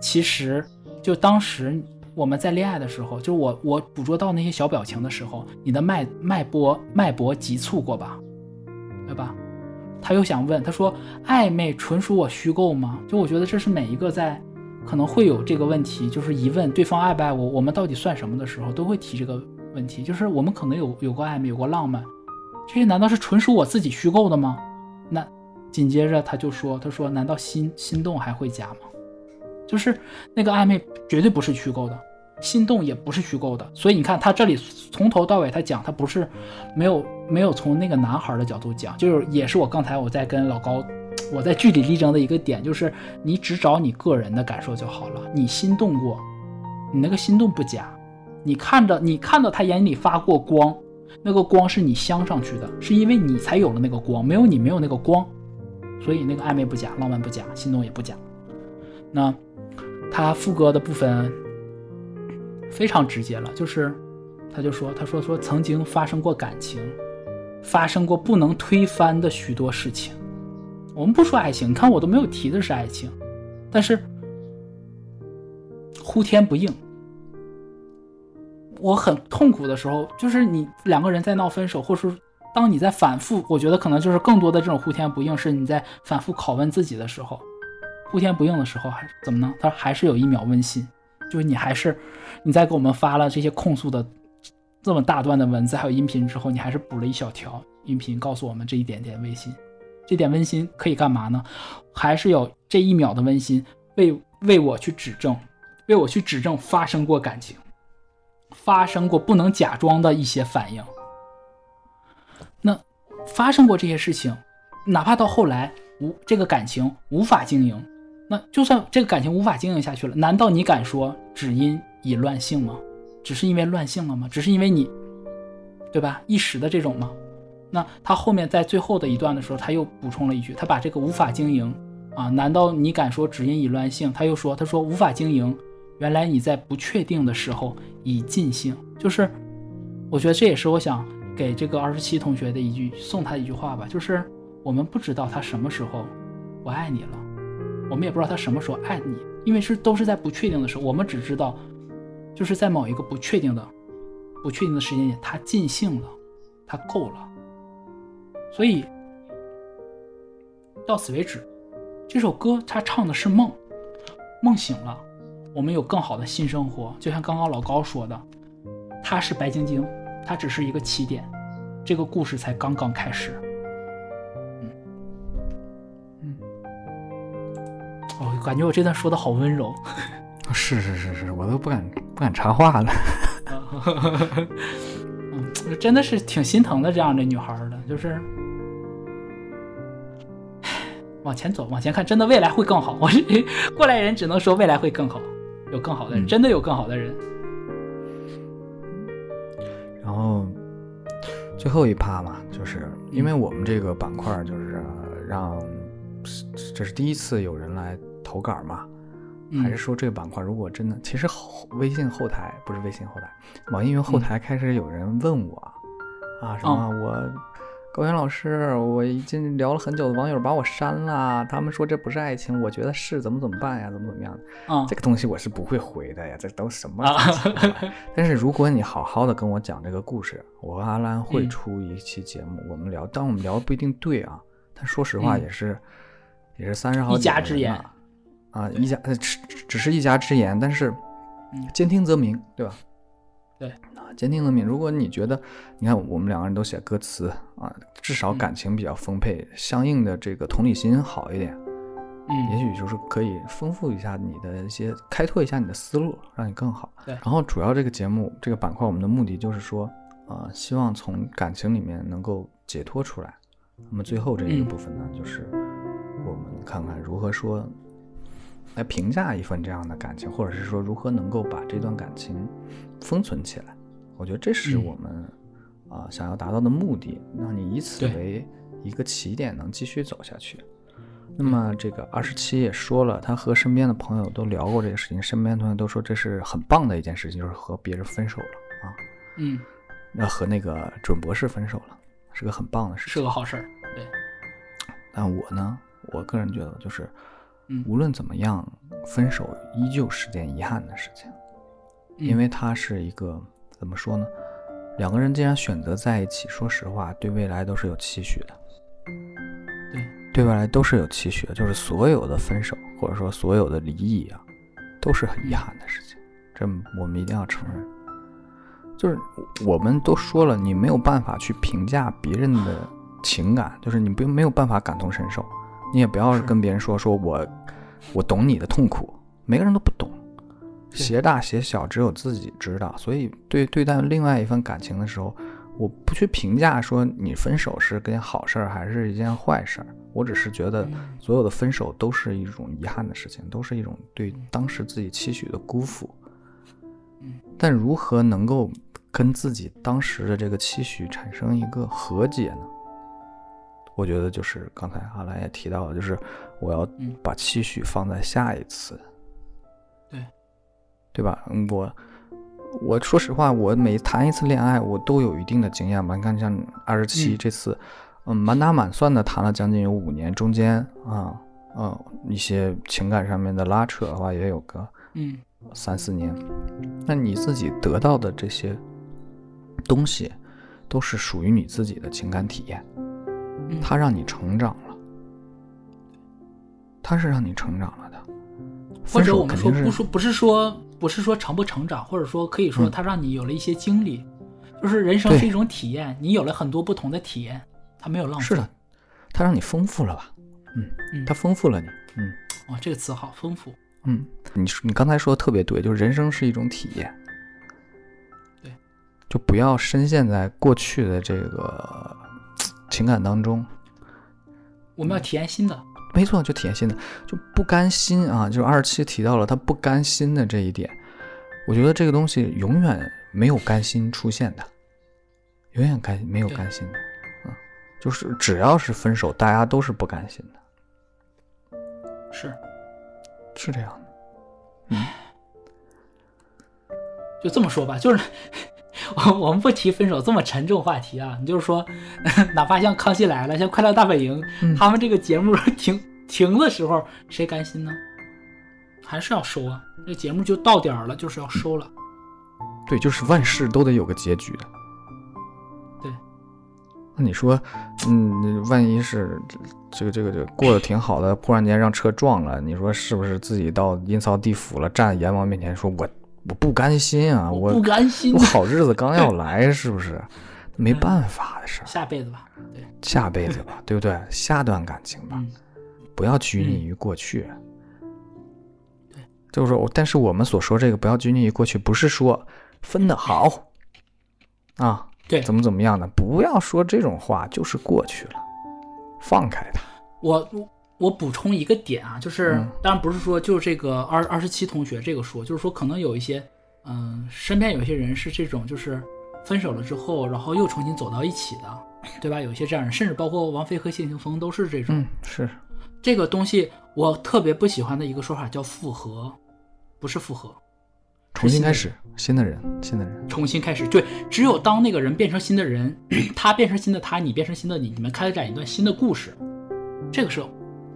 其实就当时我们在恋爱的时候，就是我我捕捉到那些小表情的时候，你的脉脉搏脉搏急促过吧，对吧？他又想问，他说暧昧纯属我虚构吗？就我觉得这是每一个在可能会有这个问题，就是疑问对方爱不爱我，我们到底算什么的时候，都会提这个问题。就是我们可能有有过暧昧，有过浪漫，这些难道是纯属我自己虚构的吗？那紧接着他就说，他说难道心心动还会假吗？就是那个暧昧绝对不是虚构的，心动也不是虚构的。所以你看他这里从头到尾他讲他不是没有没有从那个男孩的角度讲，就是也是我刚才我在跟老高我在据理力争的一个点，就是你只找你个人的感受就好了。你心动过，你那个心动不假，你看着你看到他眼里发过光，那个光是你镶上去的，是因为你才有了那个光，没有你没有那个光，所以那个暧昧不假，浪漫不假，心动也不假。那他副歌的部分非常直接了，就是他就说他说说曾经发生过感情，发生过不能推翻的许多事情。我们不说爱情，你看我都没有提的是爱情，但是呼天不应。我很痛苦的时候，就是你两个人在闹分手，或者说当你在反复，我觉得可能就是更多的这种呼天不应，是你在反复拷问自己的时候，呼天不应的时候，还怎么呢？他还是有一秒温馨，就是你还是你在给我们发了这些控诉的这么大段的文字还有音频之后，你还是补了一小条音频，告诉我们这一点点温馨。这点温馨可以干嘛呢？还是有这一秒的温馨，为为我去指正，为我去指正发生过感情，发生过不能假装的一些反应。那发生过这些事情，哪怕到后来无这个感情无法经营，那就算这个感情无法经营下去了，难道你敢说只因已乱性吗？只是因为乱性了吗？只是因为你，对吧？一时的这种吗？那他后面在最后的一段的时候，他又补充了一句，他把这个无法经营啊，难道你敢说只因已乱性？他又说，他说无法经营，原来你在不确定的时候已尽兴。就是，我觉得这也是我想给这个二十七同学的一句送他的一句话吧，就是我们不知道他什么时候不爱你了，我们也不知道他什么时候爱你，因为是都是在不确定的时候，我们只知道就是在某一个不确定的、不确定的时间点，他尽兴了，他够了。所以到此为止，这首歌它唱的是梦，梦醒了，我们有更好的新生活。就像刚刚老高说的，他是白晶晶，他只是一个起点，这个故事才刚刚开始。嗯嗯，哦，感觉我这段说的好温柔。是是是是，我都不敢不敢插话了。嗯，真的是挺心疼的这样的女孩的，就是。往前走，往前看，真的未来会更好。我是过来人，只能说未来会更好，有更好的人，真的有更好的人。然后最后一趴嘛，就是因为我们这个板块就是让这是第一次有人来投稿嘛，还是说这个板块如果真的，其实后微信后台不是微信后台，网易云后台开始有人问我啊什么我。高原老师，我已经聊了很久的网友把我删了，他们说这不是爱情，我觉得是，怎么怎么办呀？怎么怎么样的？啊，这个东西我是不会回的呀，这都什么？但是如果你好好的跟我讲这个故事，我和阿兰会出一期节目，我们聊，但我们聊不一定对啊。但说实话，也是，也是三十好一家之言啊，一家呃只只是一家之言，但是兼听则明，对吧？对啊，兼听则明。如果你觉得，你看我们两个人都写歌词啊，至少感情比较丰沛，相应的这个同理心好一点，嗯，也许就是可以丰富一下你的一些，开拓一下你的思路，让你更好。对。然后主要这个节目这个板块，我们的目的就是说，啊，希望从感情里面能够解脱出来。那么最后这一个部分呢，就是我们看看如何说。来评价一份这样的感情，或者是说如何能够把这段感情封存起来，我觉得这是我们啊想要达到的目的，那你以此为一个起点，能继续走下去。那么这个二十七也说了，他和身边的朋友都聊过这个事情，身边同学都说这是很棒的一件事情，就是和别人分手了啊。嗯，那和那个准博士分手了，是个很棒的事情，是个好事儿。对。但我呢，我个人觉得就是。嗯，无论怎么样，分手依旧是件遗憾的事情，因为它是一个怎么说呢？两个人既然选择在一起，说实话，对未来都是有期许的。对，对未来都是有期许的。就是所有的分手，或者说所有的离异啊，都是很遗憾的事情。这我们一定要承认。就是我们都说了，你没有办法去评价别人的情感，就是你不没有办法感同身受。你也不要跟别人说说我，我懂你的痛苦，每个人都不懂，鞋大鞋小，只有自己知道。所以对对待另外一份感情的时候，我不去评价说你分手是件好事儿还是一件坏事儿，我只是觉得所有的分手都是一种遗憾的事情，都是一种对当时自己期许的辜负。但如何能够跟自己当时的这个期许产生一个和解呢？我觉得就是刚才阿兰也提到了，就是我要把期许放在下一次，对，对吧？我我说实话，我每谈一次恋爱，我都有一定的经验吧。你看，像二十七这次，嗯，满打满算的谈了将近有五年，中间啊，嗯，一些情感上面的拉扯的话，也有个嗯。三四年，那你自己得到的这些东西，都是属于你自己的情感体验，嗯它让你成长了，它是让你成长了的。分或者我们说不说不是说不是说成不成长，或者说可以说嗯它让你有了一些经历，就是人生是一种体验，你有了很多不同的体验，它没有浪费。是的，它让你丰富了吧？嗯，嗯它丰富了你。嗯哇，这个词好丰富。嗯，你说你刚才说的特别对，就是人生是一种体验。对，就不要深陷在过去的这个情感当中。我们要体验新的，没错，就体验新的，就不甘心啊！就是二十七提到了他不甘心的这一点，我觉得这个东西永远没有甘心出现的，永远甘没有甘心的，嗯，就是只要是分手，大家都是不甘心的，是。是这样的。就这么说吧，就是我 我们不提分手这么沉重话题啊，你就是说，哪怕像《康熙来了》、像《快乐大本营》嗯他们这个节目停停的时候，谁甘心呢？还是要收啊，这节目就到点儿了，就是要收了。对，就是万事都得有个结局的。对，那你说，嗯，万一是这个这个这个过得挺好的，突然间让车撞了，你说是不是自己到阴曹地府了，站在阎王面前说我我不甘心啊，我不甘心我，好日子刚要 来，是不是？没办法的事儿，下辈子吧。对，下辈子吧，对不对？下段感情吧，嗯，不要拘泥于过去。对，就是说，但是我们所说这个不要拘泥于过去，不是说分的好啊，对怎么怎么样的，不要说这种话，就是过去了，放开它。我我我补充一个点啊，就是、嗯当然不是说就是这个二二十七同学这个说，就是说可能有一些嗯、身边有一些人是这种就是分手了之后，然后又重新走到一起的，对吧？有一些这样的人，甚至包括王菲和谢霆锋都是这种。嗯，是，这个东西我特别不喜欢的一个说法叫复合，不是复合，重新开始，新的人，新的人。重新开始。对，只有当那个人变成新的人，他变成新的他，你变成新的你，你们开展一段新的故事，这个是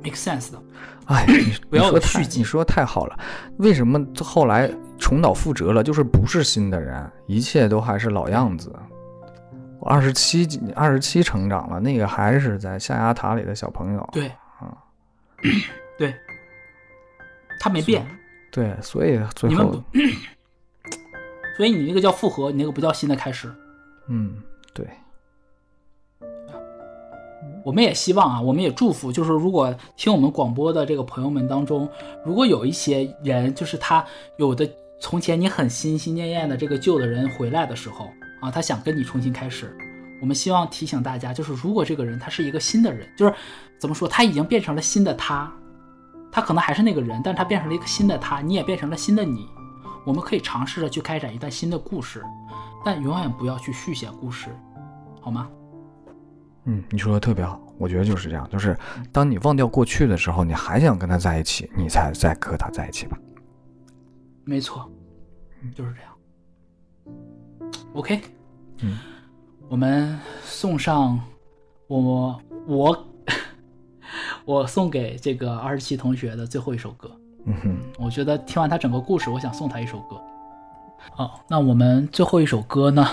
make sense 的。哎，你不要你说集你说太好了，为什么后来重蹈覆辙了？就是不是新的人，一切都还是老样子。我二十七，二十七成长了，那个还是在象牙塔里的小朋友。对，啊，对，他没变，对，所以最后 所以你那个叫复合，你那个不叫新的开始。嗯，对，我们也希望啊，我们也祝福，就是如果听我们广播的这个朋友们当中，如果有一些人，就是他有的从前你很心心念念的这个旧的人回来的时候啊，他想跟你重新开始，我们希望提醒大家，就是如果这个人他是一个新的人，就是怎么说，他已经变成了新的他，他可能还是那个人，但是他变成了一个新的他，你也变成了新的你，我们可以尝试着去开展一段新的故事，但永远不要去续写故事，好吗？嗯，你说的特别好，我觉得就是这样，就是当你忘掉过去的时候，你还想跟他在一起，你才再和他在一起吧。没错，就是这样。OK，嗯，我们送上我我 我送给这个二十七同学的最后一首歌。嗯哼，我觉得听完他整个故事，我想送他一首歌。好，那我们最后一首歌呢？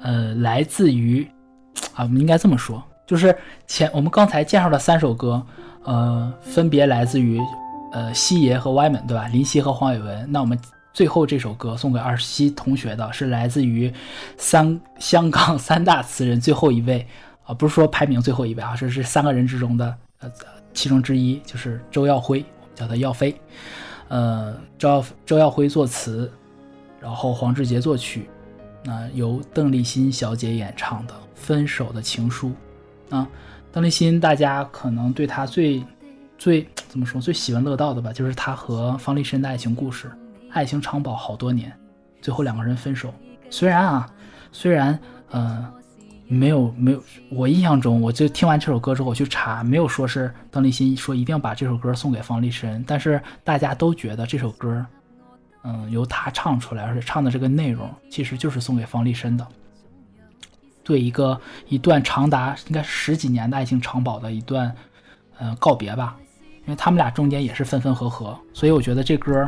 呃，来自于啊，我们应该这么说，就是前我们刚才介绍的三首歌，呃，分别来自于呃西爷和 Y 们，对吧？林夕和黄伟文。那我们最后这首歌送给二十七同学的是来自于三香港三大词人最后一位啊，不是说排名最后一位啊，这是三个人之中的呃其中之一，就是周耀辉，我们叫他耀飞。呃，周耀周耀辉作词，然后黄志杰作曲，那、由邓丽欣小姐演唱的《分手的情书》啊，邓丽欣大家可能对她最最怎么说最喜闻乐道的吧，就是她和方力申的爱情故事，爱情长跑好多年，最后两个人分手。虽然啊，虽然呃没有没有，我印象中我就听完这首歌之后我去查，没有说是邓丽欣说一定要把这首歌送给方力申，但是大家都觉得这首歌，嗯，由他唱出来，而且唱的这个内容其实就是送给方力申的。对一个一段长达应该十几年的爱情长跑的一段，呃告别吧，因为他们俩中间也是分分合合，所以我觉得这歌，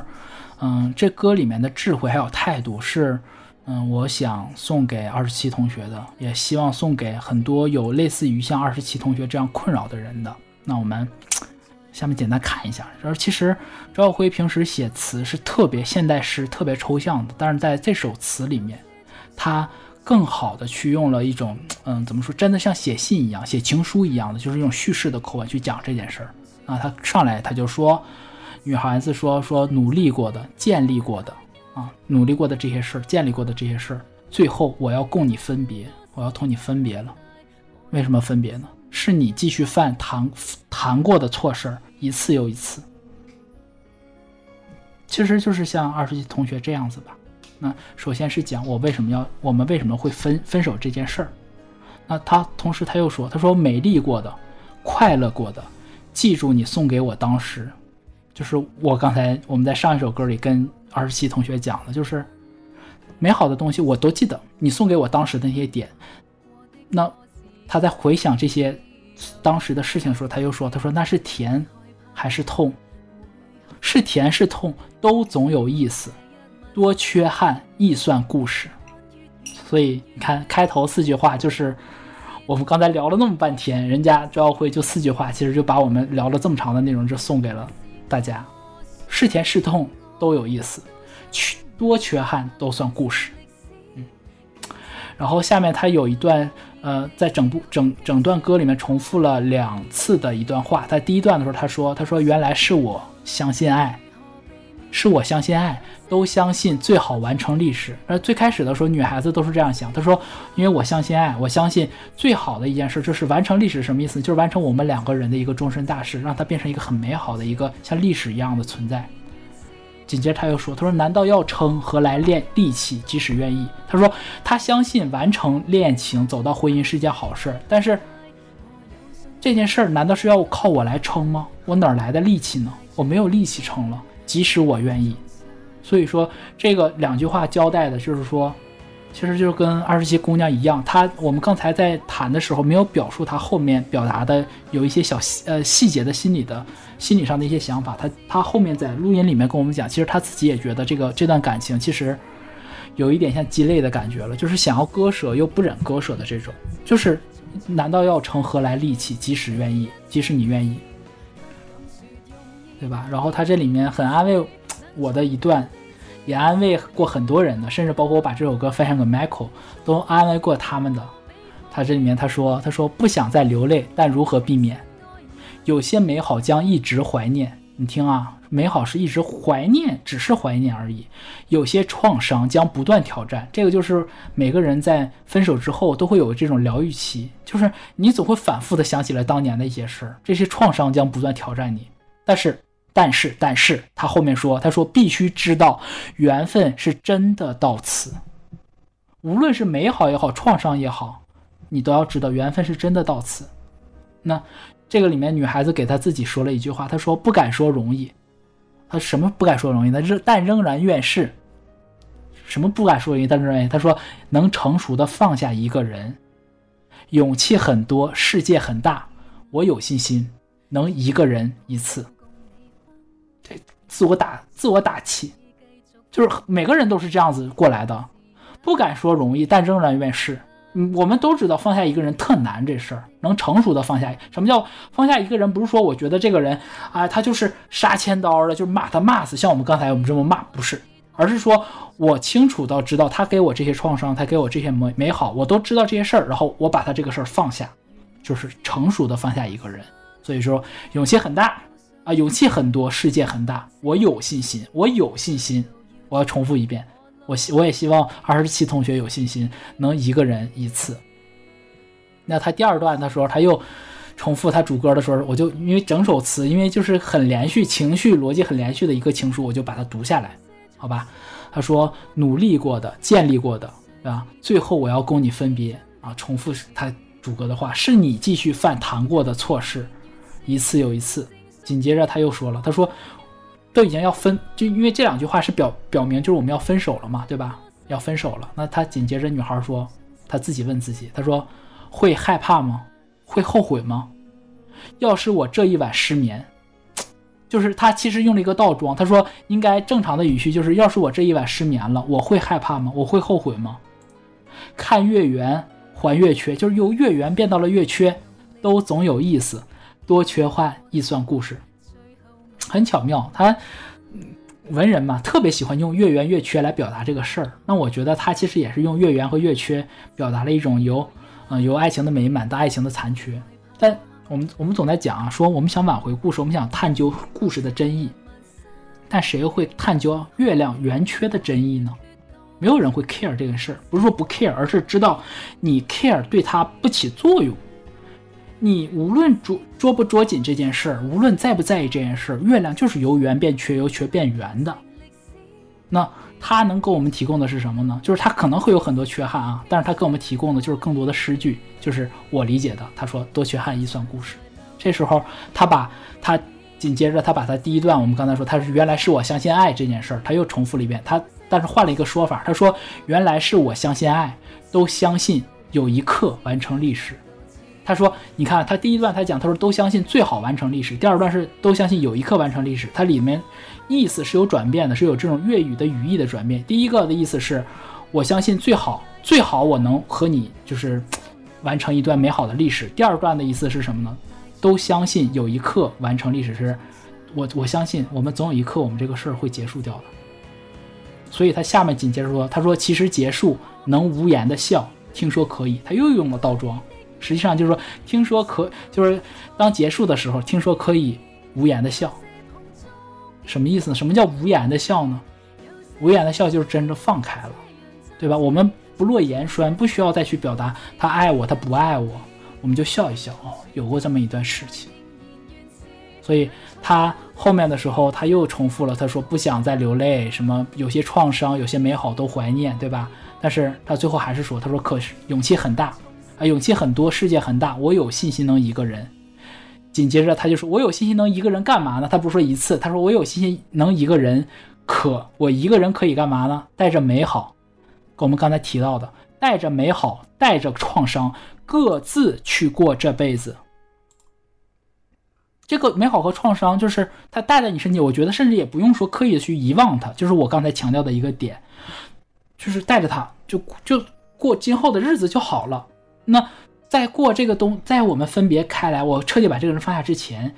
嗯，这歌里面的智慧还有态度是，嗯，我想送给二十七同学的，也希望送给很多有类似于像二十七同学这样困扰的人的。那我们下面简单看一下，而其实赵耀辉平时写词是特别现代诗、特别抽象的，但是在这首词里面，他更好的去用了一种，嗯，怎么说，真的像写信一样、写情书一样的，就是用叙事的口吻去讲这件事儿。啊，他上来他就说，女孩子说说努力过的、建立过的啊，努力过的这些事儿、建立过的这些事儿，最后我要供你分别，我要同你分别了。为什么分别呢？是你继续犯谈谈过的错事儿，一次又一次。其实就是像二十七同学这样子吧。那首先是讲我为什么要，我们为什么会分分手这件事儿。那他同时他又说，他说美丽过的、快乐过的，记住你送给我当时，就是我刚才我们在上一首歌里跟二十七同学讲的，就是美好的东西我都记得，你送给我当时的那些点。那他在回想这些当时的事情的时候，他又说：“他说那是甜还是痛？是甜是痛，都总有意思。多缺憾亦算故事。”所以你看，开头四句话就是我们刚才聊了那么半天，人家赵耀辉就四句话，其实就把我们聊了这么长的内容就送给了大家。是甜是痛都有意思，缺多缺憾都算故事。嗯，然后下面他有一段。呃，在整部整整段歌里面重复了两次的一段话。在第一段的时候，他说：“他说原来是我相信爱，是我相信爱，都相信最好完成历史。”而最开始的时候，女孩子都是这样想。她说：“因为我相信爱，我相信最好的一件事就是完成历史。什么意思？就是完成我们两个人的一个终身大事，让它变成一个很美好的一个像历史一样的存在。”紧接着他又说：“他说难道要撑，何来练力气？即使愿意。”他说他相信完成恋情，走到婚姻是件好事。但是这件事儿难道是要靠我来撑吗？我哪来的力气呢？我没有力气撑了。即使我愿意，所以说这个两句话交代的就是说，其实就是跟二十七姑娘一样。她我们刚才在谈的时候没有表述她后面表达的有一些小细呃细节的心理的。心理上的一些想法，他他后面在录音里面跟我们讲，其实他自己也觉得这个这段感情其实有一点像鸡肋的感觉了，就是想要割舍又不忍割舍的这种，就是难道要成何来力气？即使愿意，即使你愿意，对吧？然后他这里面很安慰我的一段，也安慰过很多人的，甚至包括我把这首歌分享给 Michael，都安慰过他们的。他这里面他说，他说不想再流泪，但如何避免？有些美好将一直怀念，你听啊，美好是一直怀念，只是怀念而已。有些创伤将不断挑战，这个就是每个人在分手之后都会有这种疗愈期，就是你总会反复的想起来当年的一些事儿。这些创伤将不断挑战你，但是，但是，但是，他后面说，他说必须知道，缘分是真的到此。无论是美好也好，创伤也好，你都要知道，缘分是真的到此。那。这个里面，女孩子给她自己说了一句话，她说：“不敢说容易，她什么不敢说容易？她仍但仍然愿试。什么不敢说容易？但仍然愿。她说能成熟的放下一个人，勇气很多，世界很大，我有信心能一个人一次。自我打自我打气，就是每个人都是这样子过来的。不敢说容易，但仍然愿试。”嗯，我们都知道放下一个人特难，这事儿能成熟的放下。什么叫放下一个人？不是说我觉得这个人啊，他就是杀千刀的，就是骂他骂死。像我们刚才我们这么骂，不是，而是说我清楚到知道他给我这些创伤，他给我这些美美好，我都知道这些事儿，然后我把他这个事儿放下，就是成熟的放下一个人。所以说勇气很大啊，勇气很多，世界很大，我有信心，我有信心。我要重复一遍。我希我也希望二十七同学有信心能一个人一次。那他第二段的时候，他又重复他主歌的时候，我就因为整首词，因为就是很连续，情绪逻辑很连续的一个情书，我就把它读下来，好吧？他说努力过的，建立过的，对吧？最后我要供你分别啊！重复他主歌的话，是你继续犯谈过的错事，一次又一次。紧接着他又说了，他说。都已经要分，就因为这两句话是表表明就是我们要分手了嘛，对吧？要分手了。那他紧接着女孩说，她自己问自己，他说会害怕吗？会后悔吗？要是我这一晚失眠，就是他其实用了一个倒装，他说应该正常的语序就是，要是我这一晚失眠了，我会害怕吗？我会后悔吗？看月圆还月缺，就是由月圆变到了月缺，都总有意思，多缺憾易算故事，很巧妙。他嗯文人嘛，特别喜欢用月圆月缺来表达这个事儿。那我觉得他其实也是用月圆和月缺表达了一种由嗯、由爱情的美满到爱情的残缺。但我们我们总在讲啊，说我们想挽回故事，我们想探究故事的真意，但谁会探究月亮圆缺的真意呢？没有人会 care 这个事儿，不是说不 care，而是知道你 care 对它不起作用。你无论捉捉不捉紧这件事儿，无论在不在意这件事儿，月亮就是由圆变缺，由缺变圆的。那它能给我们提供的是什么呢？就是它可能会有很多缺憾啊，但是它给我们提供的就是更多的诗句，就是我理解的。他说多缺憾亦算故事。这时候他把他紧接着他把他第一段我们刚才说他是原来是我相信爱这件事儿，他又重复了一遍。他但是换了一个说法，他说原来是我相信爱，都相信有一刻完成历史。他说：“你看，他第一段他讲，他说都相信最好完成历史；第二段是都相信有一刻完成历史。它里面意思是有转变的，是有这种粤语的语义的转变。第一个的意思是，我相信最好最好我能和你就是完成一段美好的历史。第二段的意思是什么呢？都相信有一刻完成历史是，我我相信我们总有一刻我们这个事儿会结束掉的。所以他下面紧接着说，他说其实结束能无言的笑，听说可以，他又用了倒装。”实际上就是说，听说可就是当结束的时候，听说可以无言的笑，什么意思呢？什么叫无言的笑呢？无言的笑就是真的放开了，对吧？我们不落言栓，不需要再去表达他爱我，他不爱我，我们就笑一笑哦，有过这么一段事情。所以他后面的时候他又重复了，他说不想再流泪，什么有些创伤，有些美好都怀念，对吧？但是他最后还是说，他说可是勇气很大。啊，勇气很多，世界很大，我有信心能一个人。紧接着他就说：“我有信心能一个人干嘛呢？”他不说一次，他说：“我有信心能一个人，可我一个人可以干嘛呢？带着美好，我们刚才提到的，带着美好，带着创伤，各自去过这辈子。这个美好和创伤，就是他带在你身体，我觉得甚至也不用说刻意的去遗忘它，就是我刚才强调的一个点，就是带着它，就就过今后的日子就好了。”那在过这个冬，在我们分别开来，我彻底把这个人放下之前，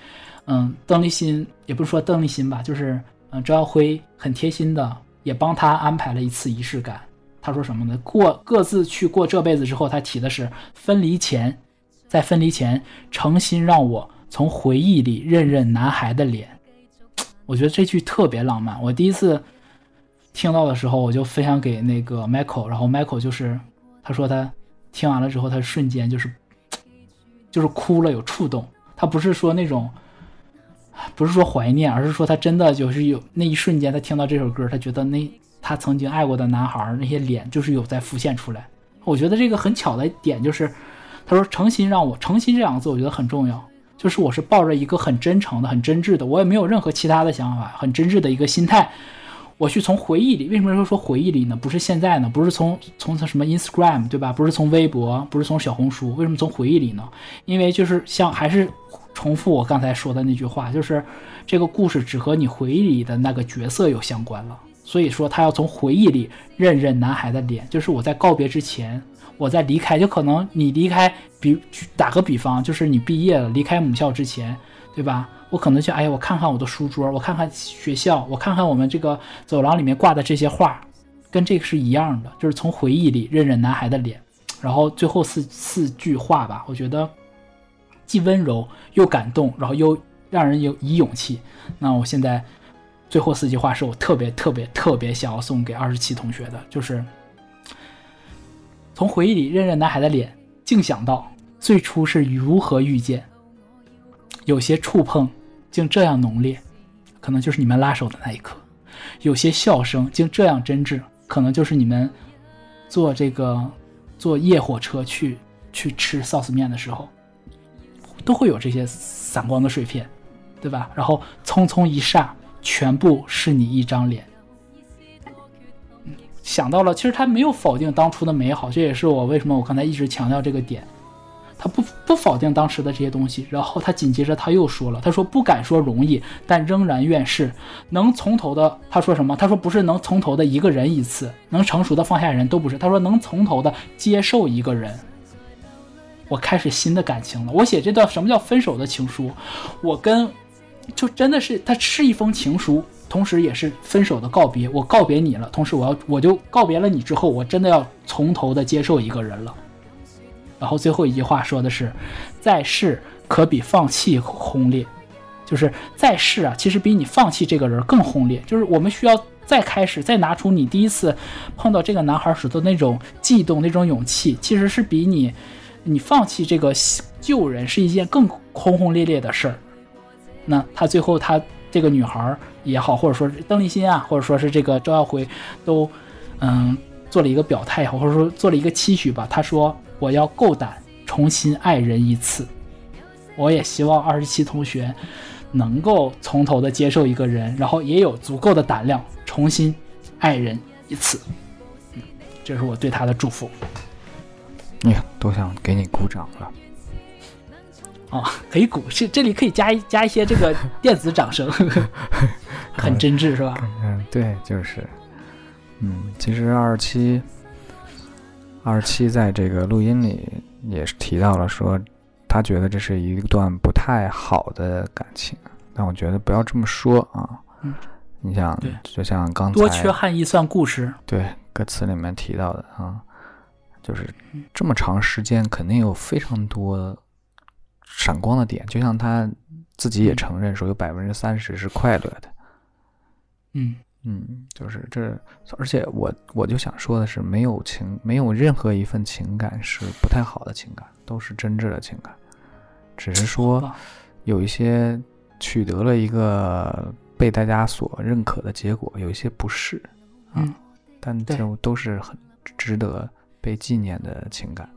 嗯，邓丽欣也不是说邓丽欣吧，就是嗯，周耀辉很贴心的也帮他安排了一次仪式感。他说什么呢？过各自去过这辈子之后，他提的是分离前，在分离前诚心让我从回忆里认认男孩的脸。我觉得这句特别浪漫。我第一次听到的时候，我就分享给那个 Michael，然后 Michael 就是他说他。听完了之后，他瞬间就是，就是哭了，有触动。他不是说那种，不是说怀念，而是说他真的就是有那一瞬间，他听到这首歌，他觉得那他曾经爱过的男孩那些脸，就是有在浮现出来。我觉得这个很巧的点就是，他说诚心让我诚心这两个字，我觉得很重要。就是我是抱着一个很真诚的、很真挚的，我也没有任何其他的想法，很真挚的一个心态。我去从回忆里，为什么说说回忆里呢？不是现在呢？不是从从什么 Instagram 对吧？不是从微博，不是从小红书？为什么从回忆里呢？因为就是像还是重复我刚才说的那句话，就是这个故事只和你回忆里的那个角色有相关了。所以说他要从回忆里认认男孩的脸，就是我在告别之前，我在离开，就可能你离开，比打个比方，就是你毕业了离开母校之前，对吧？我可能就哎呀，我看看我的书桌，我看看学校，我看看我们这个走廊里面挂的这些画，跟这个是一样的，就是从回忆里认认男孩的脸。然后最后四四句话吧，我觉得既温柔又感动，然后又让人有以勇气。那我现在最后四句话是我特别特别特别想要送给二十七同学的，就是从回忆里认认男孩的脸，竟想到最初是如何遇见，有些触碰。竟这样浓烈，可能就是你们拉手的那一刻；有些笑声竟这样真挚，可能就是你们坐这个坐夜火车去去吃臊子面的时候，都会有这些散光的碎片，对吧？然后匆匆一霎，全部是你一张脸。想到了，其实他没有否定当初的美好，这也是我为什么我刚才一直强调这个点。他不不否定当时的这些东西，然后他紧接着他又说了，他说不敢说容易，但仍然愿试，能从头的，他说什么？他说不是能从头的一个人一次，能成熟的放下人都不是，他说能从头的接受一个人。我开始新的感情了。我写这段什么叫分手的情书？我跟就真的是，它是一封情书，同时也是分手的告别。我告别你了，同时我要我就告别了你之后，我真的要从头的接受一个人了。然后最后一句话说的是，在世可比放弃轰烈，就是在世啊，其实比你放弃这个人更轰烈。就是我们需要再开始，再拿出你第一次碰到这个男孩时的那种悸动、那种勇气，其实是比你你放弃这个旧人是一件更轰轰烈烈的事儿。那他最后他这个女孩也好，或者说邓丽欣啊，或者说是这个周耀辉，都嗯做了一个表态，或者说做了一个期许吧。他说。我要够胆重新爱人一次，我也希望二十七同学能够从头的接受一个人，然后也有足够的胆量重新爱人一次。嗯，这是我对他的祝福。你看，都想给你鼓掌了。哦，可以鼓，这这里可以加一加一些这个 电子掌声，很真挚是吧？嗯，对，就是，嗯，其实二十七。二十七在这个录音里也是提到了，说他觉得这是一段不太好的感情，但我觉得不要这么说啊。嗯，你想，就像刚才多缺憾一算故事，对歌词里面提到的啊，就是这么长时间肯定有非常多闪光的点，就像他自己也承认说有百分之三十是快乐的。嗯。嗯，就是这，而且我我就想说的是，没有情，没有任何一份情感是不太好的情感，都是真挚的情感，只是说有一些取得了一个被大家所认可的结果，有一些不是啊，但就都是很值得被纪念的情感。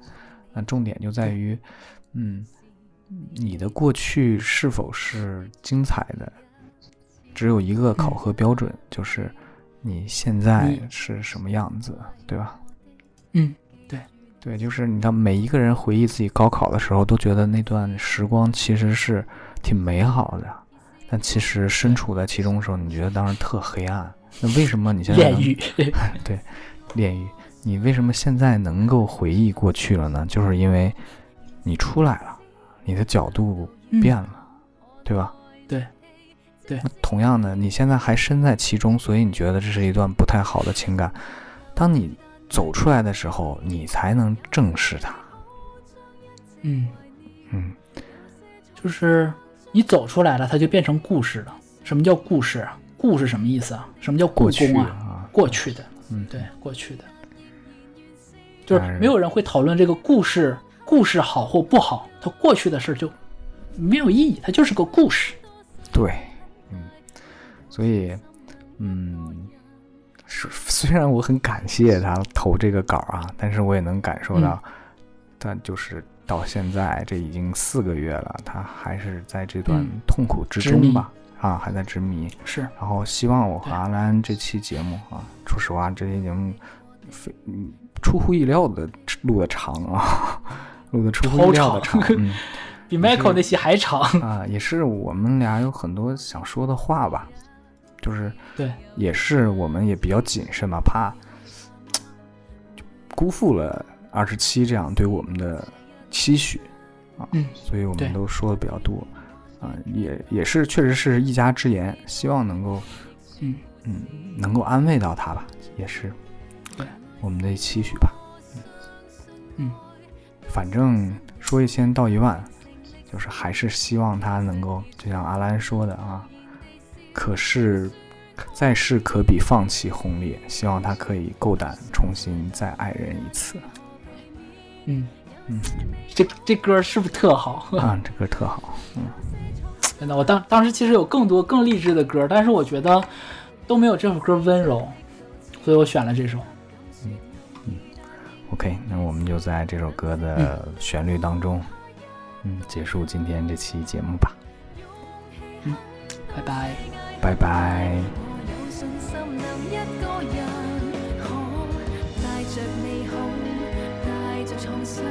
那重点就在于，嗯，你的过去是否是精彩的？只有一个考核标准，就是你现在是什么样子，对吧？嗯，对，对，就是你看，每一个人回忆自己高考的时候，都觉得那段时光其实是挺美好的，但其实身处在其中的时候，你觉得当时特黑暗。那为什么你现在炼狱？对，炼狱。你为什么现在能够回忆过去了呢？就是因为你出来了，你的角度变了，对吧？对。同样的，你现在还身在其中，所以你觉得这是一段不太好的情感。当你走出来的时候，你才能正视它。嗯嗯，就是你走出来了，它就变成故事了。什么叫故事？故是什么意思啊？什么叫故宫啊？过去的，嗯，对，过去的，就是没有人会讨论这个故事，故事好或不好，它过去的事就没有意义，它就是个故事。对。所以，嗯，是 虽然我很感谢他投这个稿啊，但是我也能感受到，但就是到现在这已经四个月了，他还是在这段痛苦之中吧，啊，还在执迷。是。然后希望我和阿兰这期节目啊，说实话，这期节目非嗯出乎意料的录的长啊，录的出乎意料的长，嗯，比 Michael 那期还长啊，也是我们俩有很多想说的话吧。就是对，也是我们也比较谨慎嘛，怕就辜负了二十七这样对我们的期许啊，嗯，所以我们都说的比较多啊，也也是确实是一家之言，希望能够嗯。嗯能够安慰到他吧，也是对我们的期许吧，嗯，反正说一千道一万，就是还是希望他能够就像阿兰说的啊。可是，再世可比放弃轰烈。希望他可以够胆重新再爱人一次。嗯嗯，这这歌是不是特好 啊？这歌特好。嗯，真的，我当当时其实有更多更励志的歌，但是我觉得都没有这首歌温柔，所以我选了这首。嗯嗯，OK，那我们就在这首歌的旋律当中，嗯，结束今天这期节目吧。嗯，拜拜。拜拜。如果有信心能一个人可带着美好，带着创伤，